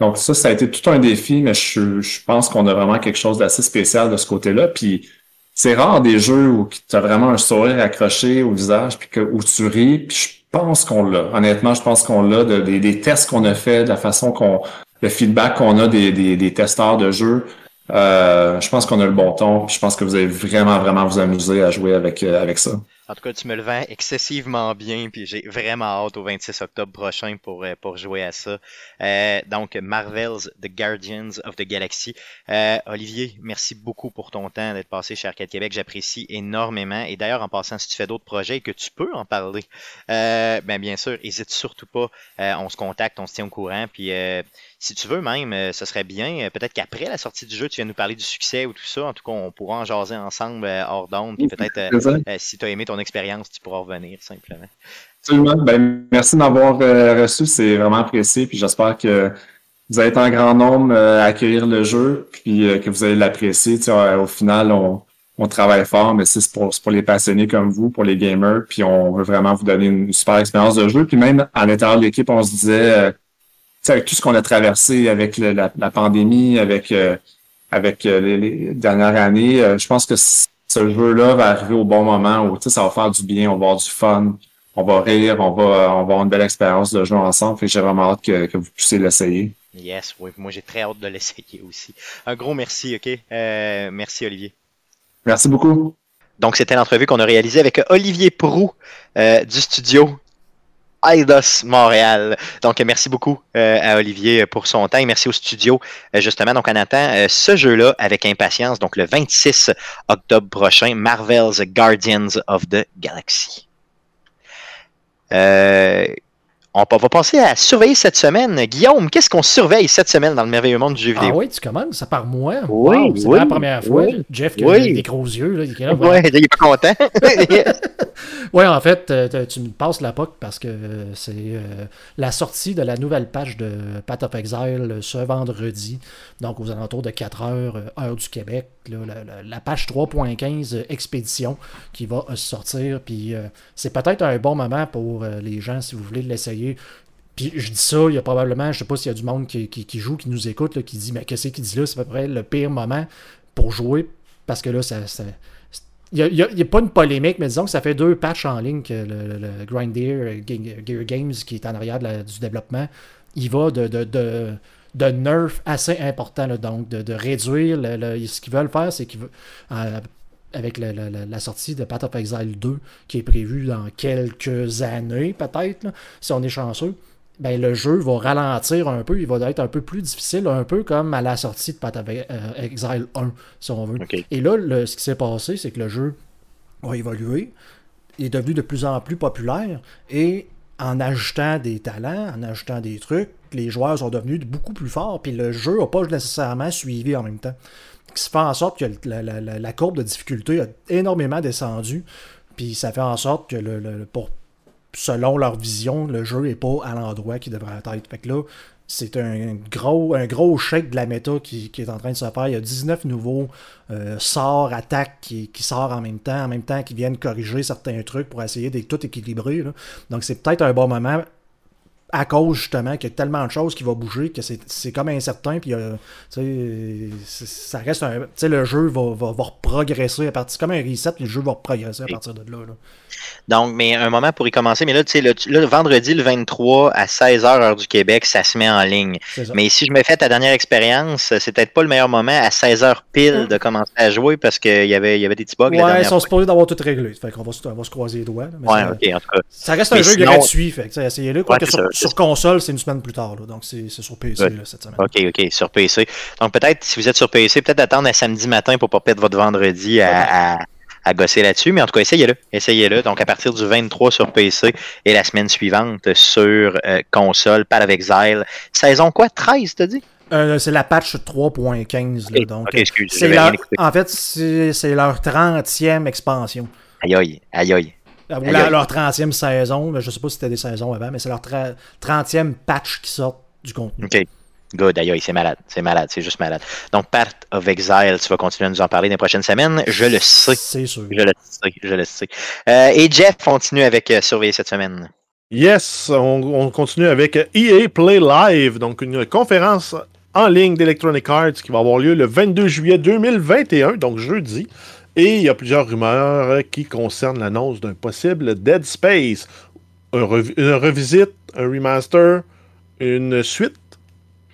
[SPEAKER 6] Donc ça, ça a été tout un défi, mais je, pense qu'on a vraiment quelque chose d'assez spécial de ce côté-là. Puis c'est rare des jeux où tu as vraiment un sourire accroché au visage, puis que, où tu ris. Puis je pense qu'on l'a. Honnêtement, je pense qu'on l'a. De, des, tests qu'on a fait, de la façon qu'on, le feedback qu'on a des testeurs de jeux, euh, je pense qu'on a le bon ton. Je pense que vous allez vraiment, vraiment vous amuser à jouer avec, euh, avec ça.
[SPEAKER 1] En tout cas, tu me le vends excessivement bien, puis j'ai vraiment hâte au 26 octobre prochain pour, euh, pour jouer à ça. Donc, Marvel's The Guardians of the Galaxy. Olivier, merci beaucoup pour ton temps d'être passé chez Arcade Québec. J'apprécie énormément. Et d'ailleurs, en passant, si tu fais d'autres projets et que tu peux en parler, ben bien sûr, hésite surtout pas. On se contacte, on se tient au courant. Puis, si tu veux même, euh, ce serait bien. euh, peut-être qu'après la sortie du jeu, tu viens nous parler du succès ou tout ça. En tout cas, on pourra en jaser ensemble euh, hors d'onde. Puis peut-être, si tu as aimé ton expérience, tu pourras revenir simplement.
[SPEAKER 6] Absolument. Ben, merci d'avoir reçu, c'est vraiment apprécié. Puis j'espère que vous allez être en grand nombre à accueillir le jeu, puis que vous allez l'apprécier. Tu sais, au final, on, on travaille fort, mais c'est pour, pour les passionnés comme vous, pour les gamers, puis on veut vraiment vous donner une super expérience de jeu. Puis même à l'intérieur de l'équipe, on se disait, avec tout ce qu'on a traversé, avec le- la, la pandémie, avec euh, avec euh, les, les dernières années, euh, je pense que ce jeu-là va arriver au bon moment où tu sais, ça va faire du bien, on va avoir du fun, on va rire, on va, on va avoir une belle expérience de jeu ensemble. Fait que j'ai vraiment hâte que, que vous puissiez l'essayer.
[SPEAKER 1] Yes, oui, moi j'ai très hâte de l'essayer aussi. Un gros merci, ok? Euh, merci Olivier.
[SPEAKER 6] Merci beaucoup.
[SPEAKER 1] Donc c'était l'entrevue qu'on a réalisée avec Olivier Prou euh, du studio Eidos Montréal. Donc merci beaucoup euh, à Olivier pour son temps et merci au studio euh, justement. Donc on attend euh, ce jeu-là avec impatience. Donc le 26 octobre prochain, Marvel's Guardians of the Galaxy. On va passer à surveiller cette semaine. Guillaume, qu'est-ce qu'on surveille cette semaine dans le merveilleux monde du jeu
[SPEAKER 2] Ah
[SPEAKER 1] vidéo?
[SPEAKER 2] oui, tu commences, ça par moi.
[SPEAKER 1] Oui,
[SPEAKER 2] Wow, c'est
[SPEAKER 1] oui,
[SPEAKER 2] la première fois.
[SPEAKER 1] oui,
[SPEAKER 2] Jeff qui
[SPEAKER 1] oui.
[SPEAKER 2] a des gros yeux. Là, il est là,
[SPEAKER 1] Ouais, il est pas content.
[SPEAKER 2] Ouais, en fait, euh, tu me passes la POC parce que euh, c'est euh, la sortie de la nouvelle page de Path of Exile ce vendredi, donc aux alentours de 4 heures, heure du Québec. là, la, page 3.15 euh, Expédition qui va sortir. Puis c'est peut-être un bon moment pour les gens si vous voulez l'essayer. Puis je dis ça, il y a probablement, je sais pas s'il y a du monde qui, joue, qui nous écoute, qui dit Mais qu'est-ce qu'il dit là? C'est à peu près le pire moment pour jouer parce que là, ça. il n'y a, pas une polémique, mais disons que ça fait deux patchs en ligne que le, le- le Grind Gear, euh, Ge- Gear Games, qui est en arrière du développement, il va de, de, de, de nerf assez important. donc, de, réduire. le- ce qu'ils veulent faire, c'est qu'ils veulent. euh, avec la sortie de Path of Exile 2, qui est prévue dans quelques années, peut-être, si on est chanceux, ben, le jeu va ralentir un peu, il va être un peu plus difficile, un peu comme à la sortie de Path of euh, Exile 1, si on veut. Et là, le- ce qui s'est passé, c'est que le jeu a évolué, il est devenu de plus en plus populaire, et en ajoutant des talents, en ajoutant des trucs, les joueurs sont devenus beaucoup plus forts, puis le jeu n'a pas nécessairement suivi en même temps. Qui fait en sorte que la, courbe de difficulté a énormément descendu, puis ça fait en sorte que le, pour selon leur vision, le jeu n'est pas à l'endroit qu'il devrait être. Fait que là, c'est un gros, un gros shake de la méta qui, qui est en train de se faire. Il y a 19 nouveaux euh, sorts, attaques qui, qui sortent en même temps, en même temps qui viennent corriger certains trucs pour essayer d'être tout équilibré. là. Donc c'est peut-être un bon moment à cause justement qu'il y a tellement de choses qui vont bouger que c'est c'est comme incertain. Puis euh, ça reste un. Tu sais, le jeu va, va, va progresser à partir. C'est comme un reset, le jeu va progresser à partir de là. là.
[SPEAKER 1] Donc, mais un moment pour y commencer. Mais là, tu sais, le, vendredi, le 23, à 16h, heure du Québec, ça se met en ligne. Mais si je me fais ta dernière expérience, c'est peut-être pas le meilleur moment à 16h pile de commencer à jouer parce qu'il y avait, y avait des petits bugs
[SPEAKER 2] Ouais, ils sont supposés d'avoir tout réglé. Fait qu'on va, on va se croiser les doigts. mais
[SPEAKER 1] Ouais,
[SPEAKER 2] ça,
[SPEAKER 1] ok, en tout cas.
[SPEAKER 2] ça reste un
[SPEAKER 1] Mais
[SPEAKER 2] jeu
[SPEAKER 1] sinon-
[SPEAKER 2] gratuit. Fait que, essayez-le.
[SPEAKER 1] Ouais,
[SPEAKER 2] sur, sur console, c'est une semaine plus tard. là, donc c'est c'est sur PC
[SPEAKER 1] Ouais.
[SPEAKER 2] là, cette semaine.
[SPEAKER 1] OK, OK, sur PC. Donc peut-être, si vous êtes sur PC, peut-être attendre à samedi matin pour pas perdre votre vendredi à, à, à gosser là-dessus. Mais en tout cas, essayez-le. Essayez-le. Donc à partir du 23 sur PC et la semaine suivante sur euh, console, Path of Exile. Saison quoi? 13, t'as dit?
[SPEAKER 2] Euh, c'est la patch 3.15. là,
[SPEAKER 1] Ok,
[SPEAKER 2] donc,
[SPEAKER 1] ok,
[SPEAKER 2] euh,
[SPEAKER 1] excuse,
[SPEAKER 2] leur- en fait, c'est leur 30e expansion.
[SPEAKER 1] Aïe aïe, aïe aïe.
[SPEAKER 2] Euh, Ou la- leur 30e saison. mais Je sais pas si c'était des saisons avant, mais c'est leur tra- 30e patch qui sort du contenu.
[SPEAKER 1] OK. Good, aïe aïe, c'est malade. C'est malade, c'est juste malade. Donc, Path of Exile, tu vas continuer à nous en parler dans les prochaines semaines. Je le sais.
[SPEAKER 2] C'est sûr.
[SPEAKER 1] Je le sais, je le sais. Euh, et Jeff continue avec euh, Surveiller cette semaine.
[SPEAKER 3] Yes, on, on continue avec EA Play Live, donc une conférence en ligne d'Electronic Arts qui va avoir lieu le 22 juillet 2021, donc jeudi. Et il y a plusieurs rumeurs qui concernent l'annonce d'un possible Dead Space, un une revisite, un remaster, une suite.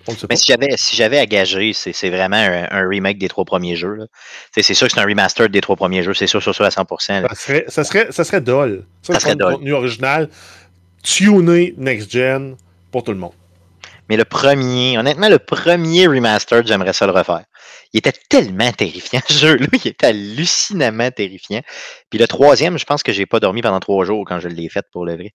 [SPEAKER 3] On ne sait pas.
[SPEAKER 1] Mais si j'avais si j'avais à gager, c'est c'est vraiment un, un remake des trois premiers jeux. là. C'est sûr que c'est un remaster des trois premiers jeux, c'est sûr, sûr, sûr à 100%. là.
[SPEAKER 3] Ça serait, ça serait, ça serait dole. Ça,
[SPEAKER 1] Ça
[SPEAKER 3] c'est
[SPEAKER 1] serait dole.
[SPEAKER 3] contenu original, tuné next-gen pour tout le monde.
[SPEAKER 1] Mais le premier, honnêtement, le premier remaster, j'aimerais ça le refaire. Il était tellement terrifiant, ce jeu-là. Il était hallucinamment terrifiant. Puis le troisième, je pense que j'ai pas dormi pendant trois jours quand je l'ai fait pour le vrai.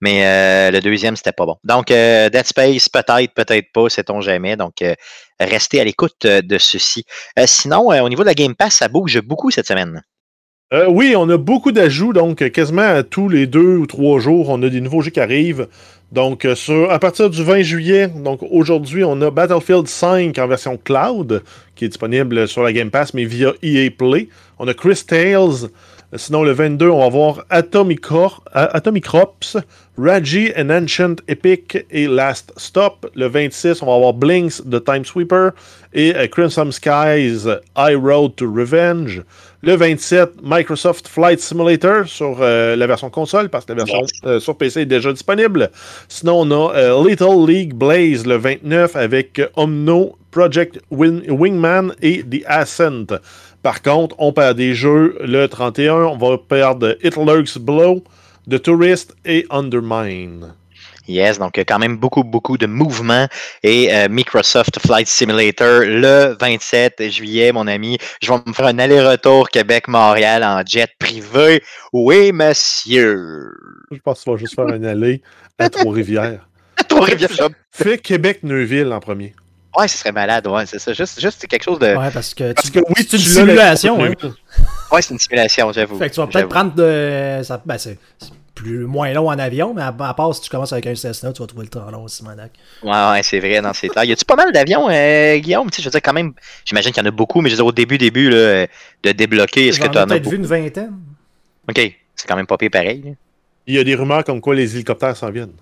[SPEAKER 1] Mais euh, le deuxième, c'était pas bon. Donc, euh, Dead Space, peut-être, peut-être pas, sait-on jamais. Donc, euh, restez à l'écoute euh, de ceci. Sinon, au niveau de la Game Pass, ça bouge beaucoup cette semaine.
[SPEAKER 3] Euh, oui, on a beaucoup d'ajouts, donc quasiment tous les deux ou trois jours, on a des nouveaux jeux qui arrivent. Donc, euh, à partir du 20 juillet, donc aujourd'hui, on a Battlefield 5 en version cloud, qui est disponible sur la Game Pass, mais via EA Play. On a Chris Tales. Sinon, le 22, on va voir Atomic, Cor- A- Atomic Crops, Raji and Ancient Epic et Last Stop. Le 26, on va avoir Blinks de Time Sweeper et euh, Crimson Skies I Road to Revenge. Le 27, Microsoft Flight Simulator sur euh, la version console, parce que la version euh, sur PC est déjà disponible. Sinon, on a euh, Little League Blaze le 29 avec Omno, Project Win- Wingman et The Ascent. Par contre, on perd des jeux le 31. On va perdre Hitler's Blow, The Tourist et Undermine.
[SPEAKER 1] Yes, donc euh, quand même beaucoup, beaucoup de mouvements. Et euh, Microsoft Flight Simulator, le 27 juillet, mon ami, je vais me faire un aller-retour Québec-Montréal en jet privé. Oui, monsieur.
[SPEAKER 3] Je pense que tu vas juste faire un aller à Trois-Rivières.
[SPEAKER 1] Trois-Rivières.
[SPEAKER 3] Fais Québec-Neuville en premier.
[SPEAKER 1] Ouais, ce serait malade, ouais, c'est ça. Juste, juste quelque chose de.
[SPEAKER 2] Ouais, parce que,
[SPEAKER 3] Parce
[SPEAKER 2] tu-
[SPEAKER 3] que oui,
[SPEAKER 2] c'est une simulation. hein.
[SPEAKER 3] Neuville.
[SPEAKER 1] Ouais, c'est une simulation, j'avoue.
[SPEAKER 2] Fait que tu vas peut-être prendre de. Ça, ben, c'est plus, moins long en avion, mais à, à part si tu commences avec un Cessna, tu vas trouver le temps long aussi, Monac.
[SPEAKER 1] Ouais, ouais, c'est vrai, dans ces temps. Y a-tu pas mal d'avions, euh, Guillaume? Tu sais, je veux dire, quand même, j'imagine qu'il y en a beaucoup, mais je veux dire, au début, début, là, euh, de débloquer, est-ce que
[SPEAKER 2] J'en
[SPEAKER 1] tu
[SPEAKER 2] ai
[SPEAKER 1] en as
[SPEAKER 2] peut-être vu une vingtaine.
[SPEAKER 1] Ok, c'est quand même pas pire pareil. là.
[SPEAKER 3] Il y a des rumeurs comme quoi les hélicoptères s'en viennent.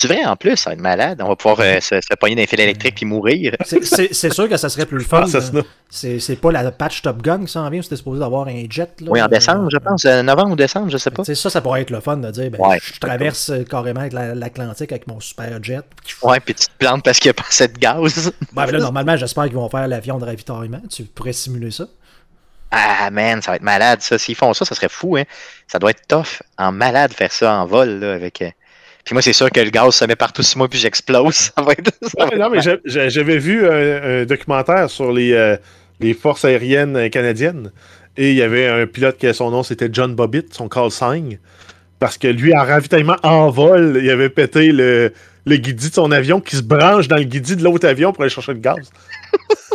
[SPEAKER 1] C'est vrai, en plus, ça va être malade. On va pouvoir euh, se, se pogner dans les fils électriques puis mourir.
[SPEAKER 2] C'est- sûr que ça serait plus le fun.
[SPEAKER 3] Ah, c'est
[SPEAKER 2] pas la patch Top Gun qui s'en vient, c'était supposé d'avoir un jet. Là,
[SPEAKER 1] Oui, en décembre, je pense. euh, novembre ou décembre, je sais pas.
[SPEAKER 2] Tu sais, ça, ça pourrait être le fun de dire ben,
[SPEAKER 1] Ouais.
[SPEAKER 2] je traverse euh, carrément l'Atlantique avec mon super jet.
[SPEAKER 1] Ouais, puis tu te plantes parce qu'il n'y a pas assez de gaz.
[SPEAKER 2] Ben, là, normalement, j'espère qu'ils vont faire l'avion de ravitaillement. Tu pourrais simuler ça.
[SPEAKER 1] Ah, man, ça va être malade, ça. S'ils font ça, ça serait fou, hein. Ça doit être tough, en malade, faire ça en vol, là, avec... euh, Puis moi, c'est sûr que le gaz se met partout sur moi puis j'explose. Ça va être... ça va
[SPEAKER 3] Ouais,
[SPEAKER 1] être
[SPEAKER 3] non, mais j'a- j'a- j'avais vu un, un documentaire sur les, euh, les forces aériennes euh, canadiennes. Et il y avait un pilote qui, son nom, c'était John Bobbitt, son call sign. Parce que lui, en ravitaillement en vol, il avait pété le, le guidis de son avion qui se branche dans le guidis de l'autre avion pour aller chercher le gaz.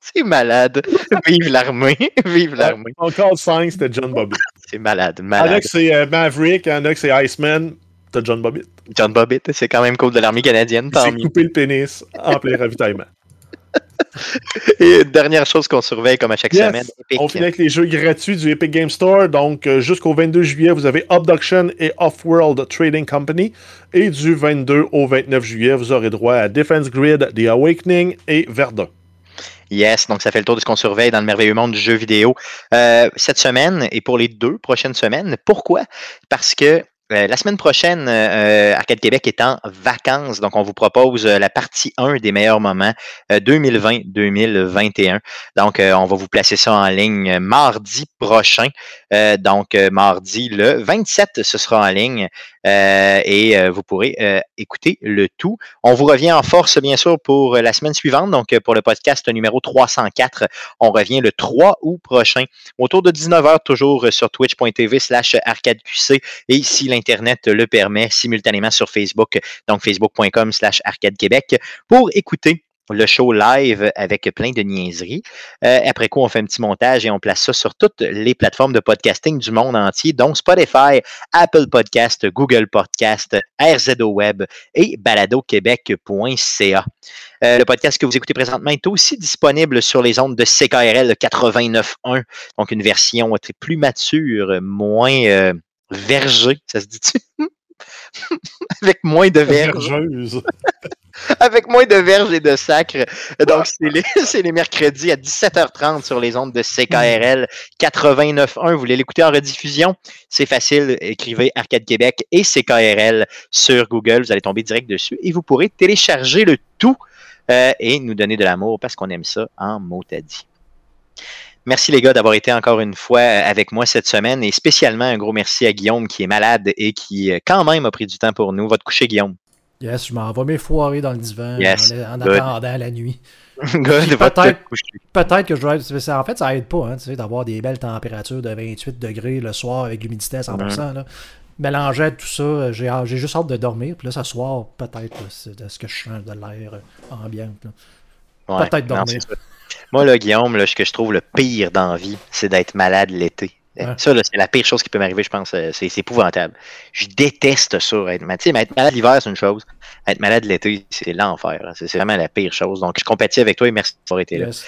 [SPEAKER 1] C'est malade. Vive l'armée. Vive l'armée.
[SPEAKER 3] Son call sign, c'était John Bobbitt.
[SPEAKER 1] C'est malade,
[SPEAKER 3] Il y en a
[SPEAKER 1] malade.
[SPEAKER 3] que c'est euh, Maverick, il y en a que c'est Iceman. T'as John Bobbitt?
[SPEAKER 1] John Bobbitt, c'est quand même cool de l'armée canadienne, mieux.
[SPEAKER 3] coupé le pénis en plein ravitaillement.
[SPEAKER 1] Et dernière chose qu'on surveille comme à chaque
[SPEAKER 3] Yes.
[SPEAKER 1] semaine. Epic.
[SPEAKER 3] On finit avec les jeux gratuits du Epic Game Store. Donc, euh, jusqu'au 22 juillet, vous avez Abduction et Off-World Trading Company. Et du 22 au 29 juillet, vous aurez droit à Defense Grid, The Awakening et Verdun.
[SPEAKER 1] Yes, donc ça fait le tour de ce qu'on surveille dans le merveilleux monde du jeu vidéo euh, cette semaine et pour les deux prochaines semaines. Pourquoi? Parce que euh, la semaine prochaine, euh, Arcade Québec est en vacances, donc on vous propose euh, la partie 1 des meilleurs moments euh, 2020-2021. Donc, euh, on va vous placer ça en ligne mardi prochain. Euh, donc, euh, mardi le 27, ce sera en ligne euh, et euh, vous pourrez euh, écouter le tout. On vous revient en force, bien sûr, pour la semaine suivante. Donc, euh, pour le podcast numéro 304, on revient le 3 août prochain, autour de 19h, toujours euh, sur twitch.tv slash arcadeqc et l'Internet le permet, simultanément sur Facebook, donc facebook.com slash arcade québec, pour écouter le show live avec plein de niaiseries. Euh, après quoi, on fait un petit montage et on place ça sur toutes les plateformes de podcasting du monde entier, dont Spotify, Apple Podcast, Google Podcast, RZO Web et baladoquebec.ca. Euh, le podcast que vous écoutez présentement est aussi disponible sur les ondes de CKRL 89.1, donc une version plus mature, moins euh, vergée, ça se dit-tu? Avec moins de verges
[SPEAKER 3] Vergeuse.
[SPEAKER 1] avec moins de verges et de sacre. Donc, c'est les, c'est les mercredis à 17h30 sur les ondes de CKRL 89.1. Vous voulez l'écouter en rediffusion? C'est facile. Écrivez Arcade Québec et CKRL sur Google. Vous allez tomber direct dessus et vous pourrez télécharger le tout euh, et nous donner de l'amour parce qu'on aime ça en mot à dit. Merci les gars d'avoir été encore une fois avec moi cette semaine et spécialement un gros merci à Guillaume qui est malade et qui euh, quand même a pris du temps pour nous. Va te coucher Guillaume.
[SPEAKER 2] Yes, je m'en vais m'effoirer dans le divan
[SPEAKER 1] Yes,
[SPEAKER 2] en, attendant la nuit. Peut-être- que je c'est- En fait, ça aide pas hein, tu sais, d'avoir des belles températures de 28 degrés le soir avec l'humidité à 100%. Là. Mélanger à tout ça, j'ai j'ai juste hâte de dormir. Puis là, ce soir, peut-être, c'est de ce que je change de l'air euh, ambiant.
[SPEAKER 1] Ouais,
[SPEAKER 2] Peut-être dormir.
[SPEAKER 1] Moi, là, Guillaume, là, ce que je trouve le pire dans la vie, c'est d'être malade l'été.
[SPEAKER 2] Ouais.
[SPEAKER 1] Ça, c'est la pire chose qui peut m'arriver, je pense. euh, C'est épouvantable. Je déteste ça. Être, mais être malade l'hiver, c'est une chose. Être malade l'été, c'est l'enfer. C'est vraiment la pire chose. Donc, je compatis avec toi et merci d'avoir été là.
[SPEAKER 2] Yes.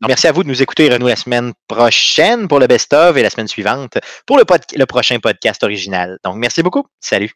[SPEAKER 1] Donc, merci à vous de nous écouter. Renou la semaine prochaine pour le best-of et la semaine suivante pour le, le prochain podcast original. Donc, merci beaucoup. Salut.